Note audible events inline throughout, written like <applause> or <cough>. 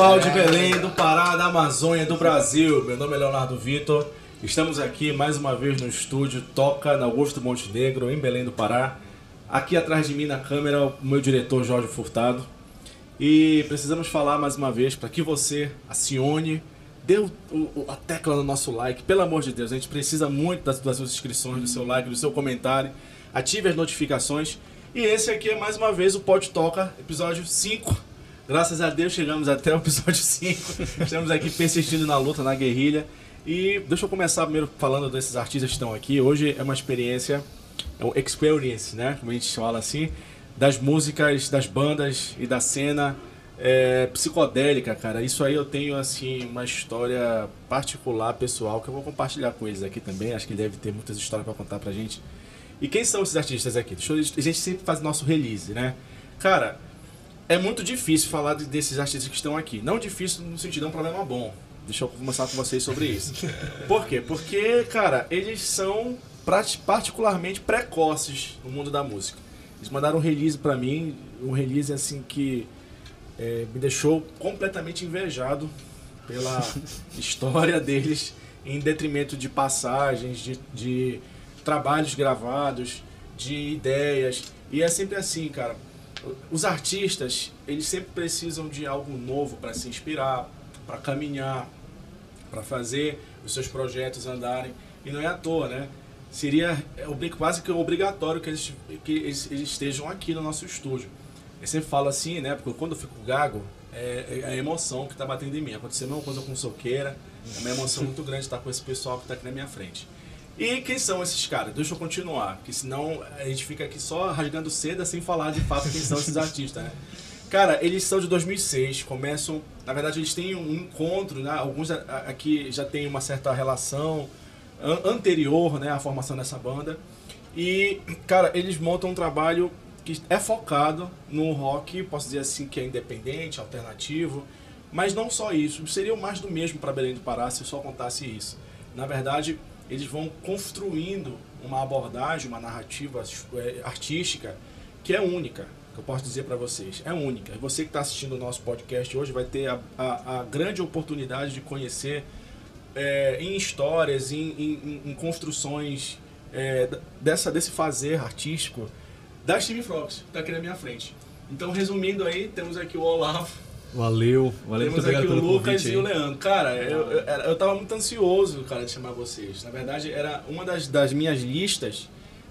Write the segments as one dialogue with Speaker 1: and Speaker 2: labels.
Speaker 1: Pessoal de Belém, do Pará, da Amazônia, do Brasil, meu nome é Leonardo Vitor. Estamos aqui mais uma vez no estúdio Toca na Augusto Montenegro, em Belém do Pará. Aqui atrás de mim na câmera, o meu diretor Jorge Furtado. E precisamos falar mais uma vez para que você acione, dê o- o- a tecla no nosso like. Pelo amor de Deus, a gente precisa muito das, das suas inscrições, do seu like, do seu comentário. Ative as notificações. E esse aqui é mais uma vez o Pod Toca, episódio 5. Graças a Deus chegamos até o episódio 5. <laughs> Estamos aqui persistindo na luta, na guerrilha. E deixa eu começar primeiro falando desses artistas que estão aqui. Hoje é uma experiência, é um experience, né? Como a gente fala assim, das músicas, das bandas e da cena é, psicodélica, cara. Isso aí eu tenho, assim, uma história particular, pessoal, que eu vou compartilhar com eles aqui também. Acho que deve ter muitas histórias pra contar pra gente. E quem são esses artistas aqui? Eu, a gente sempre faz nosso release, né? Cara, é muito difícil falar de- desses artistas que estão aqui. Não difícil no sentido, é um problema bom. Deixa eu conversar com vocês sobre isso. Por quê? Porque, cara, eles são particularmente precoces no mundo da música. Eles mandaram um release pra mim, um release assim que é, me deixou completamente invejado pela <laughs> história deles, em detrimento de passagens, de, de trabalhos gravados, de ideias. E é sempre assim, cara. Os artistas, eles sempre precisam de algo novo para se inspirar, para caminhar, para fazer os seus projetos andarem. E não é à toa, né? Seria é, quase que obrigatório que eles, que eles, eles estejam aqui no nosso estúdio. Eu sempre falo assim, né? Porque quando eu fico gago, é, é a emoção que está batendo em mim. Aconteceu a mesma coisa com o Soqueira. É uma emoção muito grande estar com esse pessoal que está aqui na minha frente. E quem são esses caras? Deixa eu continuar, porque senão a gente fica aqui só rasgando seda sem falar de fato quem são esses artistas, né? Cara, eles são de 2006, começam. Na verdade, eles têm um encontro, né? Alguns aqui já têm uma certa relação an- anterior, né? À formação dessa banda. E, cara, eles montam um trabalho que é focado no rock, posso dizer assim, que é independente, alternativo. Mas não só isso, seria mais do mesmo para Belém do Pará se eu só contasse isso. Na verdade, eles vão construindo uma abordagem, uma narrativa eh, artística que é única, que eu posso dizer para vocês, é única. Você que está assistindo o nosso podcast hoje vai ter a, a, a grande oportunidade de conhecer é, em histórias, em, em- em- construções é, dessa, desse fazer artístico das Steve Frogs, que está aqui na minha frente. Então, resumindo aí, temos aqui o Olavo,
Speaker 2: Valeu, valeu, muito
Speaker 1: temos aqui
Speaker 2: obrigado
Speaker 1: o
Speaker 2: pelo
Speaker 1: Lucas
Speaker 2: convite
Speaker 1: e o. Leandro. Cara, eu, eu, era- eu tava muito ansioso, cara, de chamar vocês. Na verdade, era uma das, das minhas listas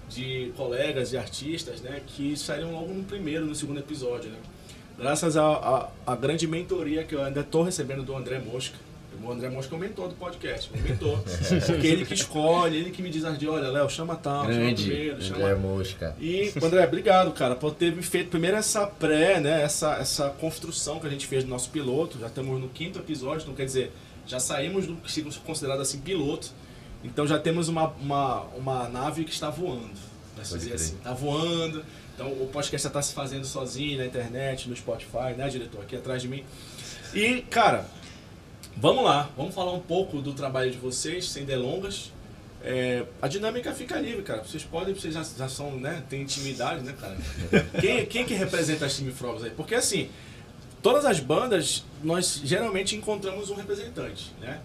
Speaker 1: de colegas e artistas, né, que saíram logo no primeiro, no segundo episódio, né. Graças à grande mentoria que eu ainda tô recebendo do André Mosca. O André Mosca é o mentor do podcast, o mentor. <laughs> Porque ele que escolhe, ele que me diz, olha, Léo, chama tal, chama
Speaker 3: Grande,
Speaker 1: primeiro, chama
Speaker 3: André Mosca.
Speaker 1: e, André, obrigado, cara, por ter me feito primeiro essa pré, né? Essa, essa construção que a gente fez do nosso piloto. Já estamos no quinto episódio, então quer dizer, já saímos do que seria considerado assim piloto. Então já temos uma, uma, uma nave que está voando. Se
Speaker 3: Pode
Speaker 1: dizer assim. Está voando. Então o podcast já está se fazendo sozinho na internet, no Spotify, né, diretor? Aqui atrás de mim. E, cara, vamos lá. Vamos falar um pouco do trabalho de vocês, sem delongas. É, a dinâmica fica livre, cara. Vocês podem, vocês já, já são, né? Tem intimidade, né, cara? <laughs> Quem, quem que representa as Time Frogs aí? Porque assim, todas as bandas, nós geralmente encontramos um representante, né?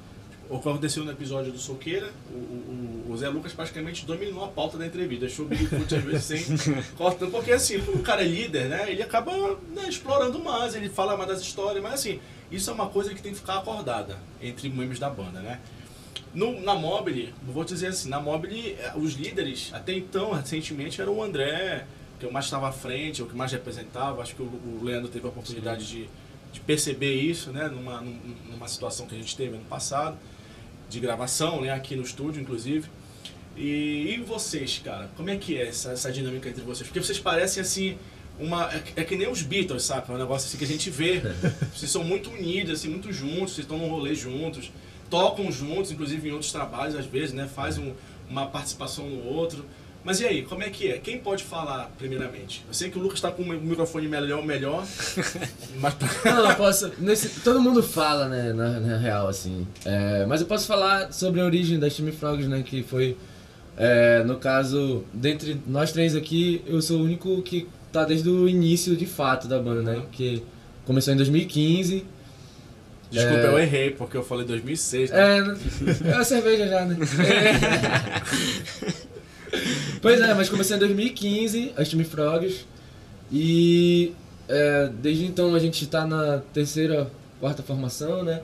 Speaker 1: O que aconteceu no episódio do Soqueira, o, o, o Zé Lucas praticamente dominou a pauta da entrevista, deixou o Bigfoot às vezes sem <laughs> cortando, porque assim, o cara é líder, né? Ele acaba né, explorando mais, ele fala mais das histórias, mas assim, isso é uma coisa que tem que ficar acordada entre membros da banda, né? No, na Mobile, vou dizer assim, na Mobile, eh, os líderes, até então, recentemente, era o André, que eu mais estava à frente, o que mais representava. Acho que o, o Leandro teve a oportunidade de, de perceber isso, né, numa, num- numa situação que a gente teve ano passado, de gravação, né, aqui no estúdio, inclusive. E, e vocês, cara, como é que é essa, essa dinâmica entre vocês? Porque vocês parecem assim. Uma, é, que- é que nem os Beatles, sabe? É um negócio assim que a gente vê. <laughs> Vocês são muito unidos, assim, muito juntos, vocês estão num rolê juntos, tocam juntos, inclusive em outros trabalhos, às vezes, né? Faz um- uma participação no outro. Mas e aí, como é que é? Quem pode falar primeiramente? Eu sei que o Lucas está com o microfone melhor, melhor <laughs> mas
Speaker 3: Não, eu posso. nesse- todo mundo fala, né, na, na real, assim. É, mas eu posso falar sobre a origem das Time Frogs, né? Que foi. é, no caso, dentre nós três aqui, eu sou o único que tá desde o início de fato da banda, né? Que começou em 2015.
Speaker 1: Desculpa,
Speaker 3: É.
Speaker 1: eu errei, porque eu falei 2006. né?
Speaker 3: É, é a cerveja já, né? <laughs> pois é, mas comecei em 2015, as Time Frogs. E é, desde então a gente tá na terceira, quarta formação, né?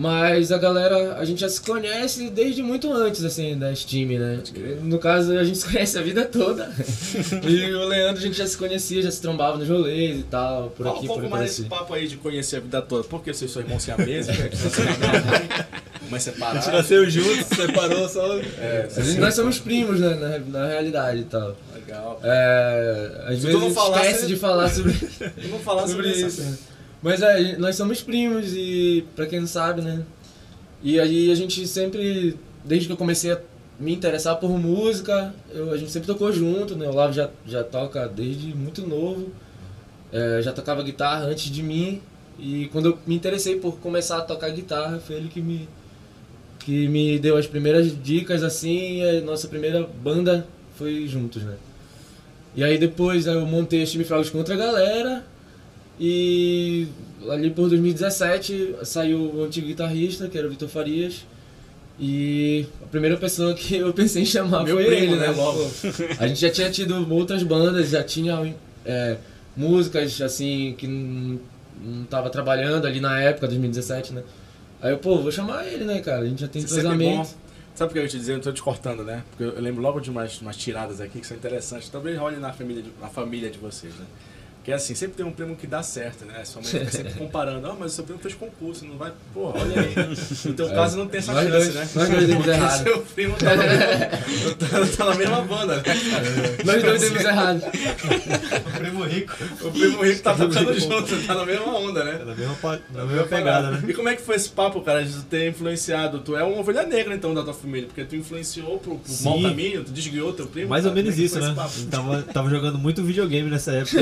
Speaker 3: Mas a galera, a gente já se conhece desde muito antes, assim, das time, né? No caso, a gente se conhece a vida toda. <laughs> e o Leandro, a gente já se conhecia, já se trombava nos rolês e tal, por
Speaker 1: Fala
Speaker 3: aqui,
Speaker 1: um
Speaker 3: por
Speaker 1: pouco
Speaker 3: por
Speaker 1: mais
Speaker 3: assim.
Speaker 1: desse papo aí de conhecer a vida toda. Por que vocês são irmãos siameses? né? Não Mas
Speaker 2: A gente
Speaker 1: separados.
Speaker 2: nasceu juntos, separou só.
Speaker 1: É,
Speaker 3: A gente- nós somos primos, né, na, na realidade e tal.
Speaker 1: legal.
Speaker 3: É, às
Speaker 1: Se tu
Speaker 3: vezes
Speaker 1: não falar,
Speaker 3: esquece
Speaker 1: você-
Speaker 3: de falar sobre, <laughs>
Speaker 1: Vamos falar <laughs> sobre,
Speaker 3: sobre
Speaker 1: isso.
Speaker 3: isso. Mas é, nós somos primos e, pra quem não sabe, né? E aí a gente sempre, desde que eu comecei a me interessar por música, eu- a gente sempre tocou junto, né? O Lavo já, já toca desde muito novo, é, já tocava guitarra antes de mim. E quando eu me interessei por começar a tocar guitarra, foi ele que me, que me deu as primeiras dicas assim, e a nossa primeira banda foi juntos, né? E aí depois eu montei as time Frogs com outra galera e ali por 2017 saiu o antigo guitarrista, que era o Vitor Farias. E a primeira pessoa que eu pensei em chamar
Speaker 1: Meu
Speaker 3: foi
Speaker 1: primo,
Speaker 3: ele,
Speaker 1: né,
Speaker 3: né?
Speaker 1: logo.
Speaker 3: A gente já tinha tido outras bandas, já tinha é, músicas assim que não, não tava trabalhando ali na época, 2017, né? Aí eu, pô, vou chamar ele, né, cara? A gente já tem entrosamento.
Speaker 1: Sabe por que eu ia te dizer? Eu não tô te cortando, né? Porque eu lembro logo de umas, umas tiradas aqui que são interessantes. Talvez olhem na família, de, na família de vocês, né? Que é assim, sempre tem um primo que dá certo, né? Sua mãe fica sempre <laughs> comparando. Ah, mas o seu primo fez concurso, não vai... Porra, olha aí. <laughs> No teu caso não tem essa
Speaker 3: Nós
Speaker 1: chance,
Speaker 3: dois-
Speaker 1: né?
Speaker 3: nós dois demos
Speaker 1: Porque
Speaker 3: errado.
Speaker 1: seu primo tá na, mesma, tá, <laughs> tá na mesma banda, né?
Speaker 3: Nós dois demos errado.
Speaker 2: O primo rico.
Speaker 1: O primo rico tá tocando junto, tá na mesma onda, né?
Speaker 2: É na mesma, pa- na mesma pegada, né?
Speaker 1: E como é que foi esse papo, cara, de tu ter influenciado? Tu é uma ovelha negra, então, da tua família, porque tu influenciou pro, pro mau caminho, tu desguiou teu primo.
Speaker 2: Mais ou
Speaker 1: cara.
Speaker 2: menos
Speaker 1: Como é
Speaker 2: isso, né? Tava, tava jogando muito videogame nessa época.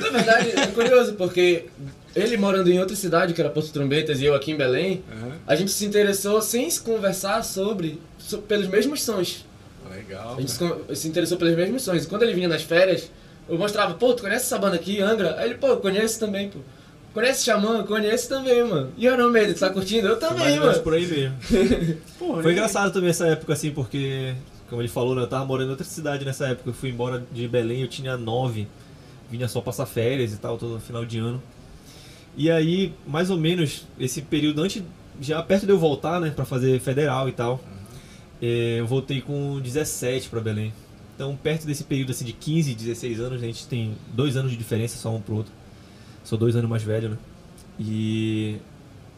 Speaker 3: Na verdade, é curioso, porque ele morando em outra cidade, que era Porto Trombetas, e eu aqui em Belém,
Speaker 1: Aham.
Speaker 3: a gente se interessou sem se conversar sobre, so- pelos mesmos sons.
Speaker 1: Legal.
Speaker 3: A gente se, con- se interessou pelos mesmos sons. E quando ele vinha nas férias, eu mostrava, pô, tu conhece essa banda aqui, Angra? Aí ele, pô, eu conheço também, pô. Conhece Xamã? Conheço também, mano. E Iron Maiden, tu tá curtindo? Eu também, mano.
Speaker 2: por aí mesmo. <laughs>
Speaker 1: Porra,
Speaker 2: Foi
Speaker 1: e-
Speaker 2: engraçado também essa época, assim, porque, como ele falou, né, eu tava morando em outra cidade nessa época. Eu fui embora de Belém, eu tinha nove. Vinha só passar férias e tal, todo final de ano. E aí, mais ou menos, esse período antes, já perto de eu voltar, né, pra fazer federal e tal, eh, eu voltei com 17 pra Belém. Então, perto desse período, assim, de 15, 16 anos, a gente tem dois anos de diferença só um pro outro. Sou dois anos mais velho, né? E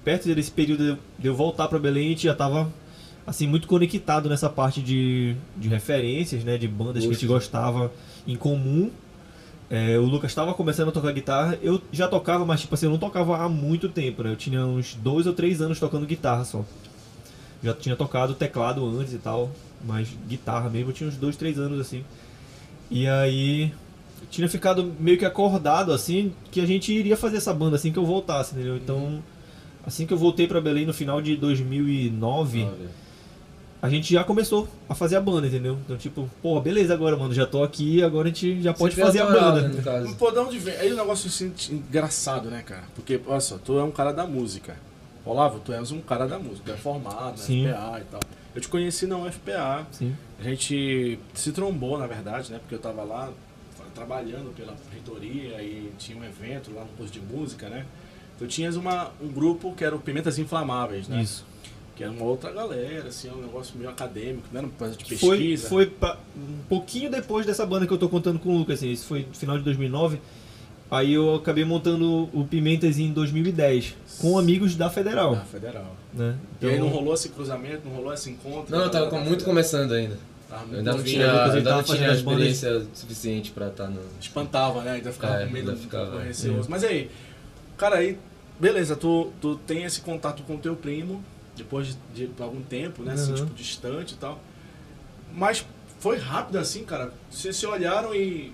Speaker 2: perto desse período de eu voltar pra Belém, a gente já tava assim muito conectado nessa parte de, de referências, né, de bandas que a gente gostava em comum. É, o Lucas estava começando a tocar guitarra, eu já tocava, mas tipo assim, eu não tocava há muito tempo, né? Eu tinha uns dois ou três anos tocando guitarra só. Já tinha tocado teclado antes e tal, mas guitarra mesmo eu tinha uns dois, três anos assim. E aí eu tinha ficado meio que acordado assim que a gente iria fazer essa banda assim que eu voltasse, entendeu? Então, assim que eu voltei pra Belém no final de 2009, a gente já começou a fazer a banda, entendeu? Então, tipo, pô, beleza agora, mano, já tô aqui, agora a gente já pode
Speaker 3: Sempre
Speaker 2: fazer a banda.
Speaker 3: né, no caso.
Speaker 1: Pô, de vem? Aí o negócio assim, engraçado, né, cara? Porque, olha só, tu é um cara da música. Olavo, tu és um cara da música, tu é formado na
Speaker 2: Sim.
Speaker 1: FPA e tal. Eu te conheci na UFPA.
Speaker 2: Sim.
Speaker 1: A gente se trombou, na verdade, né? Porque eu tava lá trabalhando pela reitoria e tinha um evento lá no curso de música, né? Tu tinhas uma, um grupo que era o Pimentas Inflamáveis, né?
Speaker 2: Isso.
Speaker 1: Que era uma outra galera, assim, um negócio meio acadêmico, não era uma coisa de
Speaker 2: Foi,
Speaker 1: pesquisa.
Speaker 2: foi pa- um pouquinho depois dessa banda que eu tô contando com o Lucas, assim, isso foi no final de 2009. Aí eu acabei montando o Pimentas em 2010, com amigos da Federal,
Speaker 1: Ah, federal.
Speaker 2: né?
Speaker 1: E aí não rolou esse cruzamento, não rolou esse encontro?
Speaker 3: Não, eu tava
Speaker 1: da
Speaker 3: muito
Speaker 1: federal.
Speaker 3: começando ainda.
Speaker 1: Tava
Speaker 3: Eu
Speaker 1: muito
Speaker 3: ainda não tinha,
Speaker 1: né?
Speaker 2: Lucas,
Speaker 3: ainda não tinha
Speaker 2: as bandas-
Speaker 3: experiência suficiente pra estar no.
Speaker 1: Espantava, né? Ainda ficava
Speaker 3: É,
Speaker 1: com medo,
Speaker 3: ficava,
Speaker 1: ficava
Speaker 3: é.
Speaker 1: receoso. Mas aí, cara, aí, beleza, tu, tu tem esse contato com o teu primo, depois de, de algum tempo, né? Assim,
Speaker 2: Uhum.
Speaker 1: tipo, distante e tal. Mas foi rápido assim, cara. Vocês se olharam e.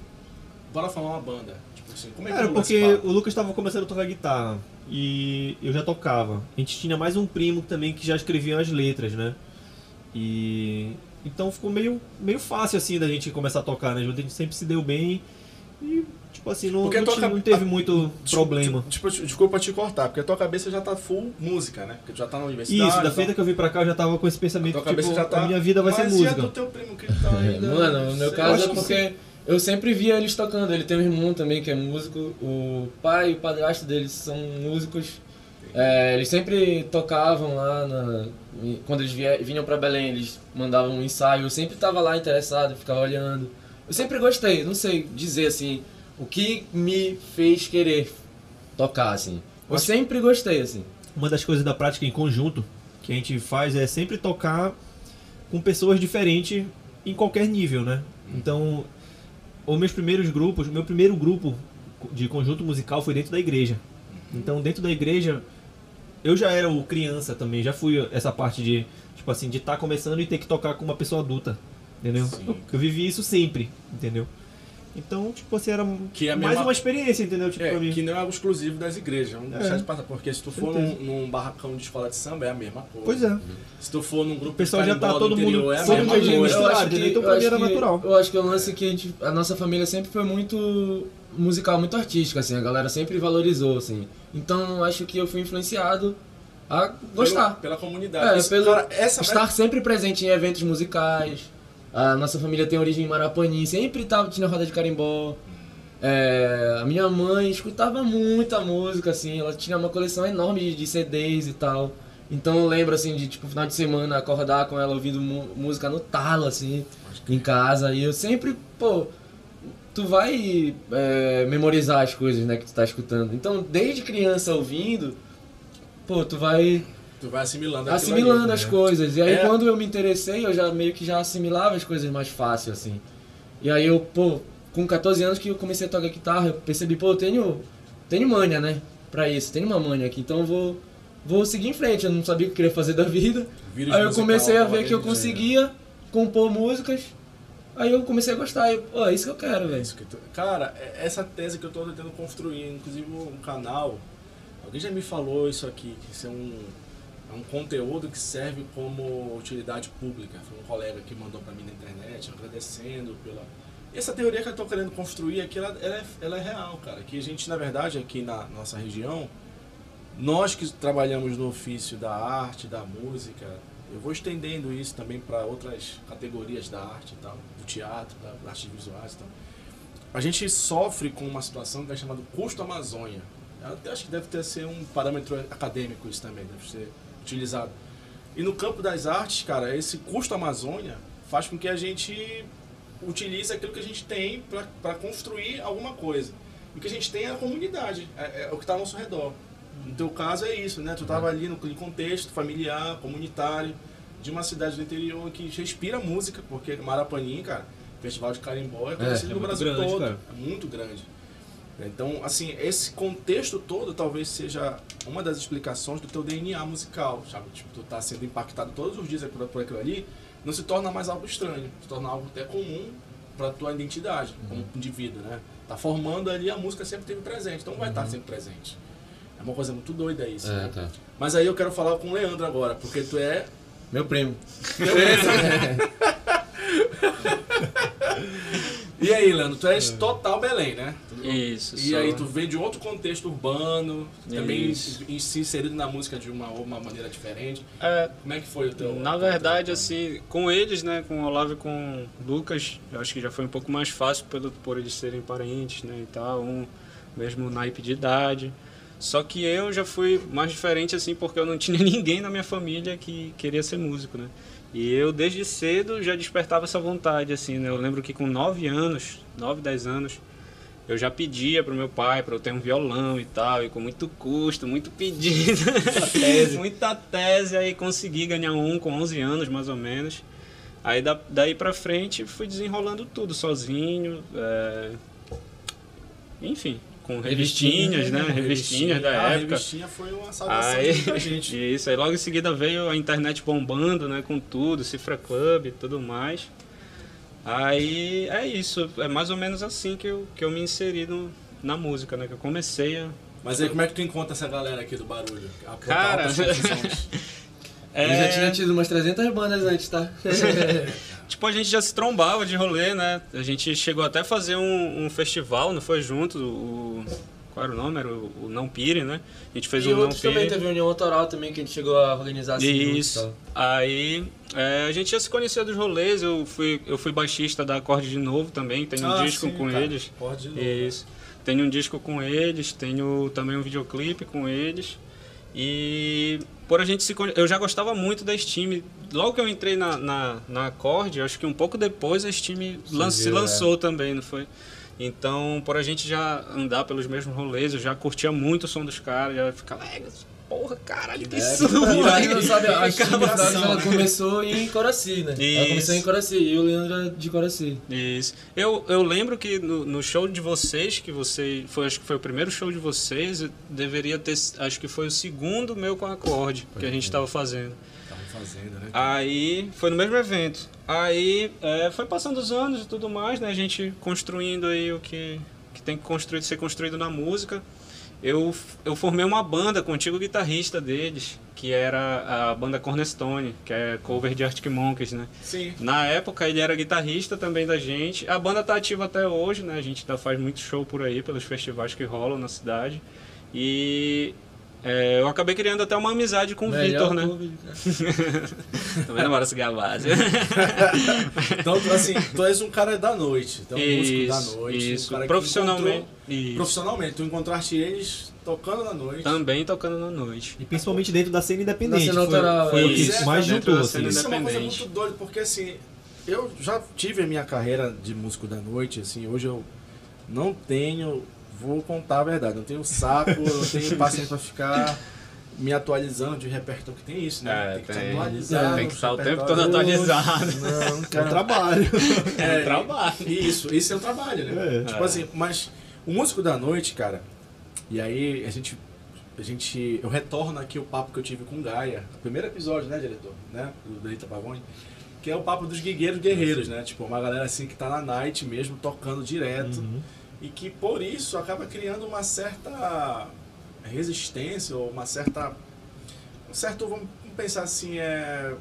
Speaker 1: Bora formar uma banda. Tipo assim, como é que
Speaker 2: Era porque o Lucas estava começando a tocar guitarra e eu já tocava. A gente tinha mais um primo também que já escrevia as letras, né? E então ficou meio, meio fácil assim da gente começar a tocar, né? A gente sempre se deu bem e tipo assim, não,
Speaker 1: Porque
Speaker 2: não,
Speaker 1: ca-
Speaker 2: não teve
Speaker 1: a-
Speaker 2: muito problema.
Speaker 1: Tipo, tipo, desculpa te cortar, porque a tua cabeça já tá full música, né? Porque tu já tá na universidade.
Speaker 2: Isso, da feita que eu vim pra cá eu já tava com esse
Speaker 1: a
Speaker 2: pensamento
Speaker 1: tua
Speaker 2: que tipo,
Speaker 1: cabeça já tá.
Speaker 2: a minha vida vai ser
Speaker 1: Mas a
Speaker 2: música.
Speaker 1: do teu primo que ele tá <laughs> ainda?
Speaker 3: Mano, no meu
Speaker 1: Sei
Speaker 3: caso é porque eu sempre via eles tocando. Ele tem um irmão também que é músico. O pai e o padrasto deles são músicos. É, eles sempre tocavam lá na- quando eles vinham pra Belém, eles mandavam um ensaio. Eu sempre tava lá interessado, ficava olhando. Eu sempre gostei, não sei dizer assim, o que me fez querer tocar assim. Eu
Speaker 2: Acho-
Speaker 3: sempre gostei assim.
Speaker 2: Uma das coisas da prática em conjunto que a gente faz é sempre tocar com pessoas diferentes em qualquer nível, né? Então, os meus primeiros grupos, meu primeiro grupo de conjunto musical foi dentro da igreja. Então, dentro da igreja, eu já era o criança também, já fui essa parte de, tipo assim, de estar começando e ter que tocar com uma pessoa adulta, entendeu?
Speaker 1: Sim.
Speaker 2: Eu vivi isso sempre, entendeu? Então, tipo assim, era
Speaker 1: Que é
Speaker 2: mais
Speaker 1: mesma-
Speaker 2: uma experiência, entendeu? Tipo,
Speaker 1: É,
Speaker 2: pra mim.
Speaker 1: que não é algo exclusivo das igrejas, vamos
Speaker 2: É.
Speaker 1: deixar de passar, porque se tu for num, num barracão de escola de samba é a mesma coisa.
Speaker 2: Pois é.
Speaker 1: Se tu for num grupo
Speaker 2: O pessoal
Speaker 1: de
Speaker 2: já tá todo mundo-
Speaker 1: interior, é a
Speaker 2: todo
Speaker 1: mesma
Speaker 2: mundo
Speaker 1: coisa.
Speaker 2: misturado,
Speaker 3: eu acho
Speaker 2: entendeu?
Speaker 3: que,
Speaker 2: Então,
Speaker 3: eu
Speaker 2: pra mim era
Speaker 3: que-
Speaker 2: natural.
Speaker 3: Eu acho que o lance é que a, gente, a nossa família sempre foi muito musical, muito artística, assim, a galera sempre valorizou, assim. Então eu acho que eu fui influenciado a
Speaker 1: Pelo-
Speaker 3: gostar.
Speaker 1: Pela comunidade.
Speaker 3: É,
Speaker 1: Isso,
Speaker 3: pelo
Speaker 1: cara, essa
Speaker 3: estar sempre presente em eventos musicais. A nossa família tem origem em Marapanim, sempre tava, tinha roda de carimbó. É, a minha mãe escutava muita música, assim, ela tinha uma coleção enorme de, de CDs e tal. Então eu lembro assim de tipo final de semana acordar com ela ouvindo música no talo assim em casa e eu sempre, pô, tu vai é, memorizar as coisas, né, que tu tá escutando. Então, desde criança ouvindo, pô, tu vai
Speaker 1: Tu vai assimilando
Speaker 3: assimilando
Speaker 1: ali,
Speaker 3: as
Speaker 1: né?
Speaker 3: coisas. E aí
Speaker 1: É.
Speaker 3: quando eu me interessei, eu já meio que já assimilava as coisas mais fácil assim. E aí eu, pô, com 14 anos que eu comecei a tocar guitarra, eu percebi, pô, eu tenho tenho manha, né, pra isso, tenho uma manha aqui, então eu vou vou seguir em frente. Eu não sabia o que eu queria fazer da vida.
Speaker 1: Vírus
Speaker 3: Aí eu
Speaker 1: musical
Speaker 3: comecei a ver que eu
Speaker 1: de-
Speaker 3: conseguia compor músicas. Aí eu comecei a gostar. Pô, é isso que eu quero, velho.
Speaker 1: Tu- Cara, é- essa tese que eu tô tentando construir, inclusive um canal, alguém já me falou isso aqui, que isso é um, é um conteúdo que serve como utilidade pública. Foi um colega que mandou pra mim na internet, agradecendo pela... Essa teoria que eu tô querendo construir aqui, ela, ela é, ela é real, cara. Que a gente, na verdade, aqui na nossa região, nós que trabalhamos no ofício da arte, da música, eu vou estendendo isso também para outras categorias da arte tal, do teatro, da artes visuais e. A gente sofre com uma situação que é chamada custo Amazônia. Eu acho que deve ter ser um parâmetro acadêmico isso também, deve ser utilizado. E no campo das artes, cara, esse custo Amazônia faz com que a gente utilize aquilo que a gente tem para construir alguma coisa. E o que a gente tem é a comunidade, é, é o que está ao nosso redor. No teu caso é isso, né? Tu estava ali no contexto familiar, comunitário, de uma cidade do interior que respira música, porque Marapanim, cara, Festival de Carimbó é conhecido
Speaker 2: é
Speaker 1: no Brasil
Speaker 2: grande,
Speaker 1: todo.
Speaker 2: cara.
Speaker 1: É muito grande. Então, assim, esse contexto todo talvez seja uma das explicações do teu DNA musical, sabe? Tipo, tu tá sendo impactado todos os dias por, por aquilo ali, não se torna mais algo estranho, se torna algo até comum para tua identidade como indivíduo, né? Tá formando ali a música sempre teve presente, então vai estar sempre presente. É uma coisa muito doida isso,
Speaker 3: É,
Speaker 1: né?
Speaker 3: tá.
Speaker 1: Mas aí eu quero falar com o Leandro agora, porque tu é
Speaker 3: Meu primo. <laughs> <laughs>
Speaker 1: E aí, Leandro, tu és total Belém, né?
Speaker 4: Isso.
Speaker 1: E
Speaker 4: sou-
Speaker 1: aí tu vem de outro contexto urbano, também
Speaker 4: Isso.
Speaker 1: se inserido na música de uma, uma maneira diferente.
Speaker 4: É,
Speaker 1: Como é que foi o teu...
Speaker 4: na verdade, assim, com eles, né, com o Olavo e com o Lucas, eu acho que já foi um pouco mais fácil pelo, por eles serem parentes, né, e tal, um mesmo naipe de idade. Só que eu já fui mais diferente, assim, porque eu não tinha <laughs> ninguém na minha família que queria ser músico, né. E eu, desde cedo, já despertava essa vontade, assim, né. Eu lembro que com 9 anos, 9, 10 anos, eu já pedia pro meu pai para eu ter um violão e tal, e com muito custo, muito pedido, muita tese, <laughs> aí consegui ganhar um com 11 anos mais ou menos. Aí da, daí pra frente fui desenrolando tudo sozinho, é, enfim, com revistinhas, né? Revistinhas da
Speaker 1: ah,
Speaker 4: época.
Speaker 1: revistinha foi uma salvação
Speaker 4: Aí,
Speaker 1: pra gente. <laughs>
Speaker 4: isso, aí logo em seguida veio a internet bombando, né, com tudo, Cifra Club e tudo mais. Aí é isso, é mais ou menos assim que eu, que eu me inseri no, na música, né, que eu comecei a...
Speaker 1: Mas aí como é que tu encontra essa galera aqui do barulho? A
Speaker 4: Cara. <laughs> É,
Speaker 3: Ele já tinha tido umas 300 bandas antes, tá? <laughs>
Speaker 4: Tipo, a gente já se trombava de rolê, né, a gente chegou até a fazer um, um festival, não foi junto, o... Qual era o nome? Era o, o Não Pire, né? A gente fez
Speaker 3: e
Speaker 4: um Não
Speaker 3: outros também,
Speaker 4: Pire.
Speaker 3: teve União Autoral também, que a gente chegou a organizar assim.
Speaker 4: Isso. Aí é, a gente já se conhecia dos rolês, eu fui, eu fui baixista da Acorde de Novo também, tenho um
Speaker 1: Ah,
Speaker 4: disco
Speaker 1: sim,
Speaker 4: com
Speaker 1: cara.
Speaker 4: eles.
Speaker 1: Pode de novo.
Speaker 4: Isso. Tenho um disco com eles, tenho também um videoclipe com eles. E por a gente se eu já gostava muito da Steam. Logo que eu entrei na, na, na Acorde, acho que um pouco depois a Steam lan- se
Speaker 3: é.
Speaker 4: lançou também, não foi? Então, por a gente já andar pelos mesmos rolês, eu já curtia muito o som dos caras, já ficava, "É, porra, caralho, que!
Speaker 3: E pra quem não sabe, a Steam
Speaker 1: assim,
Speaker 3: ela
Speaker 1: né?
Speaker 3: começou em Coraci, né? Ela
Speaker 4: Isso.
Speaker 3: começou em Coraci e o Leandro é de Coraci.
Speaker 4: Isso. Eu, eu lembro que no, no show de vocês, que você. Foi, acho que foi o primeiro show de vocês, eu deveria ter. Acho que foi o segundo meu com acorde que a gente estava fazendo.
Speaker 1: Estavam fazendo, né?
Speaker 4: Aí foi no mesmo evento. Aí é, foi passando os anos e tudo mais, né? A gente construindo aí o que, que tem que construir, ser construído na música. Eu, eu formei uma banda com o antigo guitarrista deles, que era a banda Cornerstone, que é cover de Arctic Monkeys, né?
Speaker 1: Sim.
Speaker 4: Na época ele era guitarrista também da gente. A banda tá ativa até hoje, né? A gente ainda faz muito show por aí, pelos festivais que rolam na cidade. E é, eu acabei criando até uma amizade com o Vitor, né? <laughs> Também não bora se gabar.
Speaker 1: Então, assim, tu és um cara da noite. Então, um músico da
Speaker 4: Isso,
Speaker 1: noite.
Speaker 4: isso.
Speaker 1: Um
Speaker 4: Profissionalmente. Isso.
Speaker 1: Profissionalmente, tu encontraste eles tocando na noite.
Speaker 4: Também tocando na noite.
Speaker 2: E principalmente dentro da cena independente.
Speaker 3: Na cena
Speaker 2: foi,
Speaker 3: autoral,
Speaker 2: foi o que
Speaker 4: isso,
Speaker 2: mais juntou, assim.
Speaker 1: Isso é uma coisa muito doida, porque assim, eu já tive a minha carreira de músico da noite, assim, hoje eu não tenho, vou contar a verdade, não tenho saco, não tenho paciência pra ficar me atualizando de repertório, que tem isso, né?
Speaker 4: É,
Speaker 1: tem que
Speaker 4: tem.
Speaker 1: atualizar.
Speaker 4: Tem que estar o tempo todo atualizado.
Speaker 1: Não, não
Speaker 2: É um trabalho.
Speaker 1: É,
Speaker 4: um trabalho.
Speaker 1: Isso, isso é um trabalho, né?
Speaker 2: É.
Speaker 1: Tipo assim, mas o músico da noite, cara, e aí a gente. A gente. Eu retorno aqui o papo que eu tive com o Gaia. O primeiro episódio, né, diretor? Né? Do Delita Pavone. Que é o papo dos guigueiros guerreiros, né? Tipo, uma galera assim que tá na night mesmo, tocando direto.
Speaker 2: Uhum.
Speaker 1: E que por isso acaba criando uma certa resistência, ou uma certa. Um certo, vamos pensar assim, é.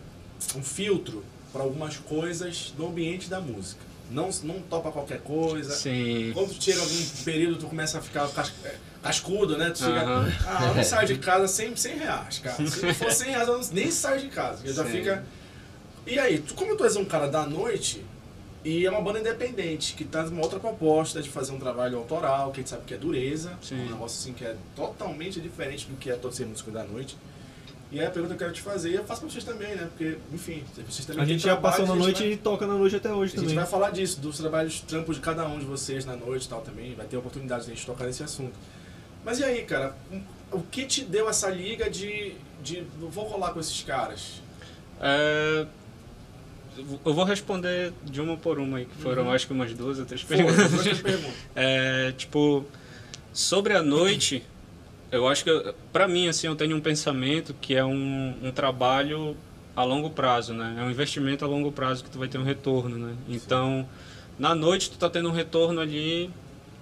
Speaker 1: Um filtro para algumas coisas do ambiente da música. Não, não topa qualquer coisa.
Speaker 4: Sim.
Speaker 1: Quando tu chega algum período, tu começa a ficar é, cascudo, né? Tu fica,
Speaker 4: Aham.
Speaker 1: ah, eu não <laughs> saio de casa sem 100 reais, cara. Se for 100 reais, eu não- nem saio de casa. Eu já
Speaker 4: Sim.
Speaker 1: fica... E aí, tu, como tu és um cara da noite, e é uma banda independente, que traz uma outra proposta de fazer um trabalho autoral, que a gente sabe que é dureza,
Speaker 4: Sim.
Speaker 1: um negócio assim que é totalmente diferente do que é todo ser músico da noite. E aí a pergunta que eu quero te fazer, eu faço pra vocês também, né? Porque, enfim, vocês também
Speaker 2: A gente já
Speaker 1: trabalho,
Speaker 2: passou na
Speaker 1: a gente
Speaker 2: noite
Speaker 1: vai-
Speaker 2: e toca na noite até hoje
Speaker 1: a gente
Speaker 2: também.
Speaker 1: vai falar disso, dos trabalhos, trampos de cada um de vocês na noite e tal também. Vai ter oportunidade de a gente tocar nesse assunto. Mas e aí, cara? O que te deu essa liga de. de vou rolar com esses caras?
Speaker 4: É, eu vou responder de uma por uma aí, que foram
Speaker 1: Uhum.
Speaker 4: acho que umas duas ou três perguntas.
Speaker 1: duas <laughs> perguntas.
Speaker 4: É, tipo, sobre a noite, eu acho que, pra mim, assim, eu tenho um pensamento que é um, um trabalho a longo prazo, né? É um investimento a longo prazo que tu vai ter um retorno, né? Então, na noite tu tá tendo um retorno ali,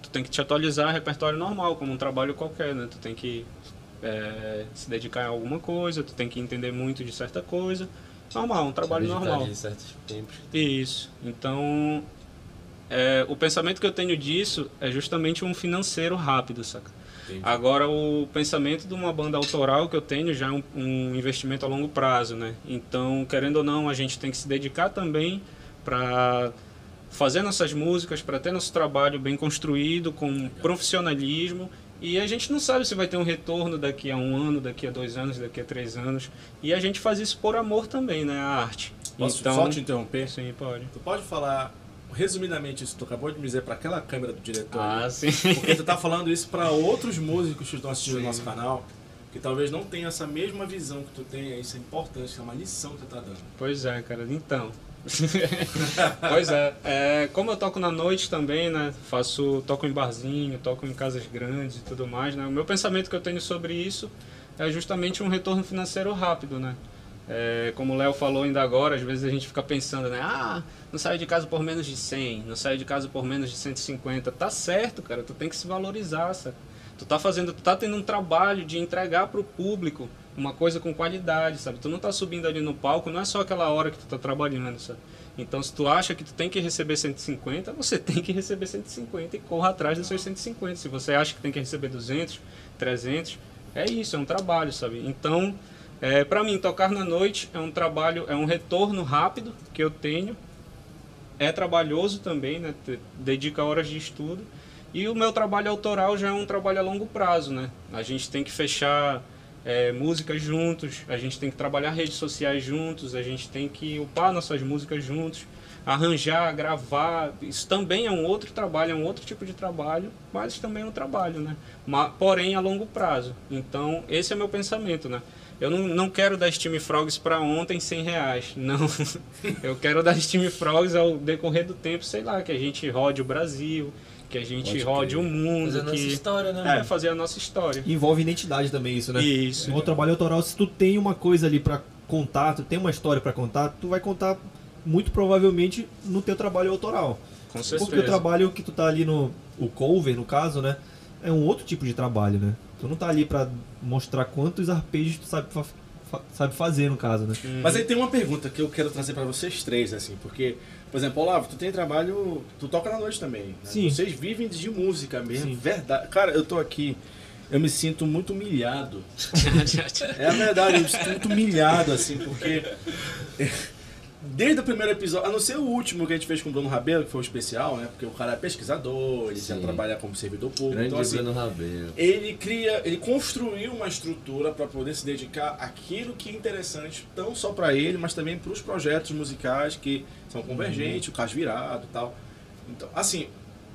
Speaker 4: tu tem que te atualizar repertório normal, como um trabalho qualquer, né? Tu tem que é, se dedicar a alguma coisa, tu tem que entender muito de certa coisa. Normal, um trabalho normal.
Speaker 3: certos tempos.
Speaker 4: Isso. Então, é, o pensamento que eu tenho disso é justamente um financeiro rápido, saca?
Speaker 1: Entendi.
Speaker 4: Agora, o pensamento de uma banda autoral que eu tenho já é um, um investimento a longo prazo, né? Então, querendo ou não, a gente tem que se dedicar também para fazer nossas músicas, para ter nosso trabalho bem construído, com profissionalismo. E a gente não sabe se vai ter um retorno daqui a um ano, daqui a dois anos, daqui a três anos. E a gente faz isso por amor também, né? A arte.
Speaker 1: Posso
Speaker 4: então,
Speaker 1: só te interromper?
Speaker 4: Sim, pode.
Speaker 1: Tu pode falar resumidamente isso que tu acabou de me dizer para aquela câmera do diretor? né?
Speaker 4: Ah, sim.
Speaker 1: Porque tu tá falando isso para outros <laughs> músicos que estão assistindo o nosso canal, que talvez não tenham essa mesma visão que tu tem, isso é importante, é uma lição que tu tá dando.
Speaker 4: Pois é, cara. Então. <laughs> pois é, é, como eu toco na noite também, né? Faço, toco em barzinho, toco em casas grandes e tudo mais, né? O meu pensamento que eu tenho sobre isso é justamente um retorno financeiro rápido, né? É, como o Léo falou ainda agora, às vezes a gente fica pensando, né? Ah, não saio de casa por menos de 100, não saio de casa por menos de 150. Tá certo, cara, tu tem que se valorizar, sabe? Tu tá fazendo, tu tá tendo um trabalho de entregar pro público uma coisa com qualidade, sabe? Tu não tá subindo ali no palco, não é só aquela hora que tu tá trabalhando, sabe? Então, se tu acha que tu tem que receber 150, você <laughs> tem que receber 150 e corra atrás dos seus 150. Se você acha que tem que receber 200, 300, é isso, é um trabalho, sabe? Então, é, para mim, tocar na noite é um trabalho, é um retorno rápido que eu tenho. É trabalhoso também, né? Dedica horas de estudo. E o meu trabalho autoral já é um trabalho a longo prazo, né? A gente tem que fechar é, músicas juntos, a gente tem que trabalhar redes sociais juntos, a gente tem que upar nossas músicas juntos, arranjar, gravar. Isso também é um outro trabalho, é um outro tipo de trabalho, mas também é um trabalho, né? Ma- porém a longo prazo. Então, esse é meu pensamento, né? Eu não, não quero dar Steam Frogs para ontem 100 reais, <laughs> não. Eu quero dar Steam Frogs ao decorrer do tempo, sei lá, que a gente rode o Brasil, que a gente
Speaker 1: Pode
Speaker 4: rode o mundo,
Speaker 3: Fazer a nossa
Speaker 4: que
Speaker 3: história, né?
Speaker 4: é fazer a nossa história.
Speaker 2: Envolve identidade também isso, né?
Speaker 4: Isso.
Speaker 2: O trabalho autoral, se tu tem uma coisa ali pra contar, tu tem uma história pra contar, tu vai contar muito provavelmente no teu trabalho autoral.
Speaker 4: Com certeza.
Speaker 2: Porque o trabalho que tu tá ali no o cover, no caso, né, é um outro tipo de trabalho, né? Tu não tá ali pra mostrar quantos arpejos tu sabe, fa- fa- sabe fazer, no caso, né?
Speaker 1: Mas aí tem uma pergunta que eu quero trazer para vocês três, assim, porque, por exemplo, Olavo, tu tem trabalho, tu toca na noite também. Né?
Speaker 2: Sim.
Speaker 1: Vocês vivem de música mesmo,
Speaker 2: Sim.
Speaker 1: verdade. Cara, eu tô aqui eu me sinto muito humilhado. <laughs> É a verdade, eu me sinto muito humilhado, assim, porque. Desde o primeiro episódio, a não ser o último que a gente fez com o Bruno Rabelo, que foi o especial, né? Porque o cara é pesquisador, ele já
Speaker 3: Sim.
Speaker 1: trabalha como servidor público.
Speaker 3: Grande
Speaker 1: Então, assim,
Speaker 3: Bruno Rabelo.
Speaker 1: ele cria, ele construiu uma estrutura para poder se dedicar àquilo que é interessante, não só para ele, mas também para os projetos musicais que são convergentes, o Caso Virado e tal. Então, assim,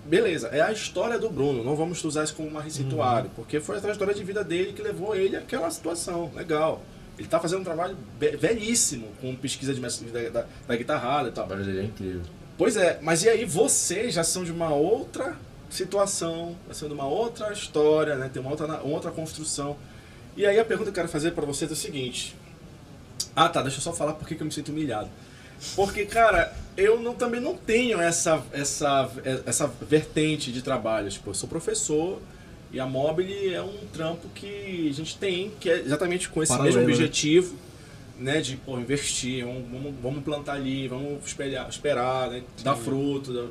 Speaker 1: beleza, é a história do Bruno, não vamos usar isso como uma receituário, porque foi a trajetória de vida dele que levou ele àquela situação, legal. Ele tá fazendo um trabalho velhíssimo com pesquisa de da, da, da guitarrada e
Speaker 3: O
Speaker 1: tal.
Speaker 3: trabalho dele é incrível.
Speaker 1: Pois é, mas e aí vocês já são de uma outra situação, já são de uma outra história, né? Tem uma outra, uma outra construção. E aí a pergunta que eu quero fazer para vocês é o seguinte. Ah, tá, deixa eu só falar por que que eu me sinto humilhado. Porque, cara, eu não, também não tenho essa, essa, essa vertente de trabalho. Tipo, eu sou professor e a Mobile é um trampo que a gente tem, que é exatamente com esse
Speaker 2: Paralelo,
Speaker 1: mesmo
Speaker 2: né?
Speaker 1: objetivo, né? De, pô, investir, vamos, vamos, plantar ali, vamos esperar, esperar né? Dar fruto. dar-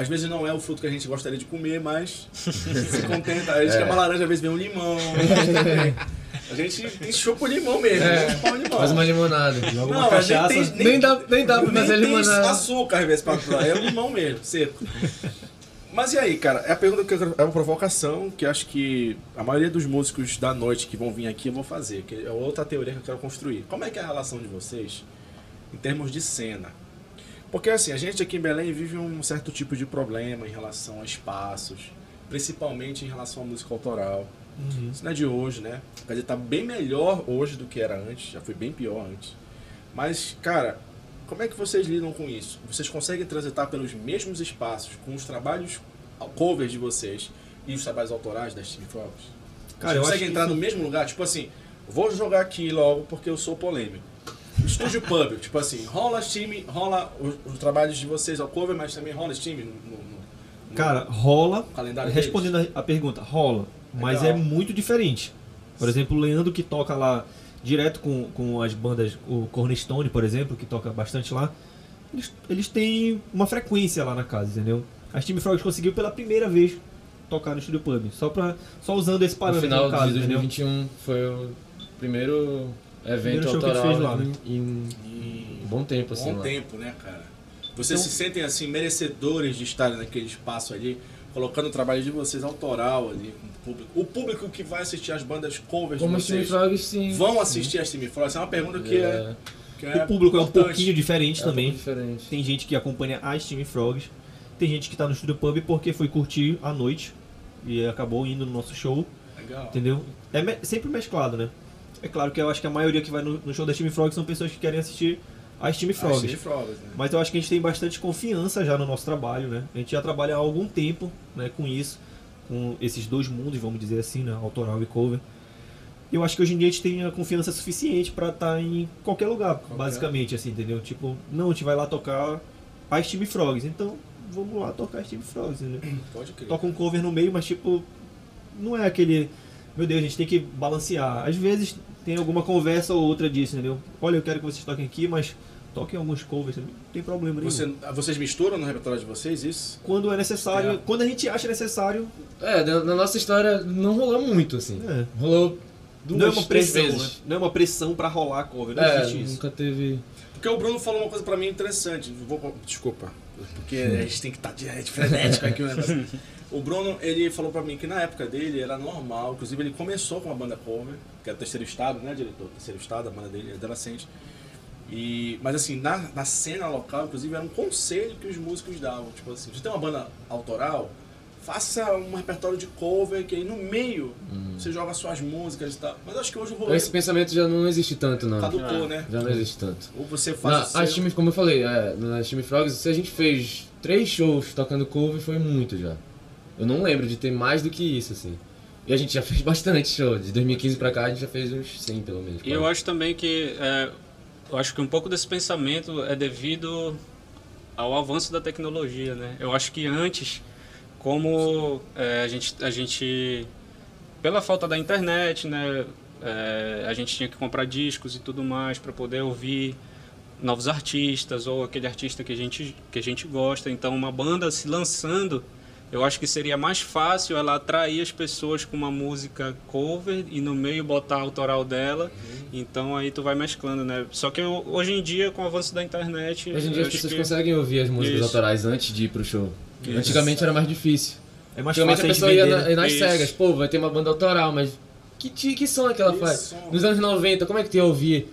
Speaker 1: Às vezes não é o fruto que a gente gostaria de comer, mas <laughs> se contenta. A gente quer uma laranja, às vezes vem um limão. A gente tem chopo limão mesmo,
Speaker 3: É.
Speaker 1: limão.
Speaker 3: Faz uma limonada.
Speaker 2: Joga
Speaker 1: Não,
Speaker 2: uma
Speaker 1: nem
Speaker 2: cachaça.
Speaker 1: tem-
Speaker 3: Nem dá, nem dá pra
Speaker 1: nem
Speaker 3: fazer
Speaker 1: tem
Speaker 3: limonada.
Speaker 1: açúcar às vezes pra É limão mesmo, seco. Mas e aí, cara? É a pergunta que eu quero, é uma provocação que acho que a maioria dos músicos da noite que vão vir aqui vão fazer, que é outra teoria que eu quero construir. Como é que é a relação de vocês em termos de cena? Porque assim, a gente aqui em Belém vive um certo tipo de problema em relação a espaços, principalmente em relação à música autoral.
Speaker 2: Uhum.
Speaker 1: Isso não é de hoje, né? Quer dizer, tá bem melhor hoje do que era antes, já foi bem pior antes. Mas, cara, como é que vocês lidam com isso? Vocês conseguem transitar pelos mesmos espaços com os trabalhos covers de vocês e os trabalhos autorais das Team Frogs?
Speaker 2: Cara,
Speaker 1: Vocês conseguem entrar no mesmo lugar? Tipo assim, vou jogar aqui logo porque eu sou polêmico. Estúdio Pub, <laughs> tipo assim, rola time, rola os, os trabalhos de vocês ao cover, mas também rola time no, no- no-
Speaker 2: Cara, rola.
Speaker 1: calendário
Speaker 2: Respondendo a a pergunta, rola. Mas
Speaker 1: Legal.
Speaker 2: é muito diferente. Por exemplo, o Leandro que toca lá direto com, com as bandas, o Cornerstone, por exemplo, que toca bastante lá, eles, eles têm uma frequência lá na casa, entendeu? A Steam Frogs conseguiu pela primeira vez tocar no Studio Pub. Só, pra, só usando esse
Speaker 3: No
Speaker 2: parâmetro
Speaker 3: final
Speaker 2: no caso,
Speaker 3: de
Speaker 2: entendeu?
Speaker 3: 2021 foi o primeiro evento
Speaker 2: Primeiro
Speaker 3: autoral
Speaker 2: fez lá, né?
Speaker 3: em, em um bom tempo, assim.
Speaker 1: Bom
Speaker 3: lá.
Speaker 1: tempo, né, cara? Vocês
Speaker 2: Então-
Speaker 1: se sentem assim merecedores de estarem naquele espaço ali, colocando o trabalho de vocês autoral ali com o público. O público que vai assistir as bandas covers
Speaker 3: Como
Speaker 1: de vocês
Speaker 3: Frogs, sim.
Speaker 1: vão assistir as Team Frogs? Essa é uma pergunta que é,
Speaker 3: É,
Speaker 1: que é
Speaker 2: O público é um
Speaker 1: importante.
Speaker 2: pouquinho diferente
Speaker 3: é
Speaker 2: também.
Speaker 3: diferente.
Speaker 2: Tem gente que acompanha as Steam Frogs. Tem gente que tá no Studio Pub porque foi curtir à noite e acabou indo no nosso show.
Speaker 1: Legal.
Speaker 2: Entendeu? É sempre mesclado, né? É claro que eu acho que a maioria que vai no, no show da Steam Frogs são pessoas que querem assistir a Steam Frogs.
Speaker 1: Team Frogs, né?
Speaker 2: Mas eu acho que a gente tem bastante confiança já no nosso trabalho, né? A gente já trabalha há algum tempo né, com isso, com esses dois mundos, vamos dizer assim, né? Autoral e cover. Eu acho que hoje em dia a gente tem a confiança suficiente pra estar em qualquer lugar, basicamente, assim, entendeu? Tipo, não, a gente vai lá tocar a Steam Frogs, então vamos lá tocar a Steam Frogs, entendeu? <clears throat>
Speaker 1: Pode crer.
Speaker 2: toca um cover no meio, mas tipo, não é aquele. Meu Deus, a gente tem que balancear. Às vezes tem alguma conversa ou outra disso, entendeu? Olha, eu quero que vocês toquem aqui, mas toquem alguns covers, não tem problema nenhum.
Speaker 1: Você- vocês misturam no repertório de vocês isso?
Speaker 2: Quando é necessário,
Speaker 1: É.
Speaker 2: quando a gente acha necessário,
Speaker 3: É, na, na nossa história não rolou muito, assim.
Speaker 2: é.
Speaker 3: Rolou duas,
Speaker 2: não é uma
Speaker 3: três
Speaker 2: pressão,
Speaker 3: vezes.
Speaker 2: né? Não é uma pressão pra rolar cover, não
Speaker 3: É,
Speaker 2: existe isso.
Speaker 3: nunca teve...
Speaker 1: Porque o Bruno falou uma coisa pra mim interessante. Vou, desculpa. Porque a gente tem que estar de, de frenético aqui negócio. <laughs> O Bruno, ele falou pra mim que na época dele era normal, inclusive ele começou com uma banda cover, que era o Terceiro Estado, né, diretor? Terceiro Estado, a banda dele, é adolescente. E, mas assim, na, na cena local, inclusive, era um conselho que os músicos davam. Tipo assim, você tem uma banda autoral, faça um repertório de cover, que aí no meio você joga suas músicas e tal. Mas acho que hoje o rolê
Speaker 3: Esse pensamento já não existe tanto, não.
Speaker 1: caducou, né?
Speaker 3: Já não existe tanto.
Speaker 1: Ou você faz
Speaker 3: Na,
Speaker 1: seu-
Speaker 3: as times, como eu falei, é, nas Time Frogs, se a gente fez três shows tocando cover, foi muito já. Eu não lembro de ter mais do que isso, assim. E a gente já <laughs> fez bastante show. De 2015 pra cá, a gente já fez uns 100, pelo menos.
Speaker 4: E eu acho também que é, eu acho que um pouco desse pensamento é devido ao avanço da tecnologia, né? Eu acho que antes, como é, a gente a gente pela falta da internet, né? é, a gente tinha que comprar discos e tudo mais para poder ouvir novos artistas ou aquele artista que a gente que a gente gosta. Então, uma banda se lançando eu acho que seria mais fácil ela atrair as pessoas com uma música cover e no meio botar a autoral dela. Então aí tu vai mesclando, né? Só que eu- hoje em dia, com o avanço da internet.
Speaker 3: Hoje em dia as pessoas
Speaker 4: que-
Speaker 3: conseguem ouvir as músicas
Speaker 4: Isso.
Speaker 3: autorais antes de ir pro show.
Speaker 4: Isso.
Speaker 3: Antigamente era mais difícil.
Speaker 2: É mais
Speaker 3: Antigamente
Speaker 2: fácil a
Speaker 3: pessoa ia na-
Speaker 2: né?
Speaker 3: ia nas
Speaker 4: Isso.
Speaker 3: cegas, pô, vai ter uma banda autoral, mas que, que som é que ela
Speaker 1: Que
Speaker 3: faz?
Speaker 1: som?
Speaker 3: Nos anos 90, como é que tu ia ouvir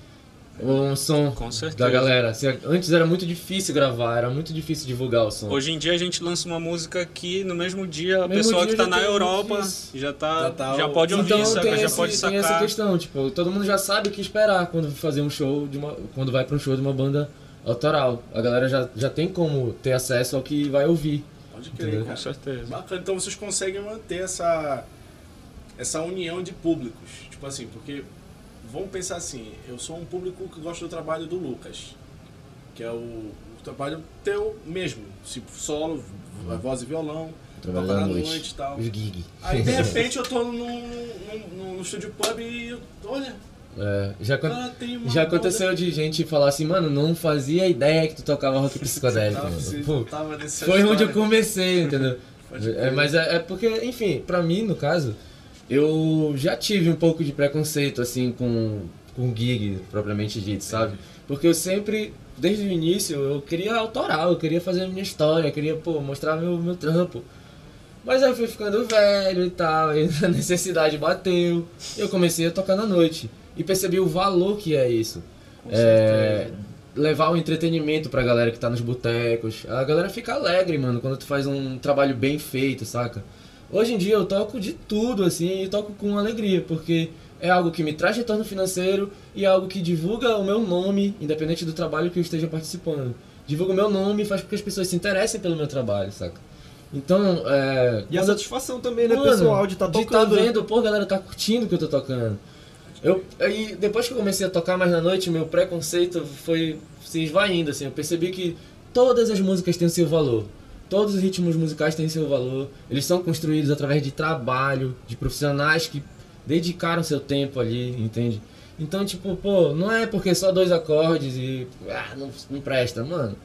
Speaker 3: um som da galera? Se- antes era muito difícil gravar, era muito difícil divulgar o som.
Speaker 4: Hoje em dia a gente lança uma música aqui, no mesmo dia a
Speaker 3: Mesmo
Speaker 4: pessoa
Speaker 3: dia
Speaker 4: que tá
Speaker 3: já
Speaker 4: na Europa já tá,
Speaker 1: Já tá
Speaker 4: já pode ouvir,
Speaker 3: então
Speaker 4: saca?
Speaker 3: tem,
Speaker 4: já
Speaker 3: esse-
Speaker 4: pode
Speaker 3: tem essa
Speaker 4: sacar.
Speaker 3: questão, tipo, todo mundo já sabe o que esperar quando fazer um show de uma. quando vai pra um show de uma banda autoral. A galera já, já tem como ter acesso ao que vai ouvir.
Speaker 1: Pode crer?
Speaker 4: Com certeza.
Speaker 1: Bacana, então vocês conseguem manter essa, essa união de públicos. Tipo assim, porque vamos pensar assim, eu sou um público que gosta do trabalho do Lucas, que é o, o trabalho teu mesmo, tipo solo, voz e violão,
Speaker 3: Trabalho da noite.
Speaker 1: noite e tal.
Speaker 3: Os gig.
Speaker 1: Aí de <laughs> repente eu tô num, num, num, estúdio pub e eu- olha,
Speaker 3: É, já,
Speaker 1: uma
Speaker 3: já aconteceu de gente falar assim, mano, não fazia ideia que tu tocava rock psicodélico. Pô, Foi onde eu
Speaker 1: história.
Speaker 3: comecei, entendeu? É, mas é, é porque, enfim, pra mim, no caso, eu já tive um pouco de preconceito, assim, com, com gig, propriamente dito, sabe? Porque eu sempre, desde o início, eu queria autoral, eu queria fazer a minha história, eu queria, pô, mostrar meu, meu trampo. Mas aí eu fui ficando velho e tal, e <laughs> a necessidade bateu, e eu comecei a tocar na noite. E percebi o valor que é isso. É, levar o entretenimento pra galera que tá nos botecos. A galera fica alegre, mano, quando tu faz um trabalho bem feito, saca? Hoje em dia eu toco de tudo, assim, e toco com alegria, porque é algo que me traz retorno financeiro e é algo que divulga o meu nome, independente do trabalho que eu esteja participando. Divulga o meu nome e faz com que as pessoas se interessem pelo meu trabalho, saca? Então, é.
Speaker 2: E a satisfação também, né,
Speaker 3: Mano,
Speaker 2: pessoal, de estar
Speaker 3: de
Speaker 2: tocando.
Speaker 3: tá
Speaker 2: né?
Speaker 3: vendo, pô, galera tá curtindo o que eu tô tocando. Eu, aí, depois que eu comecei a tocar mais na noite, meu preconceito foi se esvaindo, assim. Eu percebi que todas as músicas têm o seu valor. Todos os ritmos musicais têm seu valor. Eles são construídos através de trabalho, de profissionais que dedicaram seu tempo ali, entende? Então, tipo, pô, não é porque só dois acordes e. Ah, não, não presta, mano.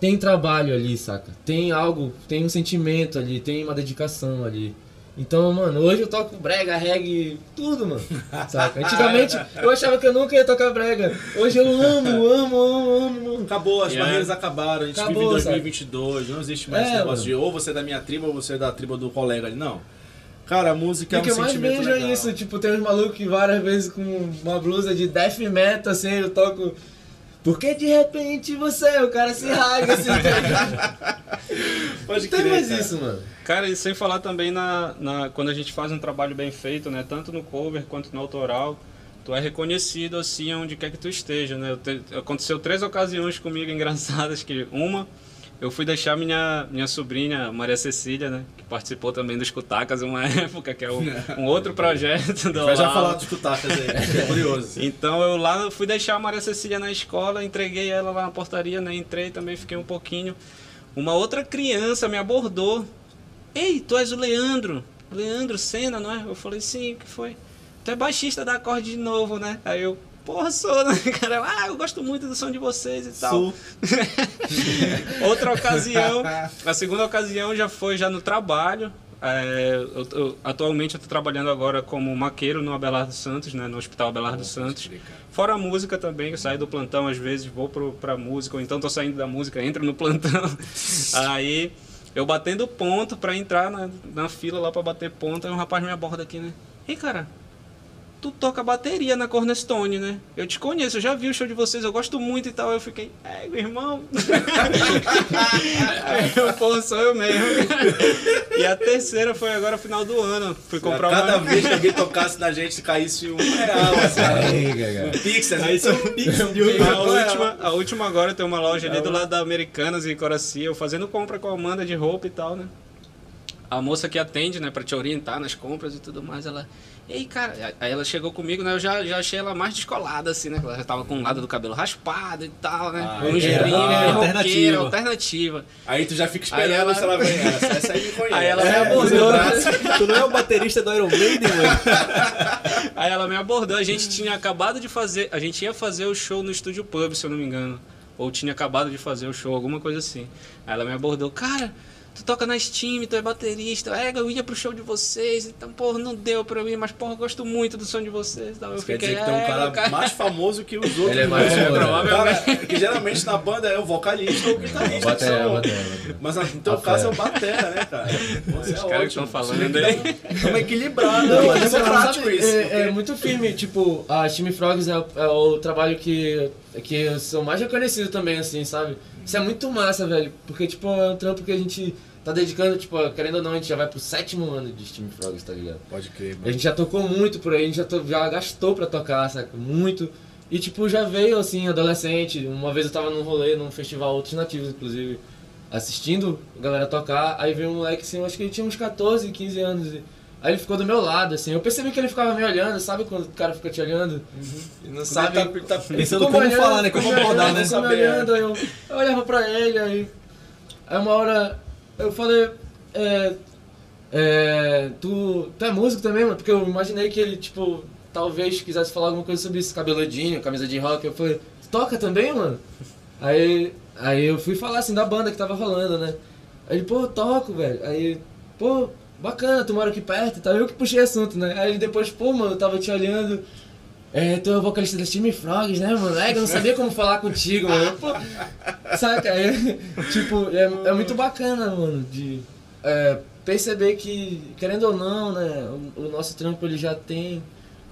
Speaker 3: Tem trabalho ali, saca? Tem algo, tem um sentimento ali, tem uma dedicação ali. Então, mano, hoje eu toco brega, reggae, tudo, mano. <laughs> Saca? Antigamente eu achava que eu nunca ia tocar brega. Hoje eu amo, <laughs> amo, amo, amo, amo.
Speaker 1: Acabou, as
Speaker 4: Yeah.
Speaker 1: barreiras acabaram, a gente
Speaker 3: Acabou,
Speaker 1: vive em
Speaker 3: sabe?
Speaker 1: 2022, não existe mais
Speaker 3: É,
Speaker 1: esse negócio
Speaker 3: mano.
Speaker 1: de ou você é da minha tribo ou você é da tribo do colega ali, não. Cara, a música é
Speaker 3: o
Speaker 1: um
Speaker 3: que eu mais
Speaker 1: sentimento
Speaker 3: vejo
Speaker 1: legal.
Speaker 3: é isso, tipo, tem uns malucos que várias vezes com uma blusa de death metal, assim, eu toco. Porque de repente você, o cara se rasga assim, tá? <laughs>
Speaker 1: Pode
Speaker 3: Não tem
Speaker 1: crer,
Speaker 3: mais
Speaker 1: cara.
Speaker 3: isso, mano.
Speaker 4: Cara, e sem falar também na, na quando a gente faz um trabalho bem feito, né, tanto no cover quanto no autoral, tu é reconhecido assim onde quer que tu esteja, né? Te- aconteceu três ocasiões comigo engraçadas que uma eu fui deixar minha minha sobrinha Maria Cecília, né, que participou também dos Cutacas uma <laughs> época, que é um, um outro <laughs> projeto do
Speaker 1: Vai já falar dos cutacas aí, fiquei curioso. <laughs>
Speaker 4: Então eu lá fui deixar a Maria Cecília na escola, entreguei ela lá na portaria, né? Entrei também, fiquei um pouquinho. Uma outra criança me abordou. Ei, tu és o Leandro. Leandro Senna, não é? Eu falei, sim, o que foi? Tu é baixista da acorde de novo, né? Aí eu, porra, sou, né? <laughs> Cara, ah, eu gosto muito do som de vocês e tal.
Speaker 2: Sou. <laughs>
Speaker 4: Outra ocasião, a segunda ocasião já foi já no trabalho. É, eu- eu- atualmente eu estou trabalhando agora como maqueiro no Abelardo Santos, né, no Hospital Abelardo Santos. Fora a música também, eu saio do plantão às vezes, vou pro, pra música, ou então tô saindo da música, entro no plantão. <laughs> Aí eu batendo ponto pra entrar na, na fila lá pra bater ponto, aí um rapaz me aborda aqui, né? Ei, cara, tu toca bateria na Cornerstone, né? Eu te conheço, eu já vi o show de vocês, eu gosto muito e tal. Eu fiquei, é, meu irmão. <laughs> Aí eu, pô, sou eu mesmo. e a terceira foi agora final do ano. Fui comprar
Speaker 1: Cada
Speaker 4: uma. <laughs>
Speaker 1: vez que alguém tocasse na gente, caísse um real, assim, um pix, assim,
Speaker 2: Aí são <laughs> pix de um
Speaker 4: A última, a última agora tem uma loja ali do lado da Americanas e Coracia, eu fazendo compra com a Amanda de roupa e tal, né? A moça que atende, né, pra te orientar nas compras e tudo mais, ela. Ei, cara, aí ela chegou comigo, né? Eu já, já achei ela mais descolada, assim, né? Ela já tava com um lado do cabelo raspado e tal, né?
Speaker 1: Ah, era.
Speaker 4: brincos,
Speaker 1: Ah,
Speaker 4: roqueira,
Speaker 2: alternativa.
Speaker 4: alternativa.
Speaker 1: Aí tu já fica esperando
Speaker 4: Aí ela-
Speaker 1: se ela vem. Essa, essa aí me <laughs> conhece.
Speaker 4: Aí ela me
Speaker 1: É,
Speaker 4: abordou.
Speaker 1: o braço.
Speaker 2: Tu não é o baterista do Iron Maiden, mano? <laughs>
Speaker 4: Aí ela me abordou, a gente tinha acabado de fazer, a gente ia fazer o show no Estúdio Pub, se eu não me engano. Ou tinha acabado de fazer o show, alguma coisa assim. Aí ela me abordou, cara, tu toca na Steam, tu é baterista, é, eu ia pro show de vocês, então, porra, não deu pra eu ir, mas, porra, eu gosto muito do som de vocês. Então eu
Speaker 1: Isso quer
Speaker 4: fiquei,
Speaker 1: dizer que tem um
Speaker 4: "É,
Speaker 1: cara,
Speaker 4: o
Speaker 1: mais famoso que os <laughs> outros.
Speaker 3: Ele é mais
Speaker 1: né?
Speaker 3: famoso,
Speaker 1: Cara, <laughs> que geralmente na banda é o vocalista ou o guitarrista. que
Speaker 3: Batera,
Speaker 1: são-
Speaker 3: batera, batera.
Speaker 1: Mas no teu caso é o batera, né, cara? <laughs> Você
Speaker 4: Os caras que estão falando aí.
Speaker 1: É uma equilibrada,
Speaker 3: Não,
Speaker 1: mas
Speaker 3: mas
Speaker 1: é
Speaker 3: é,
Speaker 1: prático isso.
Speaker 3: é,
Speaker 1: porque-
Speaker 3: é muito firme, tipo, a Steam Frogs é, o- é o trabalho que, que eu sou mais reconhecido também, assim, sabe? Isso é muito massa, velho, porque, tipo, é um trampo que a gente tá dedicando, tipo, querendo ou não, a gente já vai pro sétimo ano de Steam Frogs, tá ligado?
Speaker 1: Pode crer,
Speaker 3: A gente já tocou muito por aí, a gente já, to- já gastou pra tocar, saca? Muito. E tipo, já veio assim, adolescente. Uma vez eu tava num rolê, num festival Outros Nativos, inclusive, assistindo a galera tocar. Aí veio um moleque assim, acho que ele tinha uns 14, 15 anos. e- Aí ele ficou do meu lado, assim. Eu percebi que ele ficava me olhando, sabe quando o cara fica te olhando? E não sabe.
Speaker 1: Tá, tá,
Speaker 2: Pensando como
Speaker 3: olhando,
Speaker 2: falar, né? Como <laughs> abordar,
Speaker 3: olhando,
Speaker 2: né?
Speaker 1: Saber.
Speaker 3: olhando, aí eu, eu olhava pra ele, aí. Aí uma hora eu falei, é, é, tu, tu é músico também, mano? Porque eu imaginei que ele, tipo, talvez quisesse falar alguma coisa sobre isso, cabeludinho, camisa de rock. Eu falei, tu toca também, mano? Aí, aí eu fui falar assim da banda que tava rolando, né? Aí ele, pô, eu toco, velho. Aí, pô, bacana, tu mora aqui perto e tal. Eu que puxei assunto, né? Aí depois, pô, mano, eu tava te olhando. É, tu é o vocalista da Steam Frogs, né, mano? É, que eu não sabia como falar contigo, mano. Pô, saca? Aí, tipo, é, é muito bacana, mano, de é, perceber que, querendo ou não, né, o, o nosso trampo ele já tem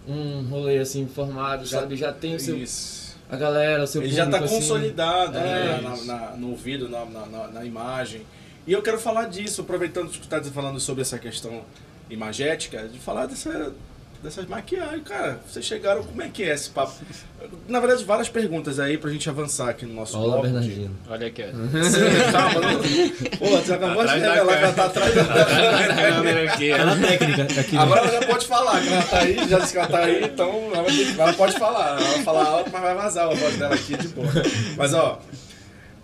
Speaker 3: um rolê assim formado,
Speaker 1: Já-
Speaker 3: sabe? Já tem o seu,
Speaker 1: Isso.
Speaker 3: a galera, o seu
Speaker 1: Ele já
Speaker 3: público,
Speaker 1: está
Speaker 3: assim.
Speaker 1: consolidado né,
Speaker 3: É,
Speaker 1: na-
Speaker 3: isso.
Speaker 1: na- no ouvido, na, na- na- na imagem. E eu quero falar disso, aproveitando que você está falando sobre essa questão imagética, de falar dessa, dessas maquiagens. Cara, vocês chegaram, como é que é esse papo? Na verdade, várias perguntas aí pra gente avançar aqui no nosso de-
Speaker 3: Bernardino.
Speaker 4: Olha aqui, ó. <laughs>
Speaker 1: Sim, calma, não. Pô, você acabou de revelar que ela tá atrás da
Speaker 4: câmera aqui, ó.
Speaker 2: Aquela técnica aqui. né?
Speaker 1: Agora ela já pode falar, que ela tá aí, já disse que ela tá aí, então ela, ela pode falar. Ela vai falar alto, mas vai vazar a voz dela aqui de boa. Mas ó,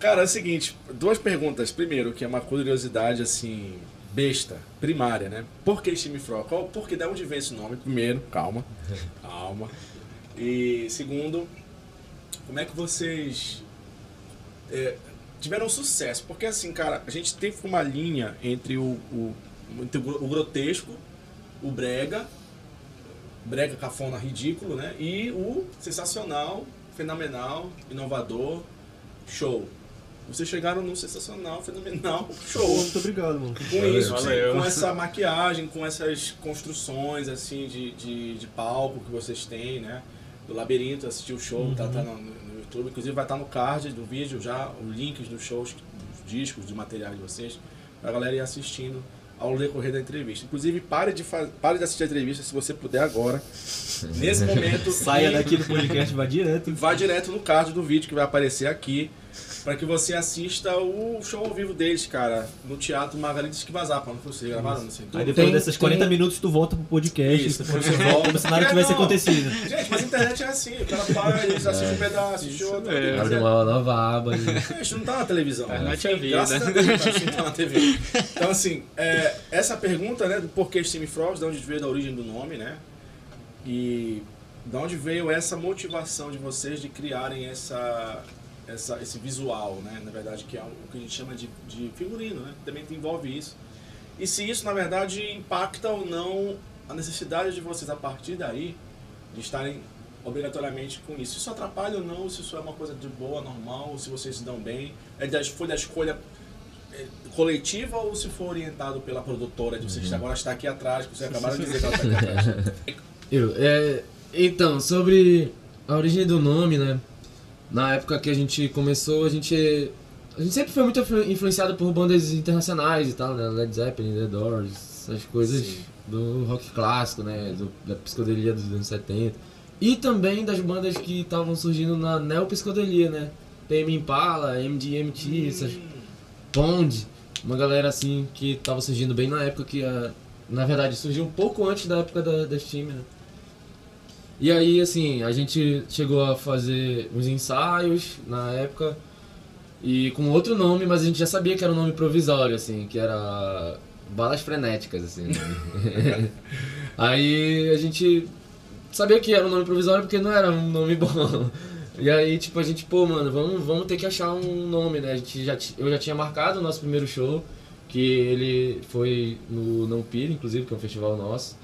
Speaker 1: cara, é o seguinte, duas perguntas. Primeiro, que é uma curiosidade assim, besta, primária, né? Por que Steam Frog? Qual, por que de onde vem esse nome? Primeiro, calma. <laughs> Calma. E segundo, como é que vocês é, tiveram sucesso? Porque assim, cara, a gente teve uma linha entre o, o, entre o gro- o grotesco, o brega, brega cafona ridículo, né? E o sensacional, fenomenal, inovador, show. Vocês chegaram no sensacional, fenomenal <laughs> show.
Speaker 2: muito obrigado, mano.
Speaker 1: Com isso,
Speaker 4: Valeu.
Speaker 1: com essa maquiagem, com essas construções assim de, de, de palco que vocês têm, né? Do labirinto, assistir o show, tá, tá no, no YouTube. Inclusive vai estar no card do vídeo já os links dos shows, dos discos, de materiais de vocês, pra galera ir assistindo ao decorrer da entrevista. Inclusive, pare de, pare de assistir a entrevista se você puder agora. Nesse momento, <laughs>
Speaker 2: Saia
Speaker 1: e
Speaker 2: daqui do podcast, vai direto.
Speaker 1: Vá direto no card do vídeo que vai aparecer aqui para que você assista o show ao vivo deles, cara, no Teatro Margarida Esquivazapa, não foi você gravado, não sei.
Speaker 2: Aí depois
Speaker 3: Tem-
Speaker 2: desses 40
Speaker 3: tem-
Speaker 2: minutos tu volta pro podcast,
Speaker 1: Isso,
Speaker 2: depois
Speaker 1: você
Speaker 2: você
Speaker 1: volta.
Speaker 2: como se nada
Speaker 1: É,
Speaker 2: tivesse
Speaker 1: não.
Speaker 2: acontecido.
Speaker 1: Gente, mas a internet é assim, o cara para, eles assistem um pedaço, assiste outro.
Speaker 4: é.
Speaker 3: Abre uma nova aba.
Speaker 1: a <laughs> gente não tá na televisão. né?
Speaker 4: Internet é vida.
Speaker 1: Graças a Deus a gente não tá na TV. Então, assim, é, essa pergunta, né, do porquê Steam Frogs, de onde veio da origem do nome, né? E de onde veio essa motivação de vocês de criarem essa, essa, esse visual, né? Na verdade, que é o que a gente chama de, de figurino, né? Também envolve isso. E se isso, na verdade, impacta ou não a necessidade de vocês, a partir daí, de estarem obrigatoriamente com isso. Isso atrapalha ou não, se isso é uma coisa de boa, normal, se vocês se dão bem. É da, foi da escolha é, coletiva ou se for orientado pela produtora de vocês agora está aqui atrás, que vocês acabaram de dizer que ela está aqui atrás. <laughs>
Speaker 3: Eu, é, então, sobre a origem do nome, né? Na época que a gente começou, a gente. A gente sempre foi muito influ- influenciado por bandas internacionais e tal, né? Led Zeppelin, The Doors, essas coisas
Speaker 1: Sim.
Speaker 3: do rock clássico, né? Do, da psicodelia dos anos 70. E também das bandas que estavam surgindo na neopsicodelia, né? PM Impala, MDMT, essas Pond, uma galera assim que tava surgindo bem na época que a, na verdade surgiu um pouco antes da época da, da Steam, né? E aí assim, a gente chegou a fazer uns ensaios na época e com outro nome, mas a gente já sabia que era um nome provisório assim, que era Balas Frenéticas assim. né? <laughs> aí a gente sabia que era um nome provisório porque não era um nome bom. E aí, tipo, a gente, pô, mano, vamos, vamos ter que achar um nome, né? A gente já, eu já tinha marcado o nosso primeiro show, que ele foi no Não Pira, inclusive, que é um festival nosso.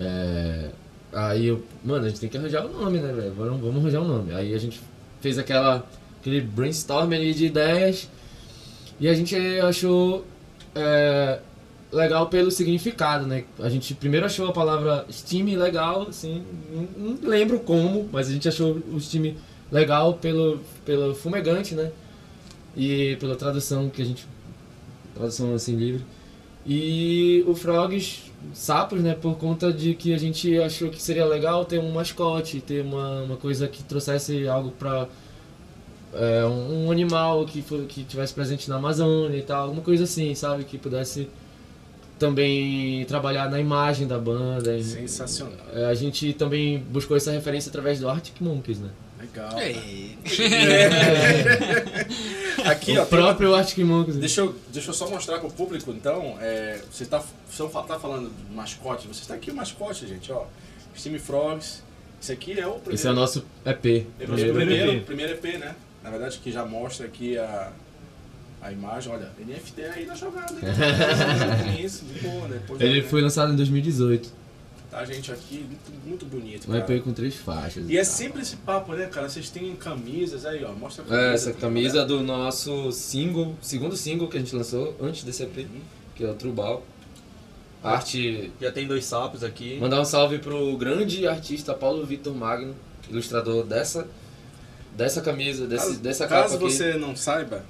Speaker 3: É, aí eu, mano, a gente tem que arranjar o um nome, né, velho? Vamos, vamos arranjar um nome. Aí a gente fez aquela, aquele brainstorm ali de ideias e a gente achou é, legal pelo significado, né? A gente primeiro achou a palavra Steam legal, assim, não, não lembro como, mas a gente achou o Steam legal pelo, pelo fumegante, né? E pela tradução que a gente. tradução assim livre. E o Frogs, sapos, né? Por conta de que a gente achou que seria legal ter um mascote, ter uma, uma coisa que trouxesse algo pra. É, um, um animal que, for, que tivesse presente na Amazônia e tal, alguma coisa assim, sabe? Que pudesse também trabalhar na imagem da banda.
Speaker 1: Sensacional.
Speaker 3: É, a gente também buscou essa referência através do Arctic Monkeys, né?
Speaker 1: Legal.
Speaker 4: Ei. <laughs>
Speaker 1: Aqui,
Speaker 3: o
Speaker 1: ó, tem
Speaker 3: próprio Arctic Monkeys. né?
Speaker 1: Deixa eu, deixa eu só mostrar pro público, então. É, você tá, você tá falando de mascote, você está aqui o mascote, gente, ó. Steam Frogs. Esse aqui é o primeiro.
Speaker 3: Esse é o nosso EP.
Speaker 1: é o
Speaker 3: primeiro
Speaker 1: primeiro,
Speaker 2: EP.
Speaker 1: primeiro EP, né? Na verdade, que já mostra aqui a, a imagem. Olha, NFT aí na jogada. hein? <laughs> Isso, de boa, né? Depois
Speaker 3: Ele
Speaker 1: já-
Speaker 3: foi lançado em 2018.
Speaker 1: Tá, gente, aqui, muito, muito bonito.
Speaker 3: Um. EP com três faixas.
Speaker 1: E é
Speaker 3: tal.
Speaker 1: sempre esse papo, né, cara? Vocês têm camisas aí, ó. Mostra a
Speaker 3: É,
Speaker 1: camisa.
Speaker 3: essa
Speaker 1: pra
Speaker 3: camisa do nosso single, segundo single que a gente lançou antes desse EP, que é o Trubal. Arte.
Speaker 2: Já tem dois sapos aqui.
Speaker 3: Mandar um salve pro grande artista Paulo Vitor Magno, ilustrador dessa, dessa camisa, desse,
Speaker 1: Caso,
Speaker 3: dessa capa
Speaker 1: caso
Speaker 3: aqui.
Speaker 1: você não saiba,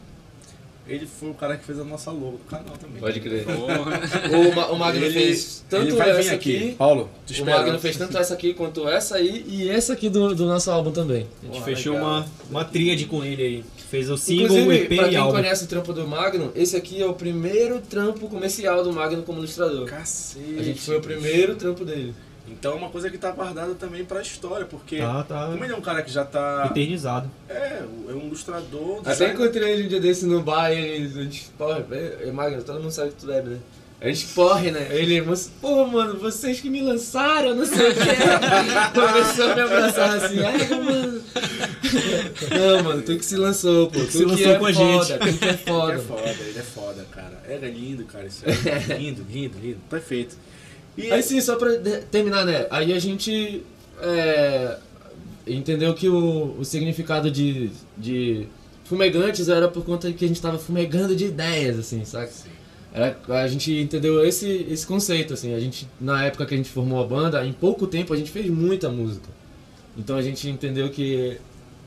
Speaker 1: ele foi o cara que fez a nossa logo do canal também.
Speaker 3: Pode crer. O, Ma- o Magno
Speaker 1: Ele-
Speaker 3: fez tanto
Speaker 1: ele vai vir
Speaker 3: essa aqui.
Speaker 1: Paulo, te
Speaker 3: O
Speaker 1: esperando.
Speaker 3: Magno fez tanto essa aqui quanto essa aí e essa aqui do, do nosso álbum também.
Speaker 2: A gente fechou
Speaker 1: legal.
Speaker 2: uma, uma tríade com ele aí. Fez o single,
Speaker 3: Inclusive,
Speaker 2: o EP
Speaker 3: pra
Speaker 2: e
Speaker 3: quem
Speaker 2: álbum.
Speaker 3: conhece o trampo do Magno, esse aqui é o primeiro trampo comercial do Magno como ilustrador.
Speaker 1: Cacete.
Speaker 3: A gente foi o primeiro trampo dele.
Speaker 1: Então é uma coisa que tá guardada também pra história, porque
Speaker 2: Tá, tá
Speaker 1: como ele é um cara que já tá.
Speaker 2: eternizado.
Speaker 1: É, é um ilustrador.
Speaker 3: Até encontrei ele um dia desse no bar e ele, a gente, porra, é, é Magno, todo mundo sabe que tu bebe, né? A gente porre, né? Ele, pô, mano, vocês que me lançaram, não sei o que. <laughs> Começou a me abraçar assim, ai, mano. Não, mano, tu que se lançou, pô. Tu
Speaker 2: Se
Speaker 3: que
Speaker 2: lançou
Speaker 3: é
Speaker 2: com a
Speaker 3: foda,
Speaker 2: gente.
Speaker 3: Tu que é
Speaker 1: Ele é
Speaker 3: foda.
Speaker 1: foda, ele é foda, cara. Era lindo, cara. Isso é <laughs> lindo, lindo, lindo. Perfeito. E
Speaker 3: Aí sim, só pra terminar, né? Aí a gente é, entendeu que o, o significado de, de fumegantes era por conta que a gente tava fumegando de ideias, assim, saca? Era- a gente entendeu esse, esse conceito, assim. A gente, na época que a gente formou a banda, em pouco tempo a gente fez muita música. Então a gente entendeu que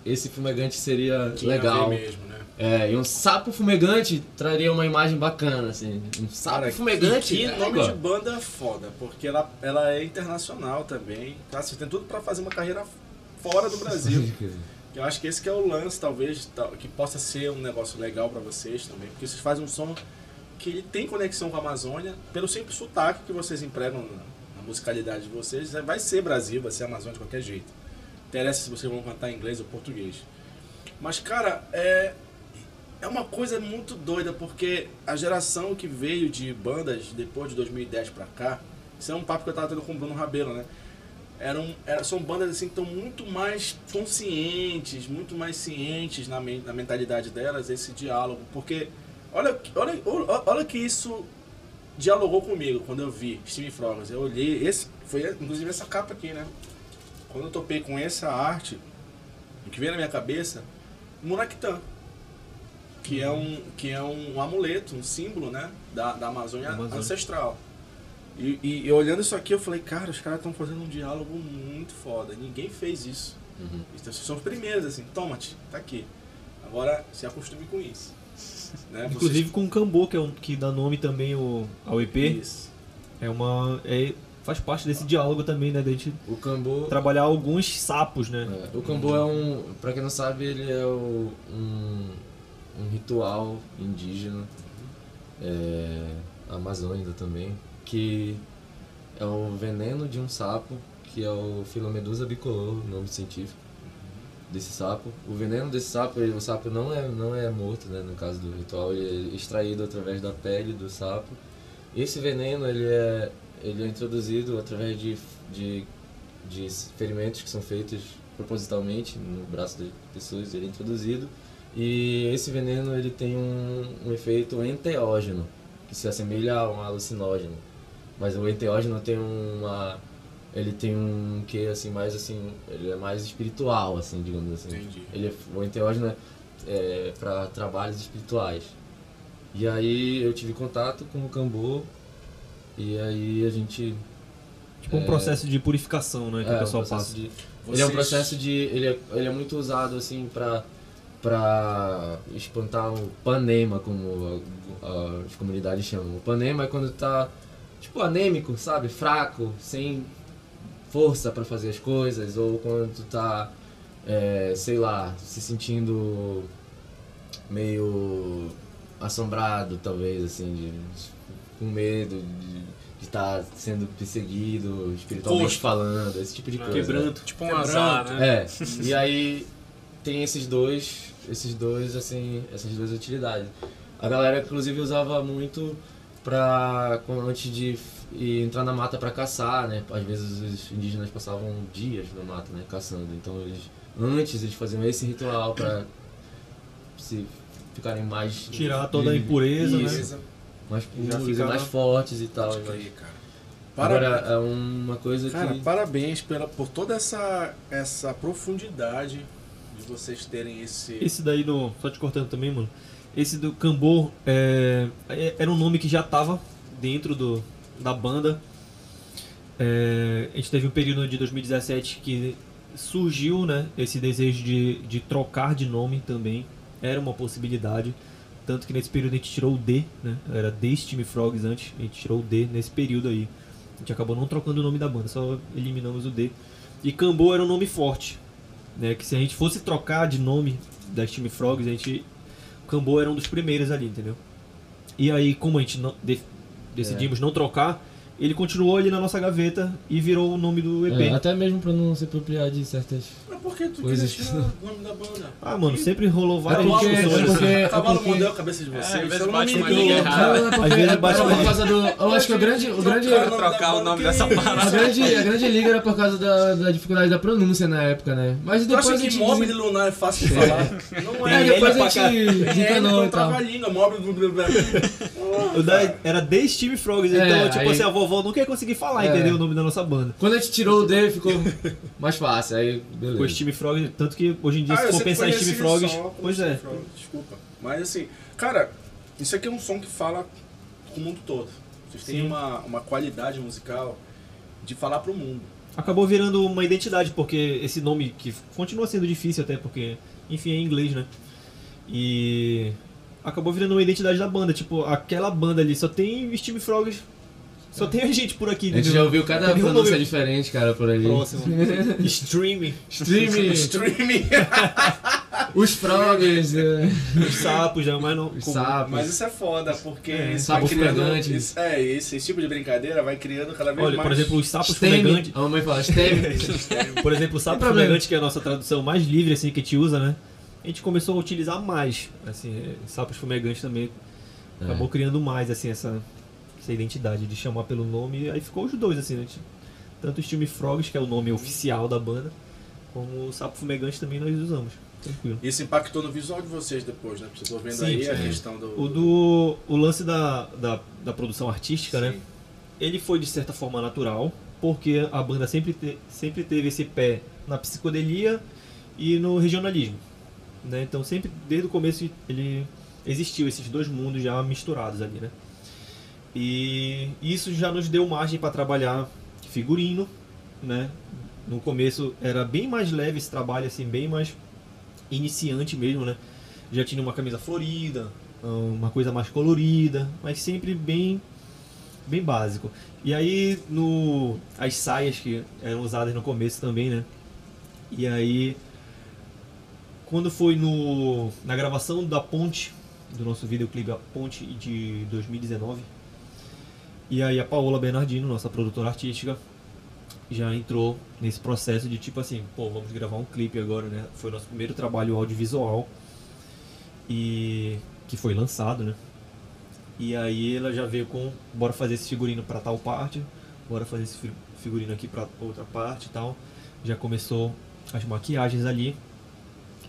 Speaker 3: esse fumegante seria
Speaker 1: tinha
Speaker 3: legal.
Speaker 1: mesmo, né?
Speaker 3: É, e um sapo fumegante traria uma imagem bacana, assim. Um sapo
Speaker 1: Cara,
Speaker 3: fumegante.
Speaker 1: E que
Speaker 3: é
Speaker 1: nome
Speaker 3: legal.
Speaker 1: de banda foda, porque ela, ela é internacional também. Tá? Você tem tudo pra fazer uma carreira fora do Brasil. <laughs> Eu acho que esse que é o lance, talvez, tal- que possa ser um negócio legal pra vocês também, porque vocês fazem um som que ele tem conexão com a Amazônia, pelo simples sotaque que vocês empregam na, na musicalidade de vocês, é, vai ser Brasil, vai ser Amazônia de qualquer jeito. Interessa se vocês vão cantar em inglês ou português. Mas, cara, é, é uma coisa muito doida, porque a geração que veio de bandas depois de 2010 pra cá, isso é um papo que eu tava tendo com o Bruno Rabelo, né? Eram, era- são bandas assim que estão muito mais conscientes, muito mais cientes na, na mentalidade delas, esse diálogo. Porque olha, olha, olha, olha que isso dialogou comigo quando eu vi Steam Frogs. Eu olhei, esse foi inclusive essa capa aqui, né? Quando eu topei com essa arte, o que veio na minha cabeça, Muraktan. Que é um, que é um, amuleto, um símbolo, né? Da, da Amazônia,
Speaker 2: Amazônia.
Speaker 1: ancestral. E, e, e olhando isso aqui, eu falei, cara, os caras estão fazendo um diálogo muito foda. Ninguém fez isso.
Speaker 3: Uhum.
Speaker 1: Então, vocês são os primeiros, assim, toma-te, tá aqui. Agora se acostume com isso. <laughs> Né?
Speaker 2: Inclusive com o Cambô, que, é um, que dá nome também ao, ao EP.
Speaker 1: Vocês- Isso.
Speaker 2: É uma. É, faz parte desse diálogo também, né? Da gente
Speaker 3: O Cambô.
Speaker 2: trabalhar alguns sapos, né?
Speaker 3: É, o Cambô é um. Pra quem não sabe, ele é o- um, um ritual indígena, é, amazônica também, que é o veneno de um sapo, que é o Filomedusa bicolor, o nome científico desse sapo. O veneno desse sapo, ele- o sapo não é, não é morto, né, no caso do ritual, ele é extraído através da pele do sapo. Esse veneno, ele é, ele é introduzido através de, de de ferimentos que são feitos propositalmente no braço das pessoas, ele é introduzido. E esse veneno ele tem um, um efeito enteógeno, que se assemelha a um alucinógeno. Mas o enteógeno tem uma ele tem um que assim mais assim, ele é mais espiritual assim, digamos assim.
Speaker 1: Entendi.
Speaker 3: Ele é, o enteógeno é, é para trabalhos espirituais. E aí eu tive contato com o Cambô e aí a gente
Speaker 2: Tipo um
Speaker 3: É.
Speaker 2: processo de purificação, né? Que
Speaker 3: é,
Speaker 2: o pessoal
Speaker 3: um processo
Speaker 2: passa.
Speaker 3: de-
Speaker 1: Vocês-
Speaker 3: Ele é um processo de. Ele é, ele é muito usado assim pra, pra espantar o panema, como a- a- as comunidades chamam. O panema é quando tá tipo anêmico, sabe? Fraco, sem força pra fazer as coisas, ou quando tu tá, é, sei lá, se sentindo meio assombrado, talvez, assim, de, com medo de estar sendo perseguido, espiritualmente
Speaker 1: Fosco.
Speaker 3: falando, esse tipo de coisa.
Speaker 2: Quebranto.
Speaker 4: Tipo um azar, né?
Speaker 3: É, <laughs> e aí tem esses dois, esses dois, assim, essas duas utilidades. A galera, inclusive, usava muito pra, antes de entrar na mata pra caçar, né? Às vezes os indígenas passavam dias na mata, né, caçando. Então eles, antes eles faziam esse ritual pra se ficarem mais...
Speaker 2: Tirar toda a impureza, né?
Speaker 3: Isso, mais
Speaker 2: Já
Speaker 3: puros e
Speaker 2: ficar-
Speaker 3: mais fortes e tal.
Speaker 1: Pode crer, cara.
Speaker 3: Agora, é uma coisa
Speaker 1: cara,
Speaker 3: que...
Speaker 1: parabéns pela, por toda essa, essa profundidade de vocês terem esse.
Speaker 2: Esse daí do. Só te cortando também, mano. Esse do Cambô é, é- era um nome que já tava dentro do, da banda. É, a gente teve um período de 2017 que surgiu né, esse desejo de, de trocar de nome também. Era uma possibilidade. Tanto que nesse período a gente tirou o D, né? Era Steam Frogs antes, a gente tirou o D nesse período aí. A gente acabou não trocando o nome da banda, só eliminamos o D. E Cambô era um nome forte, né? Que se a gente fosse trocar de nome da Steam Frogs, a gente. Cambô era um dos primeiros ali, entendeu? E aí, como a gente não, de- decidimos não trocar, ele continuou ali na nossa gaveta e virou o nome do EP.
Speaker 3: É, até mesmo pra não se apropriar de certas
Speaker 1: Mas por que tu
Speaker 3: Coisas-
Speaker 1: quis tirar o nome da banda? <laughs>
Speaker 2: Ah, mano, sempre rolou várias
Speaker 3: porque-
Speaker 2: discussões.
Speaker 3: é porque-
Speaker 1: O cavalo
Speaker 3: porque-
Speaker 1: mordeu a cabeça de vocês.
Speaker 4: às vezes bate uma
Speaker 1: é
Speaker 4: linha errada.
Speaker 3: Não, é porque,
Speaker 2: Às vezes
Speaker 3: é
Speaker 2: bate
Speaker 3: por
Speaker 2: uma-
Speaker 3: causa do. Eu acho que o grande. O grande
Speaker 4: trocar o nome
Speaker 1: que
Speaker 4: dessa parada.
Speaker 3: a, grande, a grande liga era por causa da, da dificuldade da pronúncia na época, né? Mas
Speaker 1: Tu
Speaker 3: depois
Speaker 1: acha
Speaker 3: a
Speaker 1: que
Speaker 3: gente.
Speaker 1: móvel de lunar é fácil de falar? <laughs> Não
Speaker 3: É,
Speaker 1: é.
Speaker 3: depois a gente
Speaker 1: É,
Speaker 3: tal.
Speaker 1: trava a língua, móvel.
Speaker 2: Era The Steam Frogs,
Speaker 3: É,
Speaker 2: então, tipo assim, a vovó nunca ia conseguir falar,
Speaker 3: É.
Speaker 2: entendeu? O nome da nossa banda.
Speaker 3: Quando a gente tirou o D, ficou mais fácil. Aí, beleza.
Speaker 2: Ficou Steam Frogs, tanto que hoje em dia,
Speaker 1: Ah,
Speaker 2: se
Speaker 1: eu
Speaker 2: for
Speaker 1: sempre
Speaker 2: pensar em
Speaker 1: conheci
Speaker 2: Steam Frogs,
Speaker 1: só como
Speaker 2: pois
Speaker 1: Steam
Speaker 2: é.
Speaker 1: Frogs, Desculpa. Mas assim, cara, isso aqui é um som que fala com o mundo todo. Vocês têm
Speaker 2: Sim.
Speaker 1: uma, uma qualidade musical de falar pro mundo.
Speaker 2: Acabou virando uma identidade, porque esse nome que continua sendo difícil até, porque, enfim, é em inglês, né? E acabou virando uma identidade da banda. Tipo, aquela banda ali só tem Steam Frogs, só tem a gente por aqui,
Speaker 3: A gente já ouviu cada pronúncia
Speaker 2: nome
Speaker 3: diferente, cara, por ali.
Speaker 2: próximo. <laughs> Streaming,
Speaker 3: Streaming, <laughs>
Speaker 1: Streaming. <laughs>
Speaker 3: os frogs, é,
Speaker 2: os sapos, né? Mas não.
Speaker 3: os sapos.
Speaker 1: Mas isso é foda, porque
Speaker 2: É,
Speaker 1: isso
Speaker 3: sapo
Speaker 1: vai criando.
Speaker 3: fumegante.
Speaker 1: isso- é, esse, tipo de brincadeira vai criando cada vez
Speaker 2: Olha,
Speaker 1: mais.
Speaker 2: por exemplo, os sapos
Speaker 3: STEM.
Speaker 2: fumegantes.
Speaker 3: A mamãe fala STEM.
Speaker 2: Por exemplo, o sapo fumegante, que é a nossa tradução mais livre assim que a gente usa, né? A gente começou a utilizar mais, assim, é, sapos fumegantes também.
Speaker 3: É.
Speaker 2: Acabou criando mais, assim, essa, essa identidade de chamar pelo nome. Aí ficou os dois, assim, né? Tanto o Steam Frogs, que é o nome oficial da banda, como o sapo fumegante também nós usamos. Tranquilo.
Speaker 1: Isso impactou no visual de vocês depois, né? Porque eu tô vendo
Speaker 2: Sim,
Speaker 1: aí a
Speaker 2: sim.
Speaker 1: questão do.
Speaker 2: O do o lance da, da, da produção artística, né?
Speaker 1: Sim.
Speaker 2: ele foi de certa forma natural, porque a banda sempre, te- sempre teve esse pé na psicodelia e no regionalismo. Né? Então sempre, desde o começo, ele existiu esses dois mundos já misturados ali, né? E isso já nos deu margem para trabalhar figurino, né? No começo era bem mais leve esse trabalho, assim, bem mais iniciante mesmo, né? Já tinha uma camisa florida, uma coisa mais colorida, mas sempre bem bem básico. E aí no as saias que eram usadas no começo também, né? E aí quando foi no na gravação da Ponte do nosso videoclipe A Ponte de 2019, e aí a Paola Bernardino, nossa produtora artística, já entrou nesse processo de tipo assim, pô, vamos gravar um clipe agora, né? Foi nosso primeiro trabalho audiovisual e que foi lançado, né? E aí ela já veio com, bora fazer esse figurino para tal parte, bora fazer esse fi- figurino aqui para outra parte e tal. Já começou as maquiagens ali.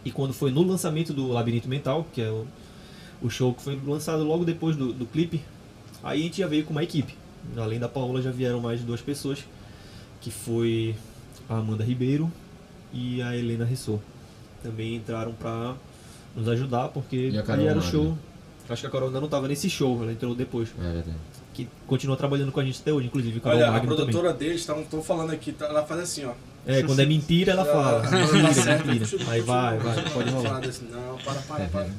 Speaker 2: E quando foi no lançamento do Labirinto Mental, que é o, o show que foi lançado logo depois do, do clipe, Aí a gente já veio com uma equipe. Além da Paola já vieram mais duas pessoas, que foi a Amanda Ribeiro e a Helena Rissot. Também entraram pra nos ajudar, porque
Speaker 5: a
Speaker 2: ali era o show. Acho que a Carol ainda não tava nesse show, ela entrou depois.
Speaker 5: É verdade.
Speaker 2: Que continua trabalhando com a gente até hoje, inclusive. Carol
Speaker 1: Olha, a
Speaker 2: Magno também.
Speaker 1: produtora deles, estão falando aqui, tá- ela faz assim, ó.
Speaker 2: É, quando é mentira, ela fala. <laughs>
Speaker 1: Tá
Speaker 2: Mentira, mentira. Aí vai, vai, pode
Speaker 1: Não
Speaker 2: rolar.
Speaker 1: Não, para, para, para.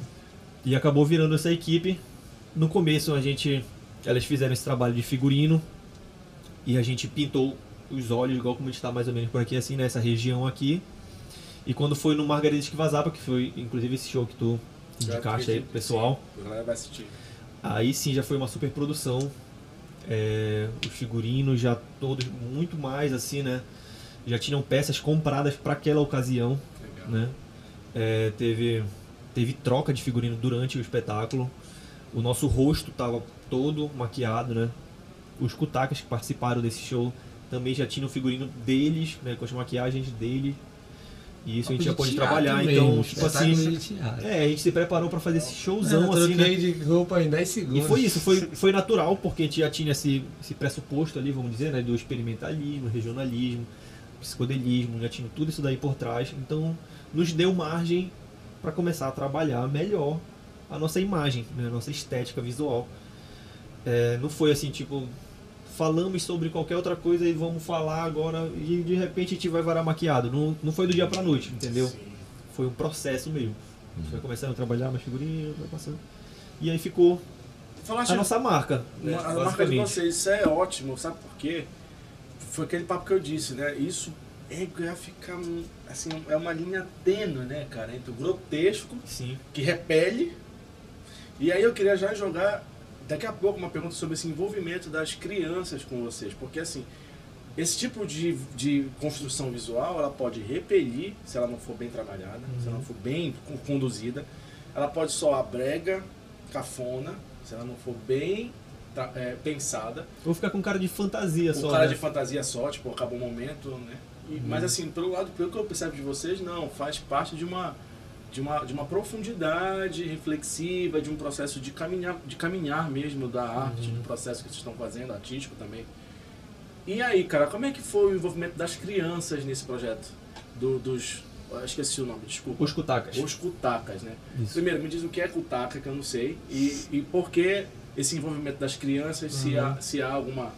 Speaker 2: E acabou virando essa equipe. No começo a gente. Elas fizeram esse trabalho de figurino. E a gente pintou os olhos, igual como a gente tá mais ou menos por aqui, assim, nessa região aqui. E quando foi no Margarida de Vazapa, que foi inclusive esse show que tu indicaste aí pro pessoal,
Speaker 1: assistir.
Speaker 2: aí sim já foi uma super produção. É, os figurinos já todos muito mais assim, né? Já tinham peças compradas para aquela ocasião
Speaker 1: Legal.
Speaker 2: né? É, teve, teve troca de figurino durante o espetáculo. O nosso rosto estava todo maquiado, né? Os cutacas que participaram desse show também já tinham o figurino deles, né? Com as maquiagens deles. E isso a gente já pôde trabalhar, então, tipo assim. É, a gente se preparou para fazer esse showzão,
Speaker 3: eu
Speaker 2: assim, né?
Speaker 3: de roupa em 10
Speaker 2: E
Speaker 3: segundos.
Speaker 2: foi isso, foi, foi natural, porque a gente já tinha esse, esse pressuposto ali, vamos dizer, né, do experimentalismo, regionalismo, psicodelismo, já tinha tudo isso daí por trás. Então, nos deu margem para começar a trabalhar melhor a nossa imagem, né, a nossa estética visual. É, não foi assim, tipo, falamos sobre qualquer outra coisa e vamos falar agora e de repente a gente vai varar maquiado. Não, não foi do dia pra noite, entendeu?
Speaker 1: Sim.
Speaker 2: Foi um processo mesmo. A gente foi começando a trabalhar mais figurinha, vai passando. E aí ficou
Speaker 1: Falaste
Speaker 2: a nossa marca, né,
Speaker 1: a marca de vocês, isso é ótimo, sabe por quê? Foi aquele papo que eu disse, né? Isso é ficar assim, é uma linha tênue, né, cara, entre o grotesco
Speaker 2: Sim.
Speaker 1: que repele. E aí eu queria já jogar daqui a pouco uma pergunta sobre esse envolvimento das crianças com vocês, porque assim, esse tipo de, de construção visual, ela pode repelir se ela não for bem trabalhada, se ela não for bem con- conduzida. Ela pode soar brega, cafona, se ela não for bem é, pensada.
Speaker 2: Vou ficar com cara de fantasia só.
Speaker 1: cara
Speaker 2: né?
Speaker 1: de fantasia só, tipo, acabou o momento, né? E- Mas assim, pelo lado, pelo que eu percebo de vocês, não, faz parte de uma de uma, de uma profundidade reflexiva, de um processo de caminhar, de caminhar mesmo da arte, do processo que vocês estão fazendo, artístico também. E aí, cara, como é que foi o envolvimento das crianças nesse projeto? Do, dos. esqueci o nome, desculpa.
Speaker 2: Os cutacas.
Speaker 1: Os cutacas, né?
Speaker 2: Isso.
Speaker 1: Primeiro, me diz o que é cutaca, que eu não sei, e, e por que esse envolvimento das crianças, se, há, se há alguma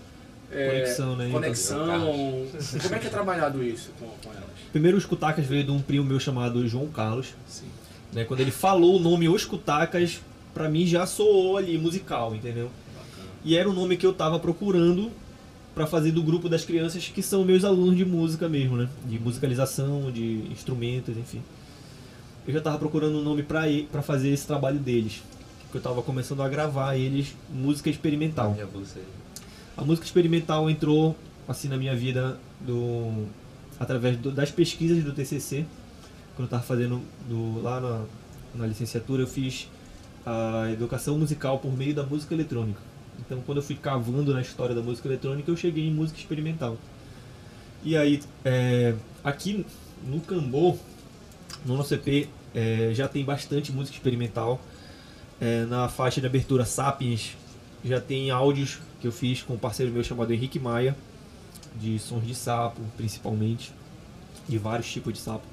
Speaker 1: é,
Speaker 2: Conexão, né?
Speaker 1: conexão. Como é que é trabalhado isso com, com elas?
Speaker 2: Primeiro, os cutacas veio de um primo meu chamado João Carlos.
Speaker 1: Sim.
Speaker 2: Né? Quando ele falou o nome Os Cutacas, pra mim já soou ali musical, entendeu?
Speaker 1: Bacana.
Speaker 2: E era o nome que eu tava procurando pra fazer do grupo das crianças que são meus alunos de música mesmo, né? De musicalização, de instrumentos, enfim. Eu já tava procurando um nome pra pra fazer esse trabalho deles. Que eu tava começando a gravar eles música experimental.
Speaker 5: Minha bolsa aí.
Speaker 2: A música experimental entrou assim na minha vida do através do- das pesquisas do TCC. Quando eu estava fazendo do, lá na, na licenciatura, eu fiz a educação musical por meio da música eletrônica. Então, quando eu fui cavando na história da música eletrônica, eu cheguei em música experimental. E aí, é, aqui no Cambô, no nosso EP, é, já tem bastante música experimental. É, na faixa de abertura Sapiens, já tem áudios que eu fiz com um parceiro meu chamado Henrique Maia, de sons de sapo, principalmente, de vários tipos de sapo.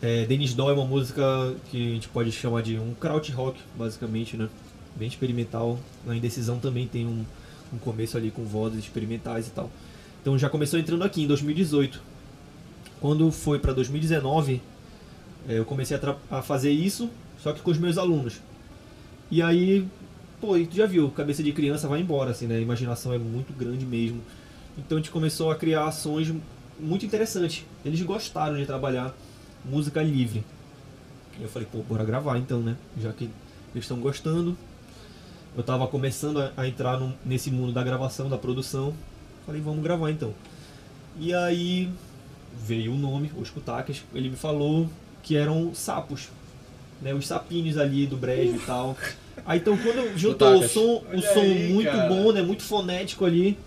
Speaker 2: É, Denis Doll é uma música que a gente pode chamar de um kraut rock, basicamente, né? Bem experimental. Na Indecisão também tem um, um começo ali com vozes experimentais e tal. Então já começou entrando aqui em 2018. Quando foi para 2019, é, eu comecei a, a fazer isso, só que com os meus alunos. E aí, pô, e tu já viu, cabeça de criança vai embora, assim, né? A imaginação é muito grande mesmo. Então a gente começou a criar ações muito interessantes. Eles gostaram de trabalhar música livre. E eu falei, pô, bora gravar então, né? Já que eles estão gostando. Eu tava começando a, entrar num- nesse mundo da gravação, da produção. Falei, vamos gravar então. E aí veio o nome, os Kutakas. Ele me falou que eram sapos. Né, os sapinhos ali do brejo e tal. <laughs> Aí então quando juntou o som, o
Speaker 1: Olha
Speaker 2: som
Speaker 1: aí,
Speaker 2: muito
Speaker 1: cara.
Speaker 2: bom, né? Muito fonético ali.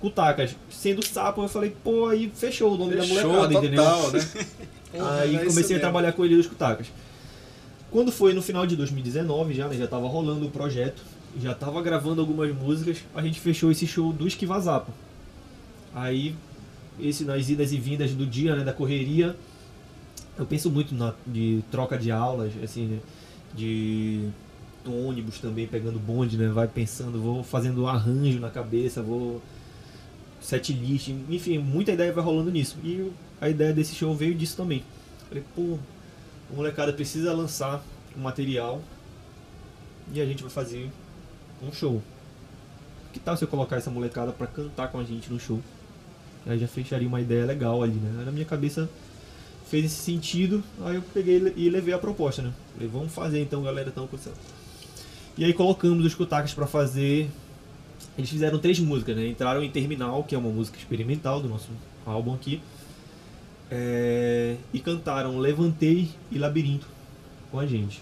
Speaker 2: Kutakas. Sendo sapo, eu falei, pô, aí fechou o nome da
Speaker 1: Fechou,
Speaker 2: molecada, entendeu?
Speaker 1: total, né? <laughs>
Speaker 2: Aí
Speaker 1: É
Speaker 2: comecei a trabalhar com ele os Kutakas. Quando foi no final de 2019 já, né, já tava rolando o projeto, já tava gravando algumas músicas, a gente fechou esse show do Esquivazapa. Aí, esse nas idas e vindas do dia, né, da correria, eu penso muito na de troca de aulas, assim, né, de ônibus também, pegando bonde, né, vai pensando, vou fazendo arranjo na cabeça, vou set list, enfim, muita ideia vai rolando nisso. E a ideia desse show veio disso também. Falei, pô, a molecada precisa lançar um material e a gente vai fazer um show. Que tal se eu colocar essa molecada pra cantar com a gente no show? Aí já fecharia uma ideia legal ali, né? Na minha cabeça fez esse sentido, aí eu peguei e levei a proposta, né? Falei, vamos fazer então, galera, então, E aí colocamos os Kutakas pra fazer. Eles fizeram três músicas, né? Entraram em Terminal, que é uma música experimental do nosso álbum aqui. É... E cantaram Levantei e Labirinto com a gente.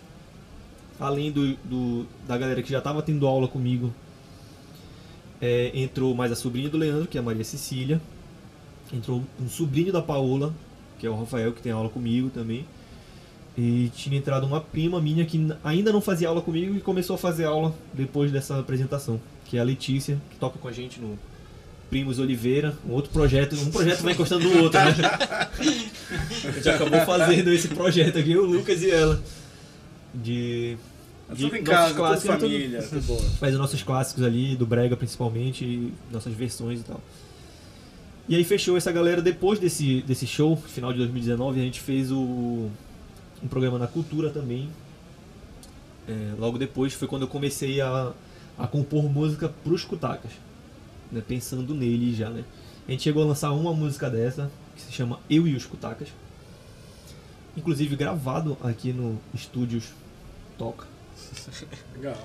Speaker 2: Além do, do da galera que já estava tendo aula comigo, é, entrou mais a sobrinha do Leandro, que é a Maria Cecília. Entrou um sobrinho da Paola, que é o Rafael, que tem aula comigo também. E tinha entrado uma prima minha que ainda não fazia aula comigo e começou a fazer aula depois dessa apresentação, que é a Letícia, que toca com a gente no Primos Oliveira, um outro projeto, um projeto vai encostando no outro, né? <laughs> a gente acabou fazendo esse projeto aqui, o Lucas e ela. De.
Speaker 1: É tudo em casa, tudo família,
Speaker 2: tudo <laughs> boa. Faz os nossos clássicos ali, do Brega principalmente, e nossas versões e tal. E aí fechou essa galera depois desse, desse show, final de 2019, a gente fez o, um programa na Cultura também. É, logo depois foi quando eu comecei a, a compor música pros Kutakas né, pensando nele já, né? A gente chegou a lançar uma música dessa, que se chama Eu e os Kutakas. Inclusive gravado aqui no Estúdios Toca. <laughs>
Speaker 1: Legal.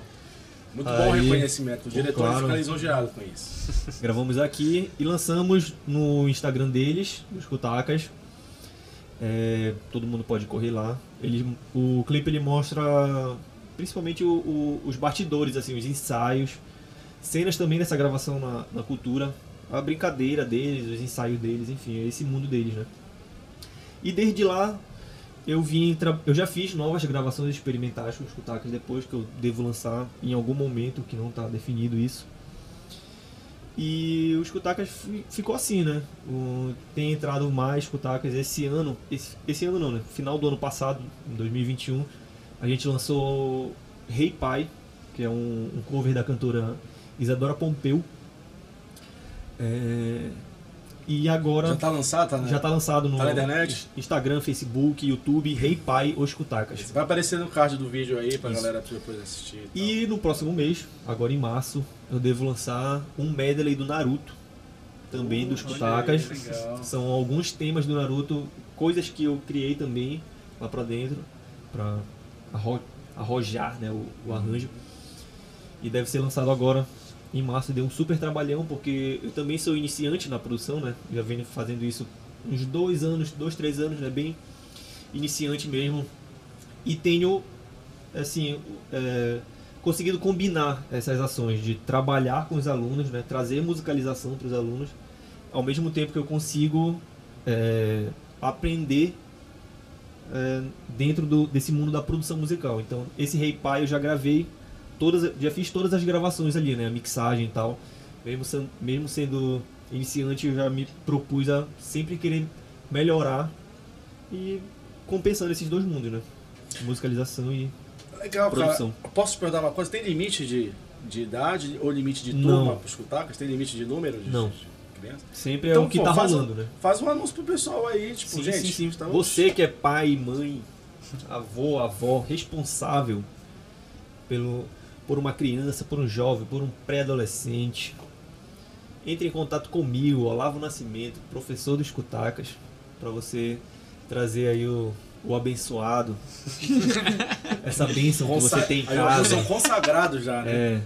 Speaker 1: Muito Aí, bom reconhecimento. O diretor claro, fica lisonjeado com isso.
Speaker 2: Gravamos aqui e lançamos no Instagram deles, dos Kutakas. É, todo mundo pode correr lá. Ele, o clipe ele mostra principalmente o, o, os batidores, assim, os ensaios cenas também dessa gravação na, na cultura, a brincadeira deles, os ensaios deles, enfim, é esse mundo deles, né? E desde lá eu vim, eu já fiz novas gravações experimentais com os Kutakas depois que eu devo lançar em algum momento que não está definido isso. E os Kutakas ficou assim, né? O, tem entrado mais Kutakas esse ano, esse, esse ano não, né? Final do ano passado, em 2021, a gente lançou hey Pai, que é um, um cover da cantora Isadora Pompeu. É, e agora.
Speaker 1: Já tá lançado? Tá
Speaker 2: na... Já tá lançado no
Speaker 1: tá na internet?
Speaker 2: Instagram, Facebook, YouTube, Rei Pai Os Kutakas.
Speaker 1: Vai aparecer no card do vídeo aí pra Isso. galera depois assistir.
Speaker 2: E, e no próximo mês, agora em março, eu devo lançar um medley do Naruto. Também uh, dos Kutakas. São alguns temas do Naruto, coisas que eu criei também lá pra dentro, pra arro arrojar né, o, o arranjo. E deve ser lançado agora em março deu um super trabalhão, porque eu também sou iniciante na produção, né? Já venho fazendo isso uns dois anos, dois, três anos, né? Bem iniciante mesmo. E tenho, assim, é, conseguido combinar essas ações de trabalhar com os alunos, né? Trazer musicalização para os alunos, ao mesmo tempo que eu consigo é, aprender é, dentro do, desse mundo da produção musical. Então, esse Rei hey Pai eu já gravei todas, já fiz todas as gravações ali, né? A mixagem e tal. Mesmo, sendo, mesmo sendo iniciante, eu já me propus a sempre querer melhorar e compensando esses dois mundos, né? Musicalização e
Speaker 1: Legal, produção. Cara. Posso te perguntar uma coisa? Tem limite de, de idade ou limite de turma para escutar? Tem limite de número? De,
Speaker 2: Não. De Sempre é então, é o que pô, tá rolando, né?
Speaker 1: Faz um anúncio pro pessoal aí, tipo, sim, gente. Sim, sim.
Speaker 2: Estamos... Você que é pai, mãe, avô, avó, responsável pelo, por uma criança, por um jovem, por um pré-adolescente. Entre em contato comigo, Olavo Nascimento, professor dos Cutacas, para você trazer aí o, o abençoado. <laughs> Essa bênção que você tem em casa.
Speaker 1: São consagrados já, né?
Speaker 2: É.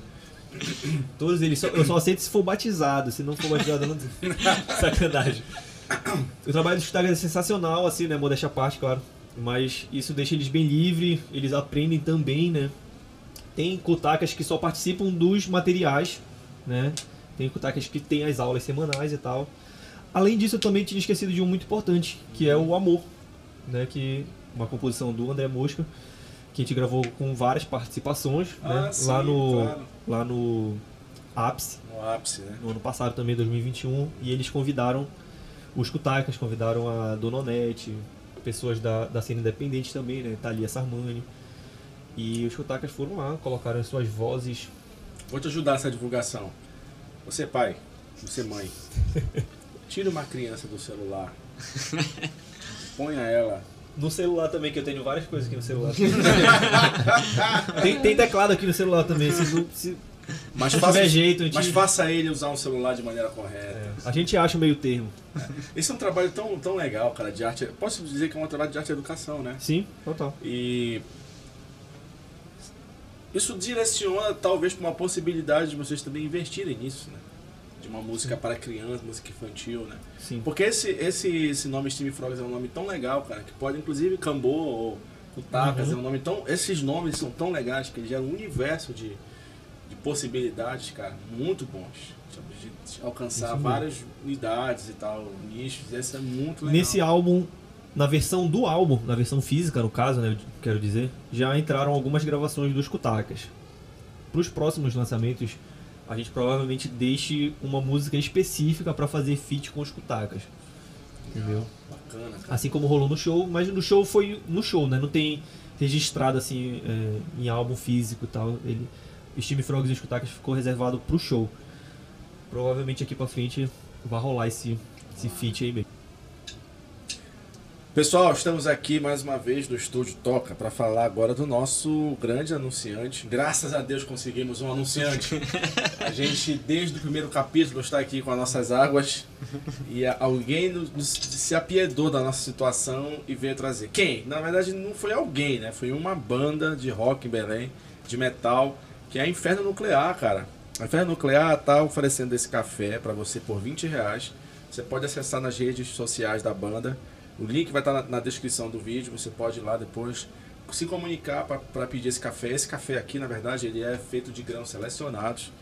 Speaker 2: Todos eles, só, eu só aceito se for batizado, se não for batizado, não. <laughs> Sacanagem. O trabalho dos Cutacas é sensacional, assim, né? Modéstia à parte, claro. Mas isso deixa eles bem livres, eles aprendem também, né? Tem kutakas que só participam dos materiais, né? Tem kutakas que tem as aulas semanais e tal. Além disso, eu também tinha esquecido de um muito importante, que é o Amor, né? Que uma composição do André Mosca, que a gente gravou com várias participações,
Speaker 1: Ah,
Speaker 2: né?
Speaker 1: sim,
Speaker 2: lá no
Speaker 1: claro.
Speaker 2: lá no ápice
Speaker 1: No ápice, né?
Speaker 2: no ano passado também, 2021, e eles convidaram os Kutaikas, convidaram a Dona Onete, pessoas da, da cena independente também, né? Thalia Sarmani. E os Kutaikas foram lá, colocaram as suas vozes.
Speaker 1: Vou te ajudar nessa divulgação. Você pai, você mãe, <laughs> tira uma criança do celular, ponha ela.
Speaker 2: No celular também, que eu tenho várias coisas aqui no celular. <laughs> tem, tem teclado aqui no celular também, se, não- se
Speaker 1: Mas
Speaker 2: se
Speaker 1: faça,
Speaker 2: tiver jeito, gente,
Speaker 1: mas faça ele usar um celular de maneira correta.
Speaker 2: é, a gente acha o meio termo.
Speaker 1: Esse é um trabalho tão, tão legal, cara, de arte. Posso dizer que é um trabalho de arte e educação, né?
Speaker 2: Sim, total.
Speaker 1: E isso direciona talvez para uma possibilidade de vocês também investirem nisso, né? De uma música para criança, música infantil, né?
Speaker 2: Sim.
Speaker 1: Porque esse, esse, esse nome Steve Frogs é um nome tão legal, cara, que pode inclusive Cambô ou Kutakas,
Speaker 2: Uhum.
Speaker 1: é um nome tão. Esses nomes são tão legais que eles geram um universo de, de possibilidades, cara, muito bons. De, alcançar várias unidades e tal, nichos. Esse é muito legal.
Speaker 2: Nesse álbum, na versão do álbum, na versão física no caso, né, eu quero dizer, já entraram algumas gravações dos Kutakas. Para os próximos lançamentos, a gente provavelmente deixe uma música específica para fazer feat com os Kutakas. Entendeu?
Speaker 1: Bacana, cara.
Speaker 2: Assim como rolou no show, mas no show foi no show, né? Não tem registrado assim é, em álbum físico e tal. Ele, o Steve Frogs e os Kutakas ficou reservado pro show. Provavelmente aqui pra frente vai rolar esse, esse feat aí mesmo.
Speaker 1: Pessoal, estamos aqui mais uma vez no Estúdio Toca para falar agora do nosso grande anunciante. Graças a Deus conseguimos um anunciante. A gente, desde o primeiro capítulo, está aqui com as nossas águas e alguém nos- se apiedou da nossa situação e veio trazer. Quem? Na verdade, não foi alguém, né? Foi uma banda de rock em Belém, de metal, que é Inferno Nuclear, cara. A Inferno Nuclear está oferecendo esse café para você por 20 reais. Você pode acessar nas redes sociais da banda. O link vai estar na, na descrição do vídeo. Você pode ir lá depois se comunicar para pedir esse café. Esse café aqui, na verdade, ele é feito de grãos selecionados.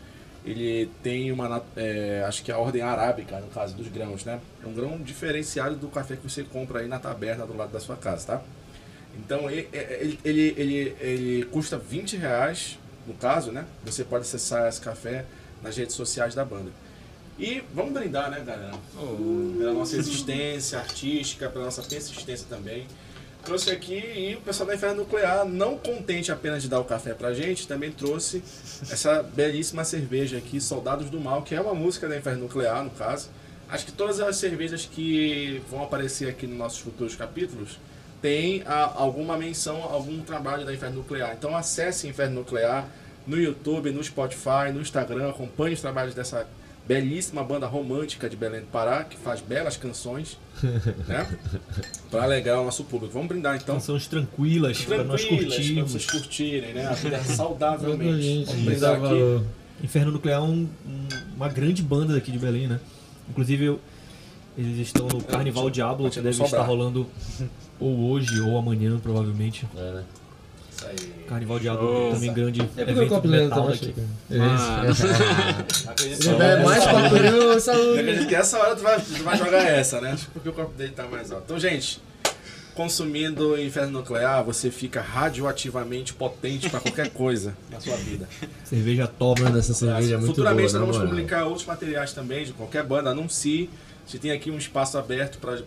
Speaker 1: Ele tem uma, é, acho que é a ordem arábica, no caso dos grãos, né? É um grão diferenciado do café que você compra aí na taberna do lado da sua casa, tá? Então e- e- ele, ele, ele, ele custa 20 reais, no caso, né? Você pode acessar esse café nas redes sociais da banda. E vamos brindar, né, galera? Pela nossa existência artística, pela nossa persistência também. Trouxe aqui e o pessoal da Inferno Nuclear, não contente apenas de dar o café pra gente, também trouxe essa belíssima cerveja aqui, Soldados do Mal, que é uma música da Inferno Nuclear, no caso. Acho que todas as cervejas que vão aparecer aqui nos nossos futuros capítulos tem a- alguma menção, algum trabalho da Inferno Nuclear. Então acesse Inferno Nuclear no YouTube, no Spotify, no Instagram, acompanhe os trabalhos dessa belíssima banda romântica de Belém do Pará, que faz belas canções, <laughs> né? Para alegrar o nosso público. Vamos brindar então.
Speaker 2: Canções tranquilas, para nós
Speaker 1: Tranquilas, para
Speaker 2: curtirmos.
Speaker 1: vocês curtirem, né? A vida saudavelmente.
Speaker 3: gente,
Speaker 1: Vamos brindar aqui.
Speaker 3: valor.
Speaker 2: Inferno Nuclear é um- um- uma grande banda daqui de Belém, né? Inclusive, eu- eles estão no Carnival Diablo, que deve estar
Speaker 1: sobrar.
Speaker 2: rolando ou hoje ou amanhã, provavelmente.
Speaker 3: É, né?
Speaker 1: Isso aí.
Speaker 2: Carnival Diablo
Speaker 4: Show.
Speaker 2: também grande
Speaker 3: É porque o copo
Speaker 2: de
Speaker 3: dele
Speaker 2: metal
Speaker 3: tá
Speaker 2: daqui.
Speaker 1: Acredito
Speaker 3: Se
Speaker 1: que-
Speaker 3: der mais copo
Speaker 1: Eu
Speaker 3: saúde.
Speaker 1: acredito que essa hora tu vai, tu vai jogar essa, né? Porque o corpo dele tá mais alto. Então, gente, consumindo inferno nuclear, você fica radioativamente potente para qualquer coisa na sua vida.
Speaker 2: Cerveja top.
Speaker 3: Mano, essa cerveja é muito
Speaker 1: Futuramente
Speaker 3: boa,
Speaker 1: nós
Speaker 3: na
Speaker 1: vamos publicar outros materiais também de qualquer banda. Anuncie. Se tem aqui um espaço aberto para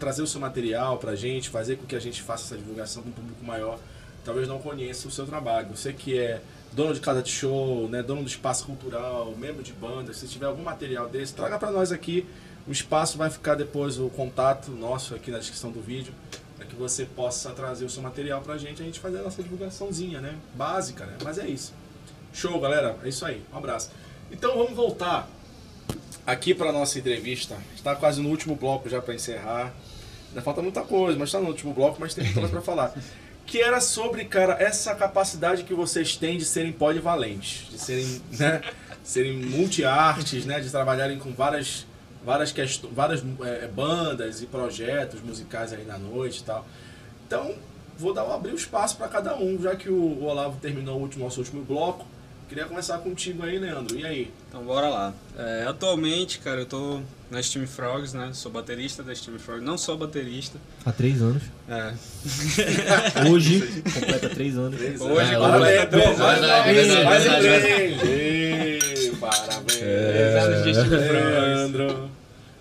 Speaker 1: trazer o seu material pra gente, fazer com que a gente faça essa divulgação com um público maior. Talvez não conheça o seu trabalho. Você que é dono de casa de show, né, dono do espaço cultural, membro de banda, se tiver algum material desse, traga para nós aqui. O espaço vai ficar depois o contato nosso aqui na descrição do vídeo, para que você possa trazer o seu material pra gente, a gente fazer a nossa divulgaçãozinha, né? Básica, né? Mas é isso. Show, galera. É isso aí. Um abraço. Então vamos voltar aqui para nossa entrevista. Está quase no último bloco já para encerrar. Ainda falta muita coisa, mas está no último bloco, mas tem muita coisa para falar. <laughs> Que era sobre, cara, essa capacidade que vocês têm de serem polivalentes, de serem, <laughs> né, serem multiartes, né, de trabalharem com várias várias questões, várias é, bandas e projetos musicais aí na noite e tal. Então, vou dar abrir o espaço para cada um, já que o, o Olavo terminou o último, nosso último bloco. Queria começar contigo aí, Leandro. E aí?
Speaker 4: Então bora lá. É, atualmente, cara, eu tô na Steam Frogs, né? Sou baterista da Steam Frogs. Não sou baterista.
Speaker 2: Há três anos.
Speaker 4: É. <laughs>
Speaker 2: Hoje, completa três anos.
Speaker 1: Três
Speaker 4: Hoje
Speaker 1: anos.
Speaker 4: completa
Speaker 1: Parabéns,
Speaker 4: três
Speaker 1: mais
Speaker 4: anos.
Speaker 1: uma vez,
Speaker 3: É
Speaker 1: mais três. Ê, Parabéns.
Speaker 4: Três anos de Steam Frogs.
Speaker 1: Leandro,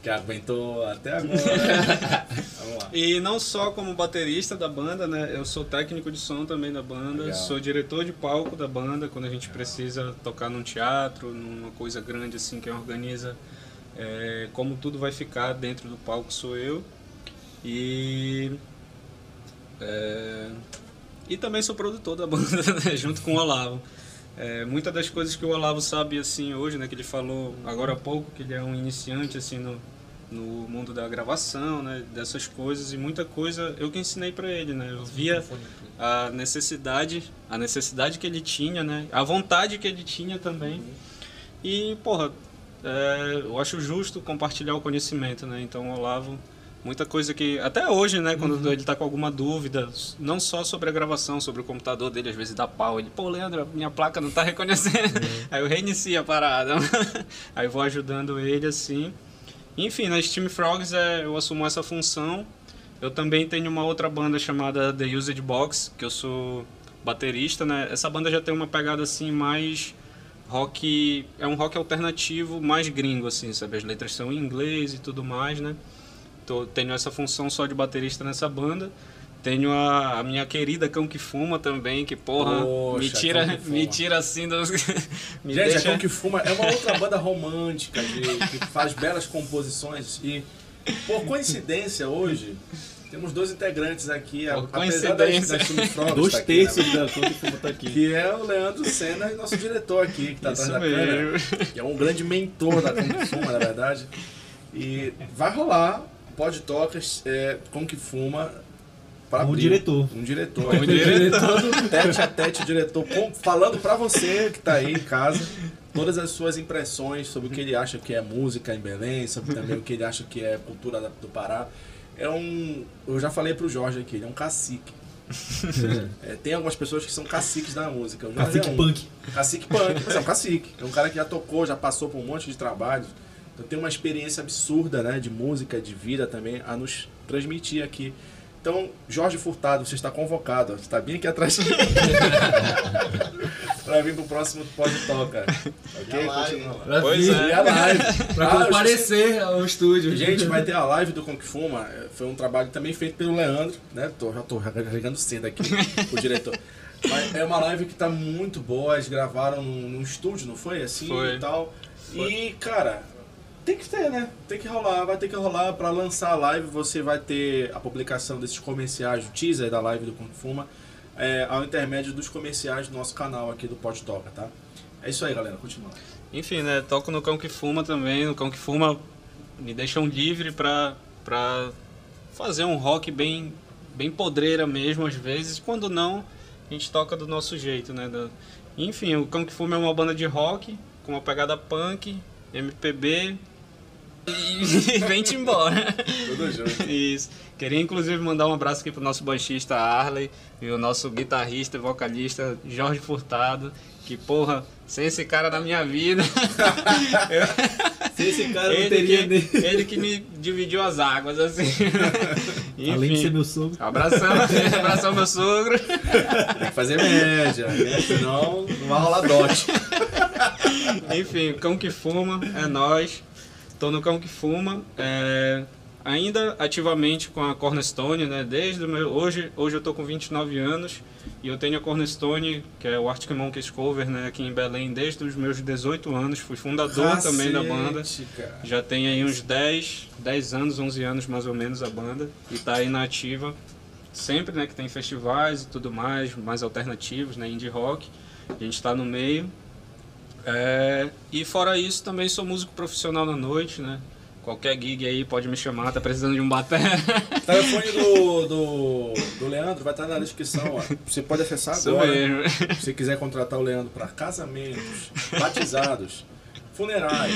Speaker 1: que aguentou até agora. <laughs> Vamos lá.
Speaker 4: E não só como baterista da banda, né? Eu sou técnico de som também da banda,
Speaker 1: Legal.
Speaker 4: sou diretor de palco da banda quando a gente precisa tocar num teatro, numa coisa grande assim, quem organiza é, como tudo vai ficar dentro do palco sou eu. E é, e também sou produtor da banda, <laughs> né? junto com o Olavo. É, muitas das coisas que o Olavo sabe assim hoje, né, que ele falou agora há pouco, que ele é um iniciante assim no, no mundo da gravação, né, dessas coisas e muita coisa eu que ensinei para ele, né? Eu via a necessidade, a necessidade que ele tinha, né, a vontade que ele tinha também. E, porra, é, eu acho justo compartilhar o conhecimento, né? Então, o Olavo, muita coisa que. Até hoje, né? Quando ele tá com alguma dúvida, não só sobre a gravação, sobre o computador dele, às vezes dá pau. Ele, pô, Leandro, minha placa não tá reconhecendo. <laughs> Aí eu reinicio a parada. <laughs> Aí eu vou ajudando ele assim. Enfim, na Steam Frogs é, eu assumo essa função. Eu também tenho uma outra banda chamada The Used Box, que eu sou baterista, né? Essa banda já tem uma pegada assim mais rock, é um rock alternativo mais gringo assim, sabe? As letras são em inglês e tudo mais, né? Tô, tenho essa função só de baterista nessa banda. Tenho a, a minha querida Cão que Fuma também, que porra,
Speaker 1: Poxa,
Speaker 4: me tira,
Speaker 1: Cão <laughs>
Speaker 4: me tira assim dos <laughs> me
Speaker 1: Gente,
Speaker 4: deixa
Speaker 1: a Cão que Fuma é uma outra banda romântica de- que faz belas composições e, por coincidência, hoje, temos dois integrantes aqui, a-
Speaker 4: Por
Speaker 1: apesar Frogs
Speaker 2: Dois
Speaker 1: tá aqui, né,
Speaker 2: terços da conta que fuma tá aqui.
Speaker 1: Que é o Leandro Senna nosso diretor aqui, que está atrás
Speaker 4: Isso
Speaker 1: da câmera.
Speaker 4: mesmo.
Speaker 1: Que é um grande mentor da Kung que Fuma, na verdade. E vai rolar Pod Tocas é, Kung que Fuma para
Speaker 2: Um diretor.
Speaker 1: Um diretor.
Speaker 4: Um diretor.
Speaker 1: Tete a tete, o diretor com- falando para você que está aí em casa todas as suas impressões sobre o que ele acha que é música em Belém, sobre também o que ele acha que é cultura do Pará. É um. Eu já falei pro Jorge aqui, ele é um cacique. É, tem algumas pessoas que são caciques da música.
Speaker 2: Cacique
Speaker 1: é um.
Speaker 2: punk.
Speaker 1: Cacique punk, mas é um cacique. É um cara que já tocou, já passou por um monte de trabalhos. Então tem uma experiência absurda, né, de música, de vida também, a nos transmitir aqui. Então, Jorge Furtado, você está convocado. Você está bem aqui atrás. <laughs> para vir pro próximo Pode Toca. Ok? Continua lá.
Speaker 3: Pra
Speaker 4: Pois
Speaker 3: vir,
Speaker 4: é.
Speaker 1: E a live.
Speaker 3: pra
Speaker 1: Ah, eu
Speaker 3: comparecer ao estúdio.
Speaker 1: Gente, vai ter a live do Kung Fuma. é, Foi um trabalho também feito pelo Leandro, né? Tô, já tô carregando cedo aqui, o diretor. Mas é uma live que tá muito boa. Eles gravaram num, num estúdio, não foi? Assim
Speaker 4: Foi.
Speaker 1: e tal. E, cara, tem que ter, né? Tem que rolar, vai ter que rolar. Pra lançar a live, você vai ter a publicação desses comerciais, o teaser da live do Kung Fuma, é, ao intermédio dos comerciais do nosso canal aqui do Pod Toca, tá? É isso aí, galera. Continua.
Speaker 4: Enfim, né? Toco no Cão que Fuma também. No Cão que Fuma me deixam livre pra, pra fazer um rock bem, bem podreira mesmo, às vezes. Quando não, a gente toca do nosso jeito, né? Da- Enfim, o Cão que Fuma é uma banda de rock com uma pegada punk, MPB e <laughs> vem-te embora.
Speaker 1: Tudo junto.
Speaker 4: Isso. Queria inclusive mandar um abraço aqui pro nosso baixista Arley e o nosso guitarrista e vocalista Jorge Furtado. Que porra, sem esse cara na minha vida. <laughs> eu-
Speaker 2: Se esse cara não
Speaker 4: ele,
Speaker 2: teria
Speaker 4: que,
Speaker 2: nem...
Speaker 4: ele que me dividiu as águas, assim. <laughs>
Speaker 2: Além de ser
Speaker 4: Enfim.
Speaker 2: meu sogro.
Speaker 4: Abração, abração meu sogro.
Speaker 1: Tem que fazer média, né? senão não vai rolar dote.
Speaker 4: Enfim, Cão que Fuma é nós. Tô no Cão que Fuma. é, ainda ativamente com a Cornerstone, né? Desde meu, hoje, hoje eu tô com 29 anos e eu tenho a Cornerstone, que é o Arctic Monkeys Cover, né? Aqui em Belém desde os meus 18 anos. Fui fundador também da banda.
Speaker 1: Cara.
Speaker 4: Já tem aí uns 10, 10 anos, 11 anos mais ou menos a banda e tá aí na ativa. Sempre, né, que tem festivais e tudo mais, mais alternativos, né, indie rock. A gente tá no meio. É, e fora isso, também sou músico profissional na noite, né? Qualquer gig aí pode me chamar, tá precisando de um batera. <laughs>
Speaker 1: O telefone do, do, do Leandro vai estar na descrição. Ó. Você pode acessar
Speaker 4: Isso
Speaker 1: agora.
Speaker 4: mesmo.
Speaker 1: Se você quiser contratar o Leandro para casamentos, batizados, funerais,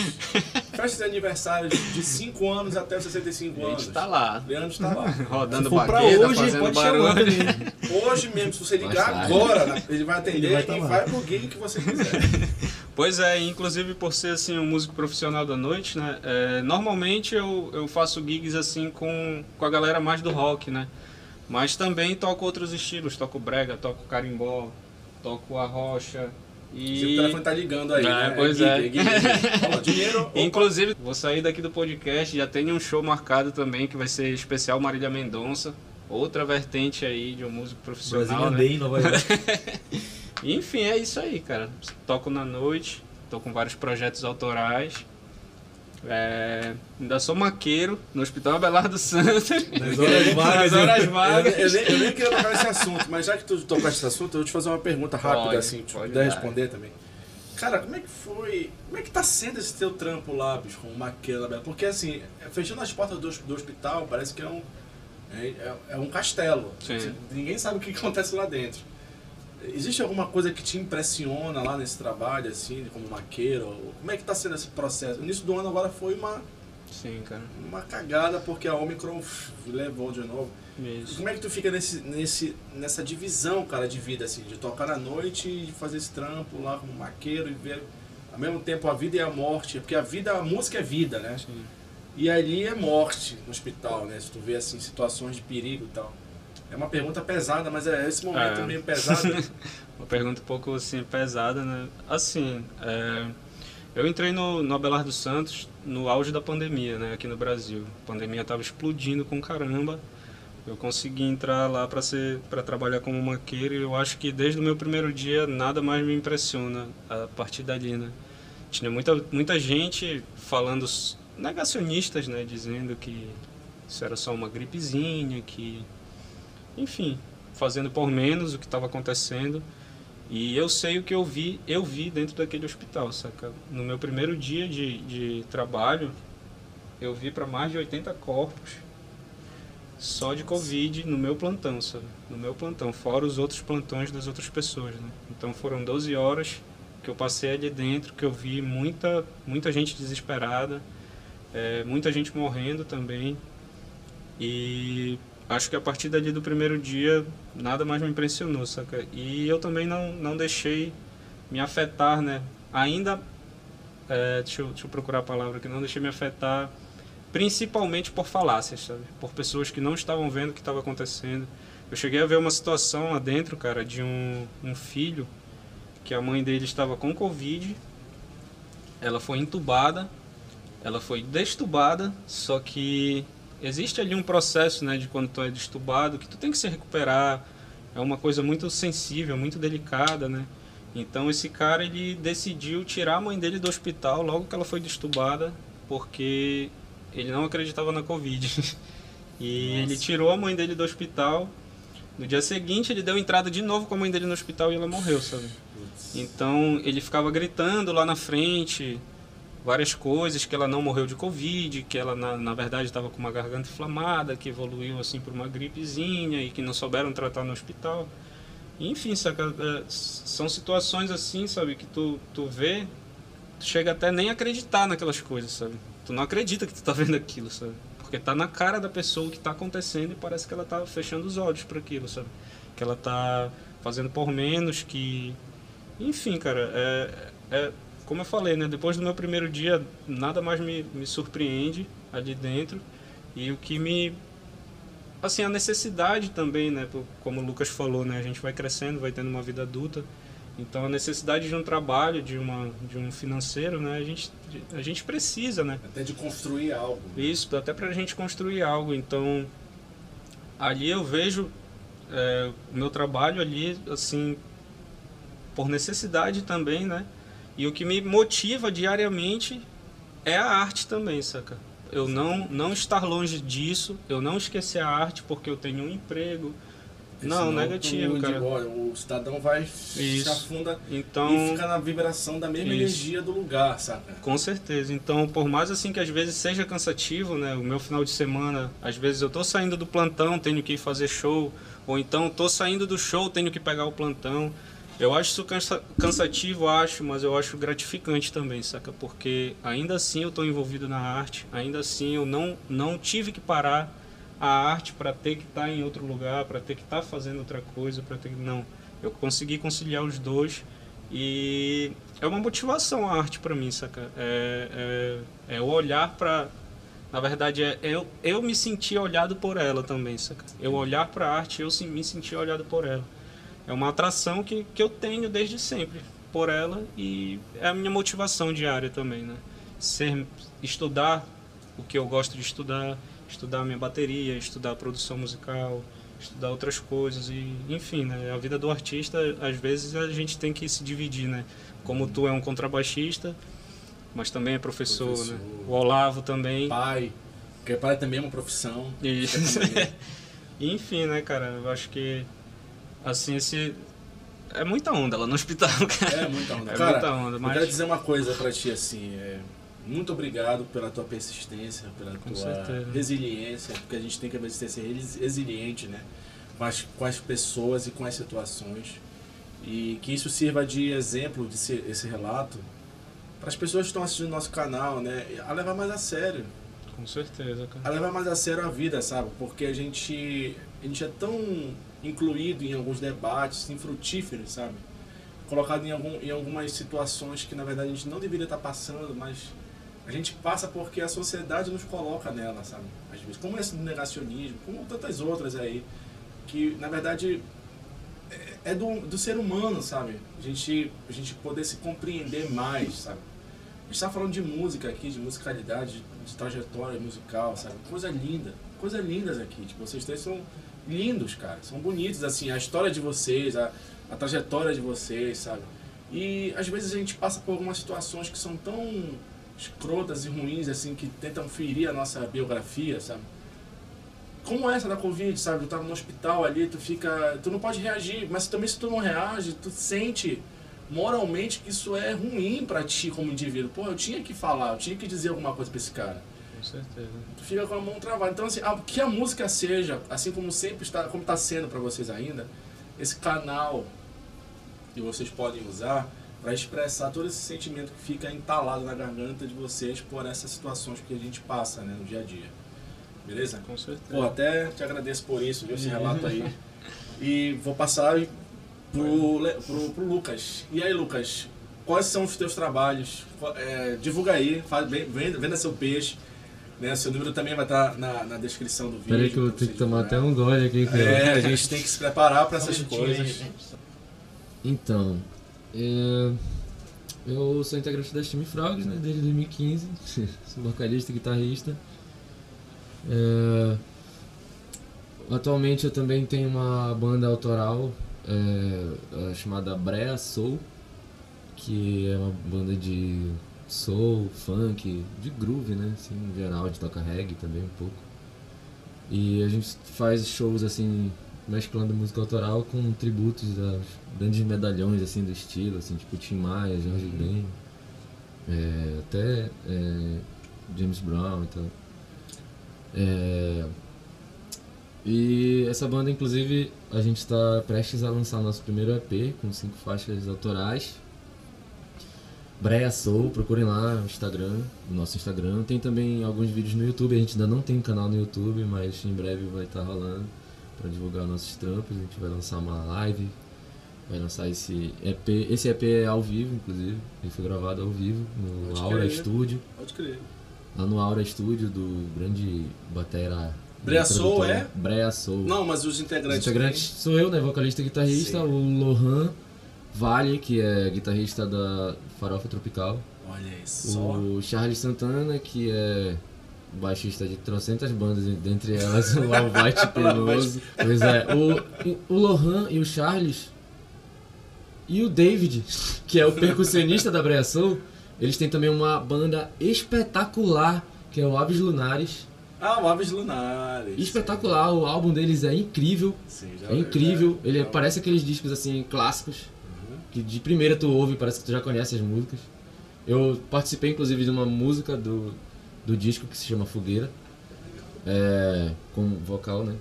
Speaker 1: festa de aniversário de 5 anos até os 65
Speaker 4: A
Speaker 1: anos.
Speaker 4: gente tá lá,
Speaker 1: Leandro está lá. <laughs>
Speaker 4: rodando baqueta,
Speaker 2: hoje,
Speaker 4: fazendo
Speaker 2: pode chamar
Speaker 4: barulho.
Speaker 1: Hoje mesmo, se você ligar agora, ele vai atender
Speaker 2: Ele vai tá
Speaker 1: e
Speaker 2: lá.
Speaker 1: vai pro gig que você quiser. <laughs>
Speaker 4: Pois é, inclusive por ser assim um músico profissional da noite, né? é, normalmente eu, eu faço gigs assim com, com a galera mais do rock, né? Mas também toco outros estilos, toco brega, toco carimbó, toco a rocha
Speaker 1: O
Speaker 4: e
Speaker 1: telefone tá ligando aí,
Speaker 4: É,
Speaker 1: né?
Speaker 4: pois
Speaker 1: gig,
Speaker 4: é.
Speaker 1: gig, gig. <laughs> Ó, dinheiro.
Speaker 4: Inclusive, vou sair daqui do podcast, já tem um show marcado também que vai ser especial Marília Mendonça, outra vertente aí de um músico profissional,
Speaker 2: Brasília
Speaker 4: né?
Speaker 2: Day em Nova York. <laughs>
Speaker 4: Enfim, é isso aí, cara. Toco na noite, tô com vários projetos autorais. É, ainda sou maqueiro no Hospital Abelardo <laughs> Santos.
Speaker 2: Nas horas vagas.
Speaker 4: Nas horas
Speaker 1: Eu,
Speaker 4: vagas.
Speaker 1: eu nem, eu nem queria tocar nesse assunto, mas já que tu tocou esse assunto, eu vou te fazer uma pergunta rápida,
Speaker 4: Pode,
Speaker 1: assim, tu
Speaker 4: pode
Speaker 1: puder responder também. Cara, como é que foi. Como é que tá sendo esse teu trampo lá, bicho, com o Maquela Bela? Porque assim, fechando as portas do, do hospital, parece que é um. É, é- é um castelo.
Speaker 4: Sim.
Speaker 1: Ninguém sabe o que acontece lá dentro. Existe alguma coisa que te impressiona lá nesse trabalho, assim, como maqueiro? Como é que tá sendo esse processo? O início do ano agora foi uma,
Speaker 4: Sim, cara.
Speaker 1: uma cagada, porque a Omicron levou de novo.
Speaker 4: Isso.
Speaker 1: Como é que tu fica nesse, nesse, nessa divisão, cara, de vida, assim, de tocar à noite e fazer esse trampo lá como maqueiro e ver ao mesmo tempo a vida e a morte, porque a vida, a música é vida, né?
Speaker 4: Sim.
Speaker 1: E ali é morte no hospital, né? Se tu vê assim situações de perigo e tal. É uma pergunta pesada, mas é esse momento
Speaker 4: É.
Speaker 1: meio pesado. <laughs>
Speaker 4: Uma pergunta um pouco assim, pesada, né? Assim, é, eu entrei no, no Abelardo Santos no auge da pandemia, né? Aqui no Brasil. A pandemia estava explodindo com caramba. Eu consegui entrar lá para ser para trabalhar como maqueiro e eu acho que desde o meu primeiro dia nada mais me impressiona a partir dali, né? Tinha muita, muita gente falando, negacionistas, né? Dizendo que isso era só uma gripezinha, que... Enfim, fazendo por menos o que estava acontecendo. E eu sei o que eu vi, eu vi dentro daquele hospital, saca? No meu primeiro dia de, de trabalho, eu vi para mais de 80 corpos só de Covid no meu plantão, sabe? No meu plantão, fora os outros plantões das outras pessoas, né? Então foram 12 horas que eu passei ali dentro, que eu vi muita, muita gente desesperada, é, muita gente morrendo também. E acho que a partir dali do primeiro dia, nada mais me impressionou, saca? E eu também não, não deixei me afetar, né? Ainda, é, deixa, eu, deixa eu procurar a palavra aqui, não deixei me afetar principalmente por falácias, sabe? Por pessoas que não estavam vendo o que estava acontecendo. Eu cheguei a ver uma situação lá dentro, cara, de um, um filho que a mãe dele estava com Covid, ela foi entubada, ela foi destubada, só que existe ali um processo, né, de quando tu é destubado, que tu tem que se recuperar, é uma coisa muito sensível, muito delicada, né? Então esse cara ele decidiu tirar a mãe dele do hospital logo que ela foi destubada, porque ele não acreditava na Covid. <laughs> E
Speaker 1: Nossa.
Speaker 4: ele tirou a mãe dele do hospital. No dia seguinte ele deu entrada de novo com a mãe dele no hospital e ela morreu, sabe? Então ele ficava gritando lá na frente várias coisas, que ela não morreu de Covid, que ela na, na verdade estava com uma garganta inflamada, que evoluiu assim por uma gripezinha e que não souberam tratar no hospital. Enfim, saca, é, são situações assim, sabe, que tu, tu vê, tu chega até nem a acreditar naquelas coisas, sabe? Tu não acredita que tu tá <laughs> vendo aquilo, sabe? Porque tá na cara da pessoa o que tá acontecendo e parece que ela tá fechando os olhos para aquilo, sabe? Que ela tá fazendo por menos, que enfim, cara, é, é como eu falei, né? Depois do meu primeiro dia, nada mais me, me surpreende ali dentro. E o que me. Assim, a necessidade também, né? Como o Lucas falou, né? A gente vai crescendo, vai tendo uma vida adulta. Então, a necessidade de um trabalho, de, uma, de um financeiro, né? A gente, a gente precisa, né?
Speaker 1: Até de construir algo. né?
Speaker 4: Isso, até pra gente construir algo. Então, ali eu vejo é, o meu trabalho ali, assim, por necessidade também, né? E o que me motiva diariamente é a arte também, saca? Eu não, não estar longe disso, eu não esquecer a arte porque eu tenho um emprego.
Speaker 1: Porque
Speaker 4: Não, negativo, cara.
Speaker 1: olha, o cidadão vai se
Speaker 4: Isso.
Speaker 1: afunda
Speaker 4: Então,
Speaker 1: e fica na vibração da mesma
Speaker 4: Isso.
Speaker 1: energia do lugar, saca?
Speaker 4: Com certeza. Então, por mais assim que às vezes seja cansativo, né? O meu final de semana, às vezes eu tô saindo do plantão, tenho que ir fazer show, ou então tô saindo do show, tenho que pegar o plantão. Eu acho isso cansa cansativo, acho, mas eu acho gratificante também, saca? Porque ainda assim eu estou envolvido na arte, ainda assim eu não, não tive que parar a arte para ter que estar tá em outro lugar, para ter que estar tá fazendo outra coisa, para ter que não. Eu consegui conciliar os dois e é uma motivação a arte para mim, saca? É, é, é olhar para na verdade, é eu, eu me sentir olhado por ela também, saca? Eu olhar para a arte, eu me sentir olhado por ela é uma atração que, que eu tenho desde sempre por ela e é a minha motivação diária também, né? Ser, estudar o que eu gosto de estudar, estudar a minha bateria, estudar a produção musical, estudar outras coisas e enfim, né? A vida do artista, às vezes a gente tem que se dividir, né? Como tu é um contrabaixista, mas também é professor, professor. né? O Olavo também.
Speaker 1: Pai, porque pai também é uma profissão.
Speaker 4: Isso. <laughs> enfim, né, cara? Eu acho que assim, esse. É muita onda lá no hospital, <laughs> cara.
Speaker 1: É muita onda. É cara, muita onda, mas... Eu quero dizer uma coisa pra ti, assim. É... Muito obrigado pela tua persistência, pela Com tua certeza. resiliência, porque a gente tem que ser resiliente, né? Com as, com as pessoas e com as situações. E que isso sirva de exemplo, de ser, esse relato, para as pessoas que estão assistindo nosso canal, né? A levar mais a sério.
Speaker 4: Com certeza, cara.
Speaker 1: A levar mais a sério a vida, sabe? Porque a gente, a gente é tão incluído em alguns debates infrutíferos, sabe? Colocado em, algum, em algumas situações que na verdade a gente não deveria estar passando, mas a gente passa porque a sociedade nos coloca nela, sabe? Às vezes, como esse negacionismo, como tantas outras aí, que na verdade é, é do, do ser humano, sabe? A gente, a gente poder se compreender mais, sabe? A gente está falando de música aqui, de musicalidade, de, de trajetória musical, sabe? Coisa linda, coisas lindas aqui. Tipo, vocês três são lindos, cara. São bonitos, assim, a história de vocês, a, a trajetória de vocês, sabe? E às vezes a gente passa por algumas situações que são tão escrotas e ruins, assim, que tentam ferir a nossa biografia, sabe? Como essa da Covid, sabe? Tu tá no hospital ali, tu fica. Tu não pode reagir, mas também se tu não reage, tu sente moralmente que isso é ruim para ti como indivíduo. Pô, eu tinha que falar, eu tinha que dizer alguma coisa pra esse cara.
Speaker 4: Com certeza.
Speaker 1: Fica com a mão travada. Então, assim, que a música seja, assim como sempre está, como está sendo para vocês ainda, esse canal que vocês podem usar para expressar todo esse sentimento que fica entalado na garganta de vocês por essas situações que a gente passa, né, no dia a dia. Beleza?
Speaker 4: Com certeza.
Speaker 1: Pô, até te agradeço por isso, viu, esse relato aí. E vou passar pro, pro, pro Lucas. E aí, Lucas, quais são os teus trabalhos? É, divulga aí, faz, venda, venda seu peixe. Né? Seu número também vai estar tá na, na descrição do vídeo.
Speaker 3: Peraí que eu tenho que tomar até um gole aqui.
Speaker 1: Cara. É, a gente tem que se preparar para essas coisas.
Speaker 3: Então, é, eu sou integrante da Steam Frogs né, desde 2015. <laughs> sou vocalista e guitarrista. É, atualmente eu também tenho uma banda autoral é, chamada Brea Soul, que é uma banda de soul, funk, de groove, né? Assim, em geral, gente toca reggae também um pouco. E a gente faz shows assim, mesclando música autoral com tributos a grandes medalhões assim do estilo, assim, tipo Tim Maia, Jorge Ben, é, até é, James Brown e tal. É, e essa banda, inclusive, a gente está prestes a lançar nosso primeiro EP com cinco faixas autorais Breia Soul, procurem lá no Instagram, no nosso Instagram. Tem também alguns vídeos no YouTube, a gente ainda não tem um canal no YouTube, mas em breve vai estar rolando para divulgar nossos trampos. A gente vai lançar uma live, vai lançar esse EP. Esse EP é ao vivo, inclusive, ele foi gravado ao vivo no Pode Aura crer. Studio.
Speaker 1: Pode crer.
Speaker 3: Lá no Aura Studio do grande batera
Speaker 1: Breia Soul é?
Speaker 3: Breia Soul.
Speaker 1: Não, mas os integrantes.
Speaker 3: Os integrantes sou eu, né? Vocalista e guitarrista, Sim. o Lohan Vale, que é guitarrista da Farofa Tropical.
Speaker 1: Olha isso.
Speaker 3: O Charles Santana, que é baixista de trocentas bandas, dentre elas o Alvite <laughs> Penoso. pois é, o, o Lohan e o Charles e o David, que é o percussionista da Soul, eles têm também uma banda espetacular, que é o Aves Lunares.
Speaker 1: Ah, o Aves Lunares.
Speaker 3: Espetacular, sim. o álbum deles é incrível. Sim, é incrível. Ele parece aqueles discos assim clássicos que de primeira tu ouve, parece que tu já conhece as músicas. Eu participei inclusive de uma música do, do disco que se chama Fogueira, é, com vocal, né?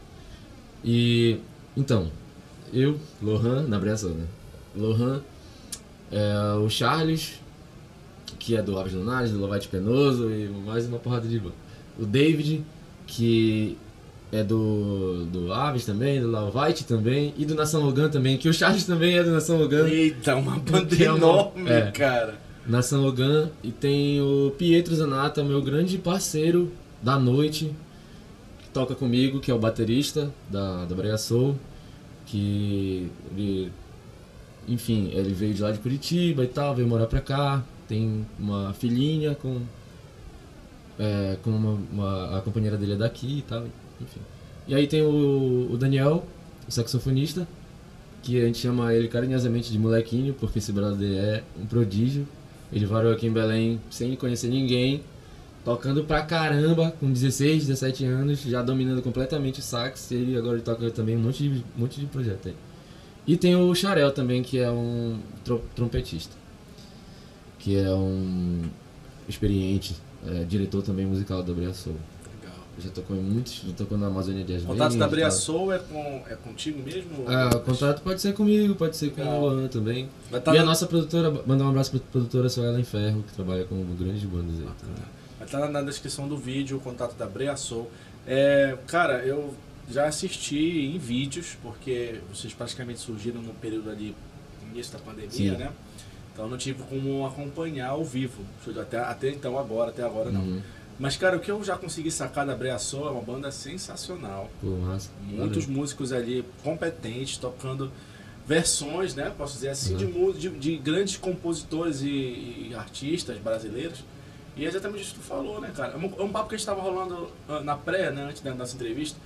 Speaker 3: E então, eu, Lohan, na Bressa, né? Lohan, é, o Charles, que é do Aves Lunares, do Lovate Penoso e mais uma porrada de. O David, que é do, do Aves também, do Lovite também, e do Nação Logan também, que o Charles também é do Nação Logan.
Speaker 1: Eita, uma banda
Speaker 3: é uma-
Speaker 1: enorme,
Speaker 3: é.
Speaker 1: cara.
Speaker 3: Nação Logan e tem o Pietro Zanata, meu grande parceiro da noite, que toca comigo, que é o baterista da, da Brega Soul, que ele, enfim, ele veio de lá de Curitiba e tal, veio morar pra cá, tem uma filhinha com, é, com uma, uma- a companheira dele é daqui e tal, enfim. E aí tem o, o Daniel, o saxofonista, que a gente chama ele carinhosamente de molequinho, porque esse brother é um prodígio. Ele varou aqui em Belém sem conhecer ninguém, tocando pra caramba, com 16, 17 anos, já dominando completamente o sax. Ele agora toca também um monte de, monte de projeto aí. E tem o Charel também, que é um tro- trompetista, que é um experiente, é, diretor também musical da Brea Soul. Já tocou em muitos, já tocou na Amazônia Jazz
Speaker 1: O contato da
Speaker 3: e
Speaker 1: Brea. Soul é, com, é contigo mesmo?
Speaker 3: Ah, o contato pode ser comigo, pode ser com o Luan também.
Speaker 1: Vai estar
Speaker 3: e a
Speaker 1: na,
Speaker 3: nossa produtora, mandar um abraço pra produtora Suelen Ferro, que trabalha com grandes bandas aí. também.
Speaker 1: vai tá na descrição do vídeo o contato da Brea Soul. É, cara, eu já assisti em vídeos, porque vocês praticamente surgiram no período ali, início da pandemia,
Speaker 3: Sim.
Speaker 1: né? Então não tive como acompanhar ao vivo. Até, até então agora, até agora não.
Speaker 3: Uhum.
Speaker 1: Mas, cara, o que eu já consegui sacar da Brea Soul é uma banda sensacional.
Speaker 3: Pô, massa.
Speaker 1: Muitos músicos ali competentes, tocando versões, né? Posso dizer assim,
Speaker 3: Uhum.
Speaker 1: de, de, de grandes compositores e, e artistas brasileiros. E é exatamente isso que tu falou, né, cara? É um, é um papo que a gente estava rolando ah, na pré, né, antes da nossa entrevista,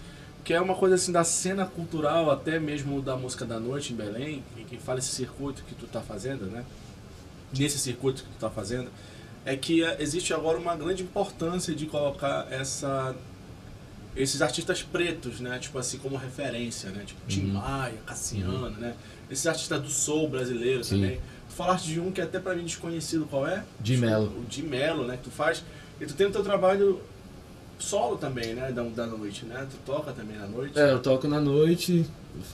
Speaker 1: que é uma coisa assim da cena cultural, até mesmo da música da noite em Belém, que, que fala esse circuito que tu tá fazendo, né? Nesse circuito que tu tá fazendo, é que existe agora uma grande importância de colocar essa esses artistas pretos, né? Tipo assim, como referência, né? Tipo Tim
Speaker 3: Uhum.
Speaker 1: Maia, Cassiano, né? Esses artistas do soul brasileiro
Speaker 3: Sim.
Speaker 1: também. Tu falaste de um que é até pra mim desconhecido, qual é?
Speaker 3: De Melo.
Speaker 1: O de Melo, né? Que tu faz. E tu tem o teu trabalho solo também, né? Da, da noite, né? Tu toca também na noite.
Speaker 3: É, eu toco na noite,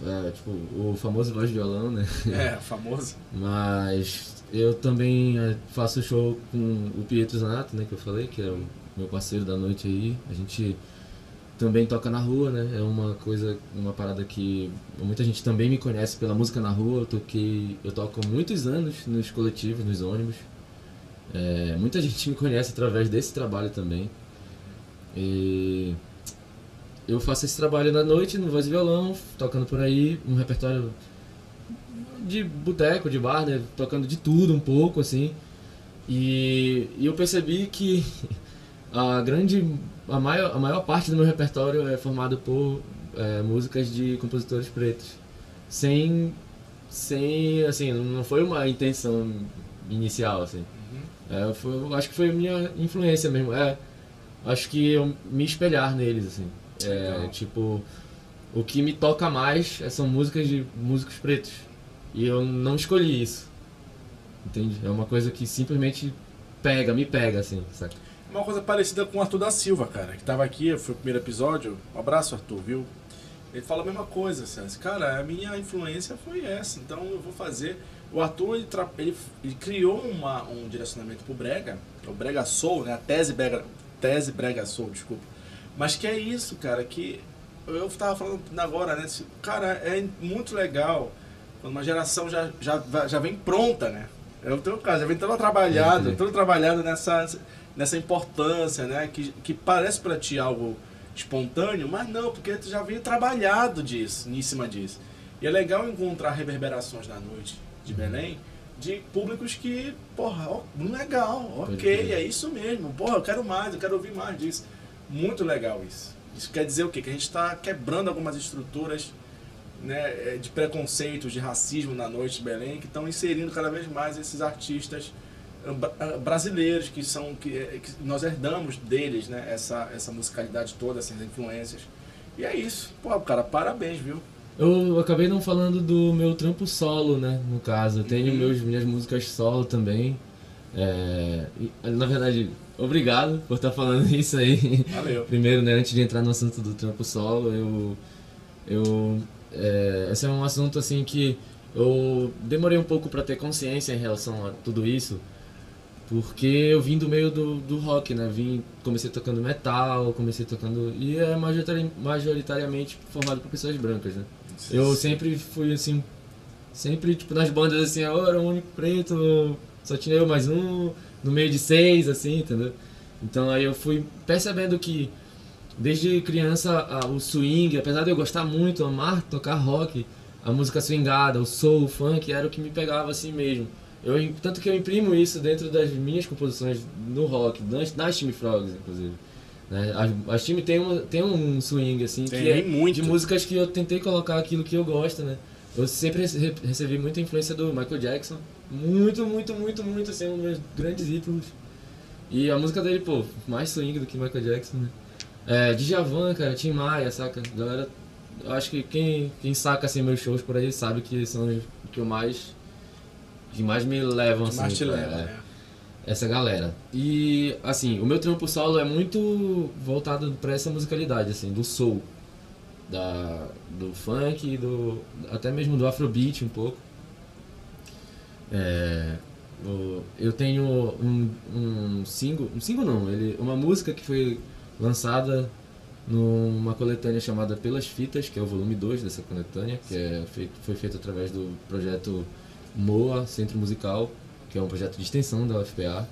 Speaker 3: é, tipo, o famoso voz de violão, né?
Speaker 1: É, famoso.
Speaker 3: Mas eu também é, faço show com o Pietro Zanato, né, que eu falei, que é o meu parceiro da noite aí. A gente também toca na rua, né? É uma coisa, uma parada que muita gente também me conhece pela música na rua. Eu toquei, eu toco muitos anos nos coletivos, nos ônibus. É, muita <laughs> gente me conhece através desse trabalho também. E eu faço esse trabalho na noite, no voz e violão, tocando por aí, um repertório de boteco, de bar, né? Tocando de tudo um pouco, assim. E, e eu percebi que <laughs> a grande, a maior, a maior parte do meu repertório é formado por é, músicas de compositores pretos. Sem, sem, assim, não foi uma intenção inicial, assim. É, foi, eu acho que foi a minha influência mesmo. É, acho que eu me espelhar neles, assim. É, tipo, o que me toca mais é- são músicas de músicos pretos. E eu não escolhi isso. Entende? É uma coisa que simplesmente pega, me pega, assim, saca?
Speaker 1: Uma coisa parecida com o Arthur da Silva, cara, que tava aqui, foi o primeiro episódio. Um abraço, Arthur, viu? Ele fala a mesma coisa, assim, cara, a minha influência foi essa, então eu vou fazer. O Arthur, ele, ele, ele criou uma, um direcionamento pro Brega, o Brega Soul, né? A tese Brega, tese Brega Soul, desculpa. Mas que é isso, cara, que eu tava falando agora, né? Cara, é muito legal quando uma geração já, já, já vem pronta, né? É o teu caso, já vem todo trabalhado,
Speaker 3: É,
Speaker 1: todo trabalhado nessa, nessa importância, né? Que, que parece pra ti algo espontâneo, mas não, porque tu já veio trabalhado disso, em cima disso. E é legal encontrar reverberações na noite de
Speaker 3: Uhum.
Speaker 1: Belém de públicos que, porra, ó, legal, ok, é isso mesmo, porra, eu quero mais, eu quero ouvir mais disso. Muito legal isso. Isso quer dizer o quê? Que a gente está quebrando algumas estruturas né, eh, de preconceitos, de racismo na noite de Belém, que estão inserindo cada vez mais esses artistas ah, ah, brasileiros que são que, eh, que nós herdamos deles, né, essa essa musicalidade toda, essas influências. E é isso. Pô, cara, parabéns, viu?
Speaker 3: Eu acabei não falando do meu trampo solo, né? No caso, eu tenho
Speaker 1: Uhum.
Speaker 3: meus, minhas músicas solo também. É, e, na verdade, obrigado por estar falando <laughs> isso aí.
Speaker 1: Valeu.
Speaker 3: Primeiro, né, antes de entrar no assunto do trampo solo, eu. eu é, esse é um assunto assim que eu demorei um pouco pra ter consciência em relação a tudo isso, porque eu vim do meio do, do rock, né? Vim, comecei tocando metal, comecei tocando. E é majoritari- majoritariamente formado por pessoas brancas, né? Eu sempre fui assim. Sempre, tipo, nas bandas assim, eu era o único preto, só tinha eu mais um, no meio de seis, assim, entendeu? Então aí eu fui percebendo que desde criança a- o swing, apesar de eu gostar muito, amar tocar rock, a música swingada, o soul, o funk, era o que me pegava assim mesmo. Eu, tanto que eu imprimo isso dentro das minhas composições no rock, nas, nas Time Frogs, inclusive. Né? As, as Time tem, uma, tem um swing, assim,
Speaker 1: Tem
Speaker 3: que é
Speaker 1: muito.
Speaker 3: de músicas que eu tentei colocar aquilo que eu gosto, né? Eu sempre rece- recebi muita influência do Michael Jackson. Muito, muito, muito, muito, assim, um dos meus grandes ídolos. E a música dele, pô, mais swing do que Michael Jackson, né? É, Djavan, cara, Tim Maia, saca? Galera, eu acho que quem, quem saca, assim, meus shows por aí sabe que são os que eu mais... que mais me levam, assim,
Speaker 1: mais te leva,
Speaker 3: é,
Speaker 1: né?
Speaker 3: essa galera. E, assim, o meu trampo solo é muito voltado pra essa musicalidade, assim, do soul. Da, do funk, e do, até mesmo do afrobeat um pouco. É, o- eu tenho um, um single, um single não, ele, uma música que foi lançada numa coletânea chamada Pelas Fitas, que é o volume 2 dessa coletânea, que é feito, foi feito através do projeto MOA, Centro Musical, que é um projeto de extensão da UFPA,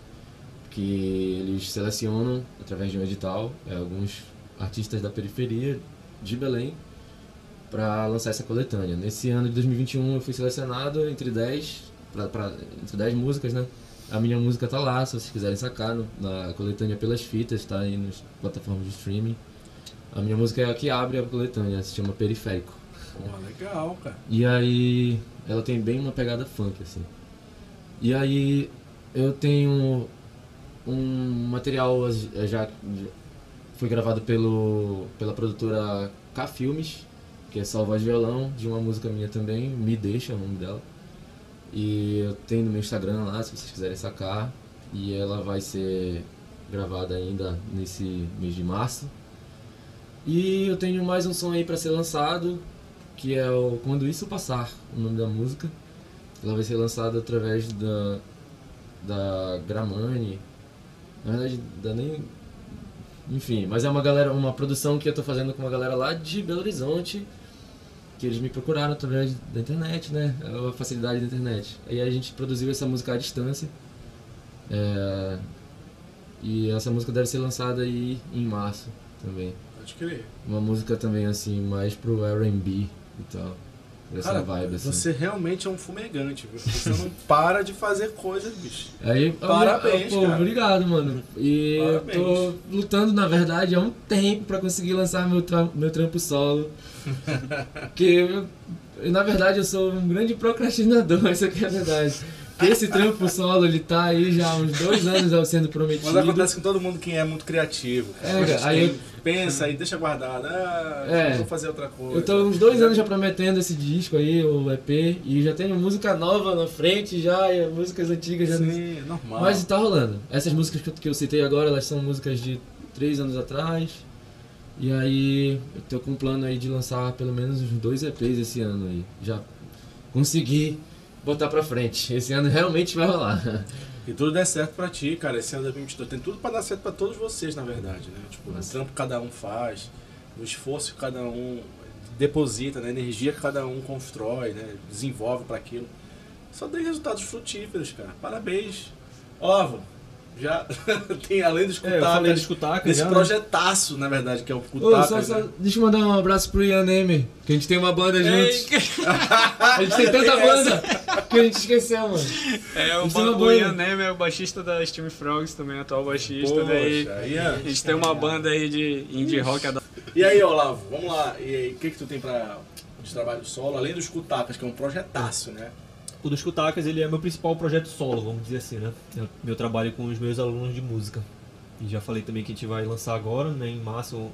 Speaker 3: que eles selecionam, através de um edital, é, alguns artistas da periferia de Belém para lançar essa coletânea. Nesse ano de 2021 eu fui selecionado entre 10, pra, pra- entre 10 músicas, né? A minha música tá lá, se vocês quiserem sacar, no- na coletânea pelas fitas, tá aí nas plataformas de streaming. A minha música é a que abre a coletânea, se chama Periférico.
Speaker 1: Porra, legal, cara.
Speaker 3: E aí ela tem bem uma pegada funk assim. E aí eu tenho um material eh, já foi gravado pelo pela produtora K Filmes, que é só voz e violão, de uma música minha também, Me Deixa é o nome dela. E eu tenho no meu Instagram lá, se vocês quiserem sacar, e ela vai ser gravada ainda nesse mês de março. E eu tenho mais um som aí pra ser lançado, que é o Quando Isso Passar, o nome da música. Ela vai ser lançada através da, da Gramani. Na verdade, da nem. Enfim, mas é uma galera, uma produção que eu tô fazendo com uma galera lá de Belo Horizonte, que eles me procuraram através da internet, né? A facilidade da internet. Aí a gente produziu essa música à distância. É, e essa música deve ser lançada aí em março também.
Speaker 1: Pode crer.
Speaker 3: Uma música também assim, mais pro R&B e tal. Essa
Speaker 1: Cara,
Speaker 3: vibe assim.
Speaker 1: você realmente é um fumegante, viu? Você não <laughs> para de fazer coisas, bicho.
Speaker 3: Aí,
Speaker 1: Parabéns,
Speaker 3: pô,
Speaker 1: cara.
Speaker 3: obrigado, mano. E
Speaker 1: Parabéns.
Speaker 3: eu tô lutando, na verdade, há um tempo pra conseguir lançar meu, tra meu trampo solo. <laughs> Eu- eu, na verdade, eu sou um grande procrastinador, <laughs> isso aqui é a verdade. Esse trampo solo, ele tá aí já há uns dois anos sendo prometido.
Speaker 1: Mas acontece com todo mundo que é muito criativo.
Speaker 3: É, aí eu-
Speaker 1: pensa e deixa guardado. Ah,
Speaker 3: É.
Speaker 1: vou fazer outra coisa.
Speaker 3: Eu tô uns dois anos já prometendo esse disco aí, o EP, e já tenho música nova na frente já, e músicas antigas já
Speaker 1: Sim, normal.
Speaker 3: Mas tá rolando. Essas músicas que eu, que eu citei agora, elas são músicas de três anos atrás. E aí eu tô com um plano aí de lançar pelo menos uns dois EPs esse ano aí. Já consegui botar pra frente. Esse ano realmente vai rolar.
Speaker 1: E tudo der certo pra ti, cara. Esse ano 2022 tem tudo pra dar certo pra todos vocês, na verdade, né? Tipo, o
Speaker 3: Nossa.
Speaker 1: trampo que cada um faz, o esforço que cada um deposita, né? A energia que cada um constrói, né? Desenvolve pra aquilo. Só tem resultados frutíferos, cara. Parabéns. Ó, já <laughs> tem além dos
Speaker 2: É, eu falei
Speaker 1: Cutacas,
Speaker 2: dos Cutacas
Speaker 1: desse
Speaker 2: já, né?
Speaker 1: projetaço, na verdade, que é o
Speaker 3: Ô,
Speaker 1: Cutacas.
Speaker 3: só, só,
Speaker 1: né?
Speaker 3: deixa eu mandar um abraço pro Ian Neme, que a gente tem uma banda juntos. A gente tem tanta banda que a gente esqueceu, mano.
Speaker 4: É, o,
Speaker 3: Isso é
Speaker 4: ba- o
Speaker 3: boa.
Speaker 4: Ian Neme é o baixista da Steam Frogs, também atual baixista.
Speaker 1: Poxa,
Speaker 4: daí
Speaker 1: Ian.
Speaker 4: a gente tem uma banda aí de indie rock. adaptado.
Speaker 1: E aí, Olavo, vamos lá. E aí, o que que tu tem pra de trabalho solo, além dos Cutacas, que é um projetaço, né?
Speaker 2: O dos Cutacas, ele é meu principal projeto solo, vamos dizer assim, né? Eu, meu trabalho com os meus alunos de música. E já falei também que a gente vai lançar agora, né, em março, o,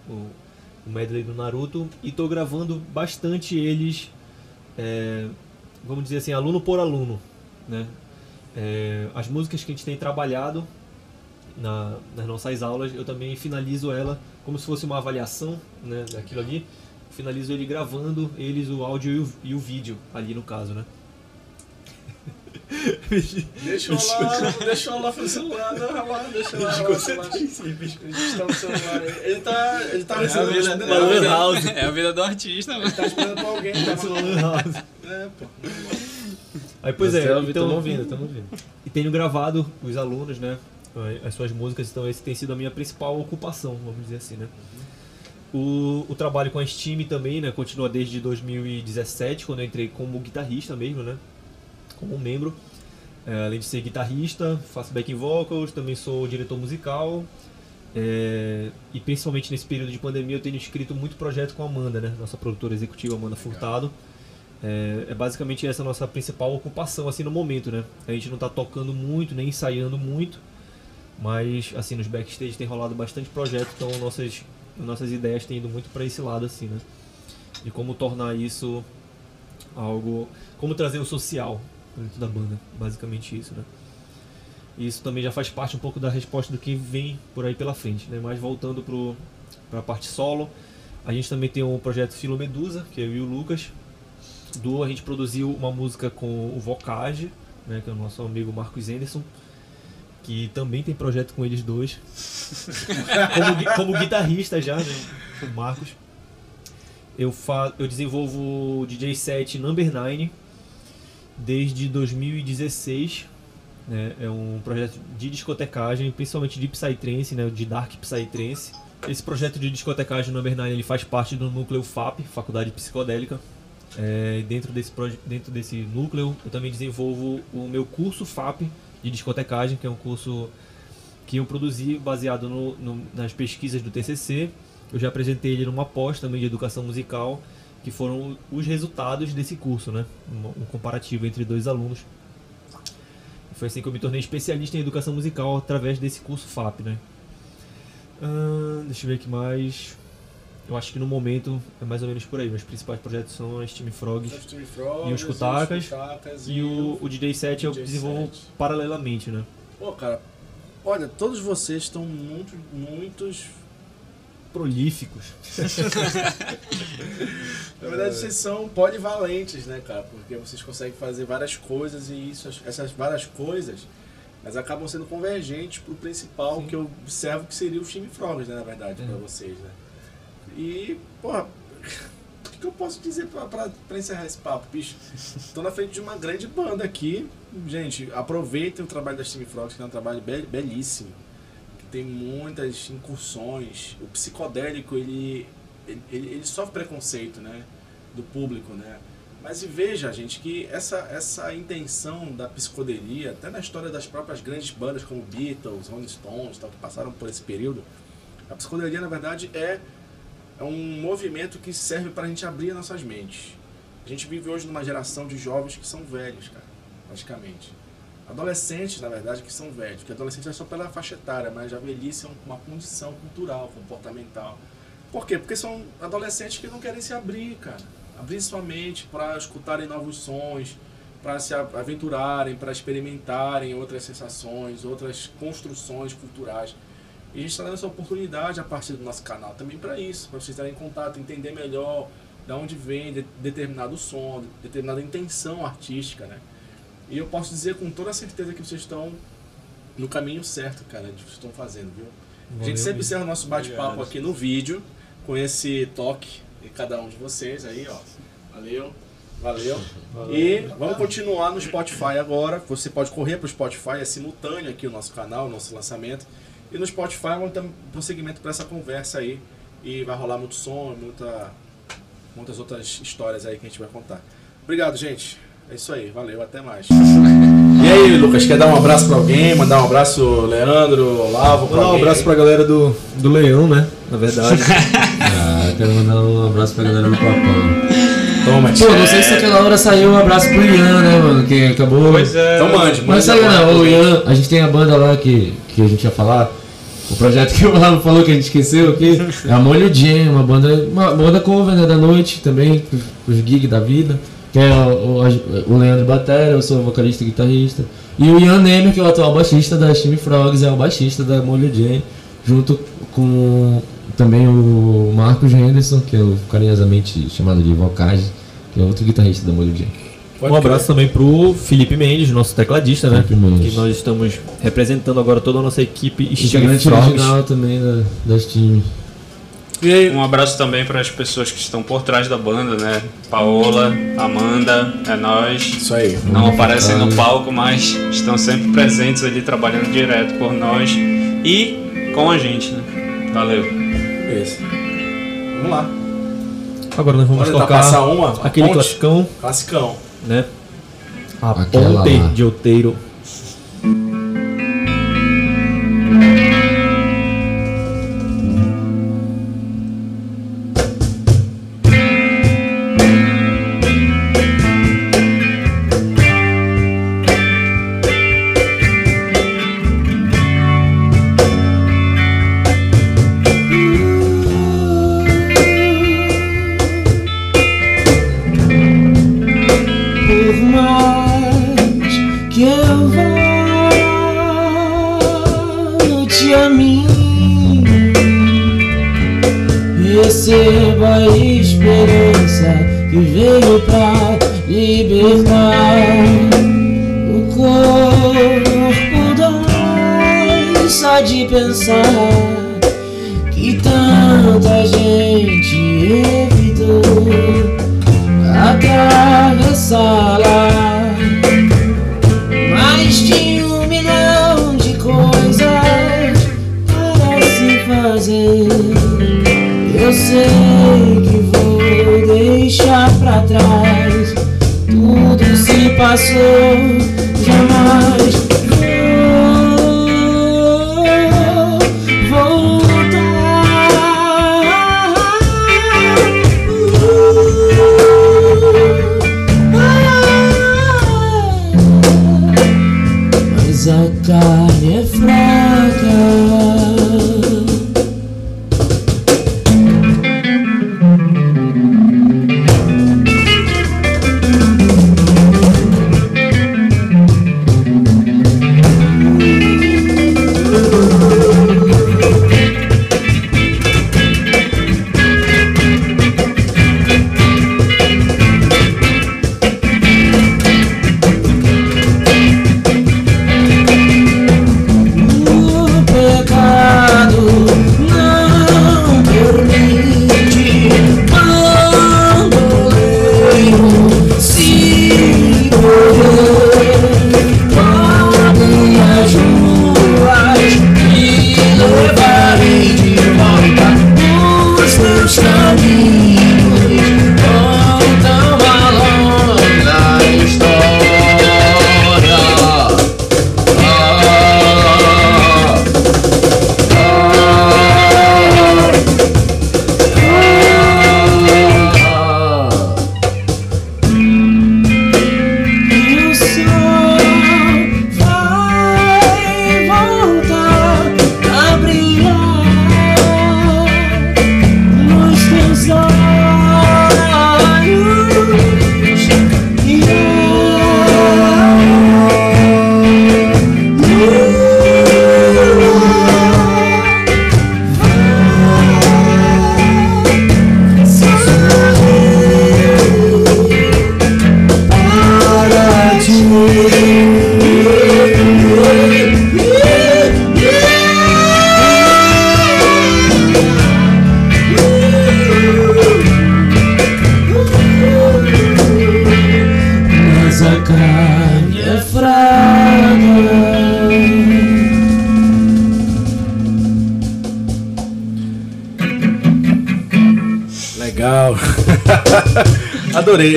Speaker 2: o medley do Naruto. E tô gravando bastante eles, é, vamos dizer assim, aluno por aluno, né? É, as músicas que a gente tem trabalhado na- nas nossas aulas, eu também finalizo ela como se fosse uma avaliação né, daquilo ali. Finalizo ele gravando eles o áudio e o, e o vídeo ali no caso, né?
Speaker 1: Deixa eu lá, deixa eu lá no celular, não, lá, deixa eu lá, lá no celular. Ele está no celular. Ele tá, ele tá
Speaker 4: É a
Speaker 1: recebendo
Speaker 4: vida,
Speaker 1: respondendo
Speaker 4: é a
Speaker 1: alguém.
Speaker 4: vida-
Speaker 2: House.
Speaker 4: é a vida do artista, mano.
Speaker 1: Ele tá esperando pra alguém. Tá É, pô.
Speaker 2: Aí, pois é,
Speaker 3: Estamos
Speaker 2: então,
Speaker 3: ouvindo, estamos ouvindo.
Speaker 2: e tenho gravado os alunos, né? As suas músicas, então esse tem sido a minha principal ocupação, vamos dizer assim, né? O, o trabalho com a Steam também, né? Continua desde 2017, quando eu entrei como guitarrista mesmo, né? Como membro. É, além de ser guitarrista, faço backing vocals, também sou diretor musical. É, e principalmente nesse período de pandemia eu tenho escrito muito projeto com a Amanda, né? Nossa produtora executiva Amanda Furtado. É, é basicamente essa a nossa principal ocupação assim no momento, né? A gente não tá tocando muito, nem ensaiando muito, mas assim nos backstage tem rolado bastante projeto, então nossas nossas ideias têm ido muito para esse lado assim, né? De como tornar isso algo, como trazer o social dentro da banda, basicamente isso, né? E isso também já faz parte um pouco da resposta do que vem por aí pela frente, né? Mas voltando para a parte solo, a gente também tem um projeto Filo Medusa, que é eu e o Lucas, do a gente produziu uma música com o Vocage, né, que é o nosso amigo Marcos Anderson, que também tem projeto com eles dois, <laughs> como, como guitarrista já, né, o Marcos. Eu, fa eu desenvolvo o DJ set Number 9 desde 2016. Né, é um projeto de discotecagem, principalmente de Psytrance, né, de Dark Psytrance. Esse projeto de discotecagem Number 9 ele faz parte do núcleo FAP, Faculdade Psicodélica. É, dentro, desse dentro desse núcleo, eu também desenvolvo o meu curso FAP de discotecagem, que é um curso que eu produzi baseado no- no- nas pesquisas do TCC. Eu já apresentei ele numa pós também de educação musical, que foram os resultados desse curso, né? Um, um comparativo entre dois alunos. E Foi assim que eu me tornei especialista em educação musical através desse curso FAP, né? Ahn, deixa eu ver aqui mais. Eu acho que no momento é mais ou menos por aí. Meus principais projetos são as Team Frogs
Speaker 1: Steam Frogs,
Speaker 2: E os Kutakas,
Speaker 1: Kutakas
Speaker 2: e o, o DJ set eu
Speaker 1: DJ
Speaker 2: desenvolvo
Speaker 1: set.
Speaker 2: paralelamente, né?
Speaker 1: Pô, cara, olha, todos vocês estão muito, muitos.
Speaker 2: Prolíficos. <laughs>
Speaker 1: Na verdade, vocês são polivalentes, né, cara? Porque vocês conseguem fazer várias coisas e isso, essas várias coisas, elas acabam sendo convergentes pro principal que eu observo que seria o time Frogs, né, na verdade,
Speaker 2: É.
Speaker 1: pra vocês, né? E, porra, <laughs> o que, que eu posso dizer pra encerrar esse papo, bicho? <laughs> Tô na frente de uma grande banda aqui. Gente, aproveitem o trabalho das Team Frogs, que é um trabalho be- belíssimo. Tem muitas incursões. O psicodélico, ele, ele ele sofre preconceito, né? Do público, né? Mas e veja, gente, que essa, essa intenção da psicodelia, até na história das próprias grandes bandas como Beatles, Rolling Stones, tal, que passaram por esse período, a psicodelia, na verdade, é, é um movimento que serve para a gente abrir nossas mentes. A gente vive hoje numa geração de jovens que são velhos, cara, praticamente. Adolescentes, na verdade, que são velhos. Porque adolescente é só pela faixa etária, mas a velhice é um- uma condição cultural, comportamental. Por quê? Porque são adolescentes que não querem se abrir, cara. Abrir sua mente para escutarem novos sons, para se aventurarem, para experimentarem outras sensações, outras construções culturais. E a gente está dando essa oportunidade a partir do nosso canal também para isso, para vocês estarem em contato, entender melhor de onde vem de- determinado som, de- determinada intenção artística, né? E eu posso dizer com toda certeza que vocês estão no caminho certo, cara, de que vocês estão fazendo, viu? A
Speaker 2: Valeu
Speaker 1: gente sempre encerra o nosso bate-papo aqui no vídeo, com esse toque de cada um de vocês aí, ó. Valeu, valeu. E vamos continuar no Spotify agora. Você pode correr para o Spotify, é simultâneo aqui o nosso canal, o nosso lançamento. E no Spotify vamos ter um prosseguimento para essa conversa aí. E vai rolar muito som, muita, muitas outras histórias aí que a gente vai contar. Obrigado, gente. É isso aí, valeu, até mais. E aí, Lucas, quer dar um abraço para alguém? Mandar um abraço, Leandro, Olavo, pra
Speaker 2: Mandar um abraço pra galera do, do Leão, né? Na verdade. <laughs>
Speaker 5: Ah, quero mandar um abraço pra galera do Papão.
Speaker 1: Toma,
Speaker 3: Pô, não sei se aquela hora saiu um abraço pro Ian, né, mano? Que acabou.
Speaker 4: Pois é.
Speaker 1: Então mande, mande
Speaker 3: saiu
Speaker 1: agora,
Speaker 3: não, o
Speaker 1: gente.
Speaker 3: Ian, a gente tem a banda lá que, que a gente ia falar. O projeto que o Lavo falou que a gente esqueceu aqui é a Molho Jam, uma banda, uma banda cover né, da noite também, os gigs da vida. Que é o, o, o Leandro Batera, eu sou vocalista e guitarrista. E o Ian Nemer, que é o atual baixista da Steam Frogs, é o baixista da Molho Jam, junto com também o Marcos Henderson, que é o carinhosamente chamado de Vocage, que é outro guitarrista da Molho.
Speaker 1: Pode
Speaker 3: um abraço também pro Felipe Mendes, nosso tecladista, né? Que nós estamos representando agora toda a nossa equipe
Speaker 2: Integrante
Speaker 3: Frogs.
Speaker 2: original também da, das times.
Speaker 1: E aí,
Speaker 4: Um abraço também para as pessoas que estão por trás da banda, né? Paola, Amanda, é nós.
Speaker 1: isso aí.
Speaker 4: Não aparecem no palco, mas estão sempre presentes ali trabalhando direto por nós e com a gente, né? Valeu.
Speaker 1: Esse. Vamos lá.
Speaker 3: Agora nós vamos tocar
Speaker 1: passar uma. a
Speaker 3: aquele
Speaker 1: ponte.
Speaker 3: classicão,
Speaker 1: Classicão.
Speaker 3: né? A
Speaker 2: Aquela
Speaker 3: Ponte
Speaker 2: lá.
Speaker 3: de Outeiro.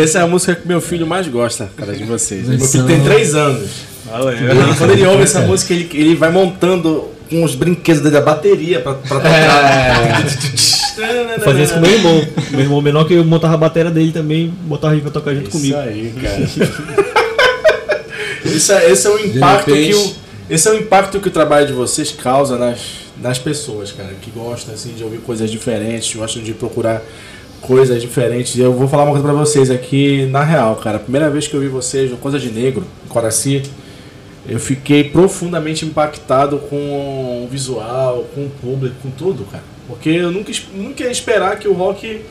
Speaker 1: Essa é a música que meu filho mais gosta, cara, de vocês. Meu filho tem 3 anos.
Speaker 4: Valeu.
Speaker 1: Quando ele ouve essa música, ele, ele vai montando com os brinquedos dele da bateria pra, pra tocar.
Speaker 3: Eu fazia isso com meu irmão. Meu irmão menor que eu montava a bateria dele também, botava ele pra tocar junto
Speaker 1: Isso
Speaker 3: comigo.
Speaker 1: aí, cara. Isso é- esse é o impacto que o, esse é o impacto que o trabalho de vocês causa nas, nas pessoas, cara, que gostam assim de ouvir coisas diferentes, gostam de procurar coisas diferentes. Eu vou falar uma coisa pra vocês aqui, na real, cara. Primeira vez que eu vi vocês no Coisa de Negro, em Coraci, eu fiquei profundamente impactado com o visual, com o público, com tudo, cara. Porque eu nunca, nunca ia esperar que o rock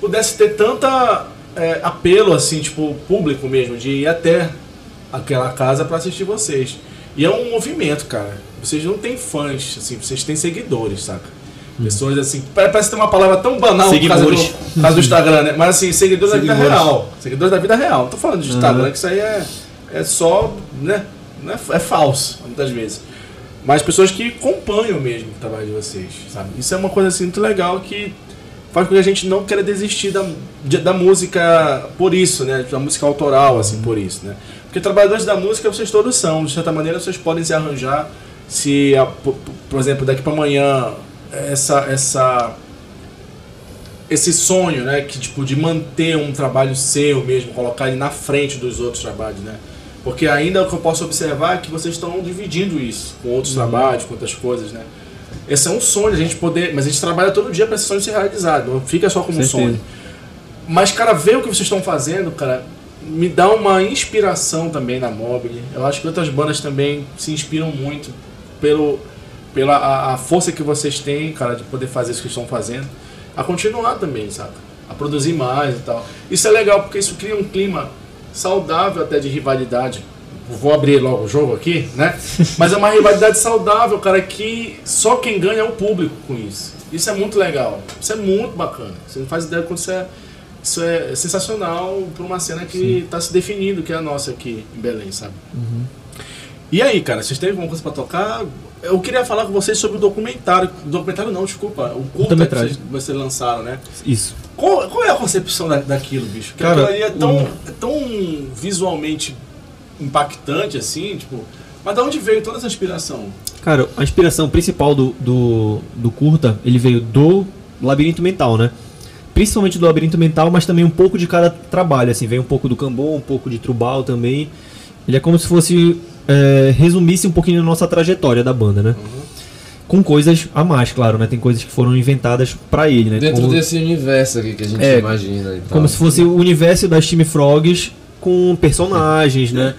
Speaker 1: pudesse ter tanta é, apelo, assim, tipo, público mesmo, de ir até aquela casa pra assistir vocês. E é um movimento, cara. Vocês não têm fãs, assim, vocês têm seguidores, saca? Pessoas assim, pare- parece ter uma palavra tão banal por causa, do, por causa do Instagram, né? Mas assim, seguidores, da vida real. Seguidores da vida real. Não tô falando de Instagram, que isso aí é, é só, né? É, é falso, muitas vezes. Mas pessoas que acompanham mesmo o trabalho de vocês, sabe? Isso é uma coisa assim muito legal que faz com que a gente não queira desistir da, de- da música por isso, né? Da música autoral, assim, por isso, né? Porque trabalhadores da música vocês todos são, de certa maneira vocês podem se arranjar se, por exemplo, daqui para amanhã essa essa esse sonho, né, que tipo de manter um trabalho seu mesmo, colocar ele na frente dos outros trabalhos, né? Porque ainda o que eu posso observar é que vocês estão dividindo isso com outros trabalhos, com outras coisas, né? Esse é um sonho a gente poder, mas a gente trabalha todo dia para esse sonho ser realizado, não fica só como um sonho. Mas cara, ver o que vocês estão fazendo, cara, me dá uma inspiração também na Mobile. Eu acho que outras bandas também se inspiram muito pelo pela a, a força que vocês têm, cara, de poder fazer isso que estão fazendo, a continuar também, sabe? A produzir mais e tal. Isso é legal porque isso cria um clima saudável até de rivalidade. Vou abrir logo o jogo aqui, né? <laughs> Mas é uma rivalidade saudável, cara, que só quem ganha é o público com isso. Isso é muito legal. Isso é muito bacana. Você não faz ideia quando isso é, isso é sensacional para uma cena que está se definindo, que é a nossa aqui em Belém, sabe? E aí, cara, vocês têm alguma coisa para tocar? Eu queria falar com vocês sobre o documentário. Documentário não, desculpa. O curta que vocês, vocês lançaram, né?
Speaker 2: Isso.
Speaker 1: Qual, qual é a concepção da, daquilo, bicho? Porque
Speaker 2: Cara,
Speaker 1: é tão,
Speaker 2: o-
Speaker 1: é tão visualmente impactante, assim, tipo. Mas de onde veio toda essa inspiração?
Speaker 2: Cara, a inspiração principal do, do, do curta, ele veio do labirinto mental, né? Principalmente do labirinto mental, mas também um pouco de cada trabalho, assim, veio um pouco do cambon, um pouco de trubal também. Ele é como se fosse é, resumisse um pouquinho a nossa trajetória da banda, né? Com coisas a mais, claro, né? Tem coisas que foram inventadas pra ele, né?
Speaker 3: Dentro
Speaker 2: Como-
Speaker 3: desse universo aqui que a gente
Speaker 2: É,
Speaker 3: imagina
Speaker 2: como se fosse o universo das Time Frogs com personagens, né?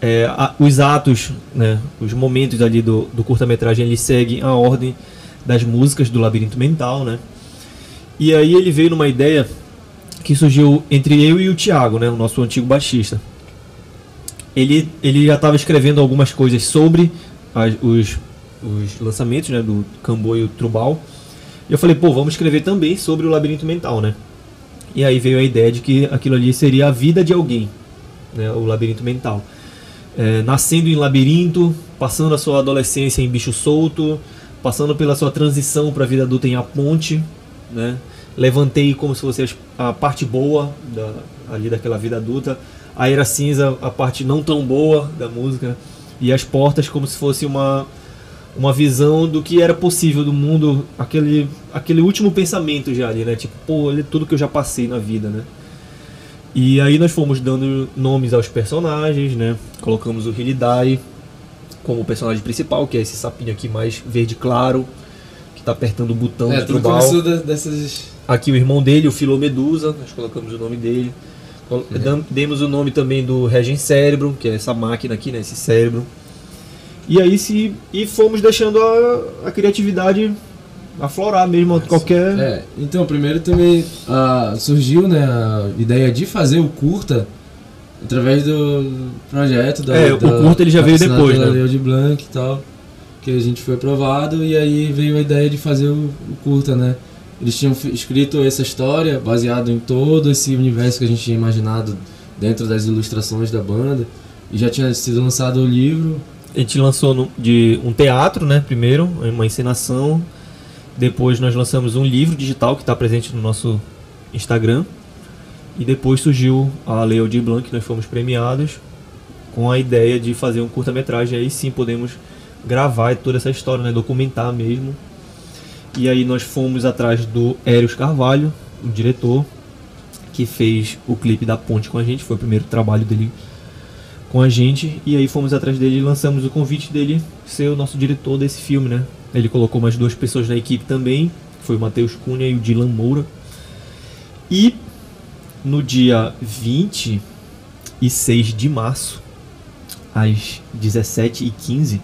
Speaker 2: É, a- os atos, né? Os momentos ali do, do curta-metragem, eles seguem a ordem das músicas do Labirinto Mental, né? E aí ele veio numa ideia que surgiu entre eu e o Thiago, né? O nosso antigo baixista. Ele, ele já estava escrevendo algumas coisas sobre as- os, os lançamentos, né? Do Cambô Trubal. E eu falei, pô, vamos escrever também sobre o Labirinto Mental, né? E aí veio a ideia de que aquilo ali seria a vida de alguém, né, o labirinto mental. É, nascendo em labirinto, passando a sua adolescência em bicho solto, passando pela sua transição para a vida adulta em A Ponte, né? Levantei como se fosse a parte boa da, ali daquela vida adulta, a era cinza, a parte não tão boa da música, e as portas como se fosse uma uma visão do que era possível do mundo, aquele, aquele último pensamento já ali, né? Tipo, pô, olha tudo que eu já passei na vida, né? E aí nós fomos dando nomes aos personagens, né? Colocamos o Hilidai como o personagem principal, que é esse sapinho aqui mais verde claro, que tá apertando o botão
Speaker 3: É, começou de- dessas.
Speaker 2: Aqui o irmão dele, o Filomedusa, nós colocamos o nome dele. Demos o nome também do Regen Cérebro, que é essa máquina aqui, né? Esse cérebro. E aí se. E fomos deixando a, a criatividade aflorar mesmo a qualquer.
Speaker 3: É, então, primeiro também ah, surgiu né, a ideia de fazer o curta através do projeto da.
Speaker 2: É, o
Speaker 3: da-
Speaker 2: curta ele já veio depois, né?
Speaker 3: De Blanc e tal. Que a gente foi aprovado e aí veio a ideia de fazer o, o curta, né? Eles tinham escrito essa história baseado em todo esse universo que a gente tinha imaginado dentro das ilustrações da banda. E já tinha sido lançado o livro.
Speaker 2: A gente lançou no- de um teatro, né? Primeiro, uma encenação. Depois nós lançamos um livro digital que está presente no nosso Instagram. E depois surgiu a Leo de Blanc, que nós fomos premiados com a ideia de fazer um curta-metragem. Aí sim podemos gravar toda essa história, né? Documentar mesmo. E aí nós fomos atrás do Hérios Carvalho, o diretor, que fez o clipe da Ponte com a gente. Foi o primeiro trabalho dele com a gente e aí fomos atrás dele e lançamos o convite dele ser o nosso diretor desse filme, né? Ele colocou mais duas pessoas na equipe também, foi o Matheus Cunha e o Dylan Moura. E no dia 26 de março, às 17h15,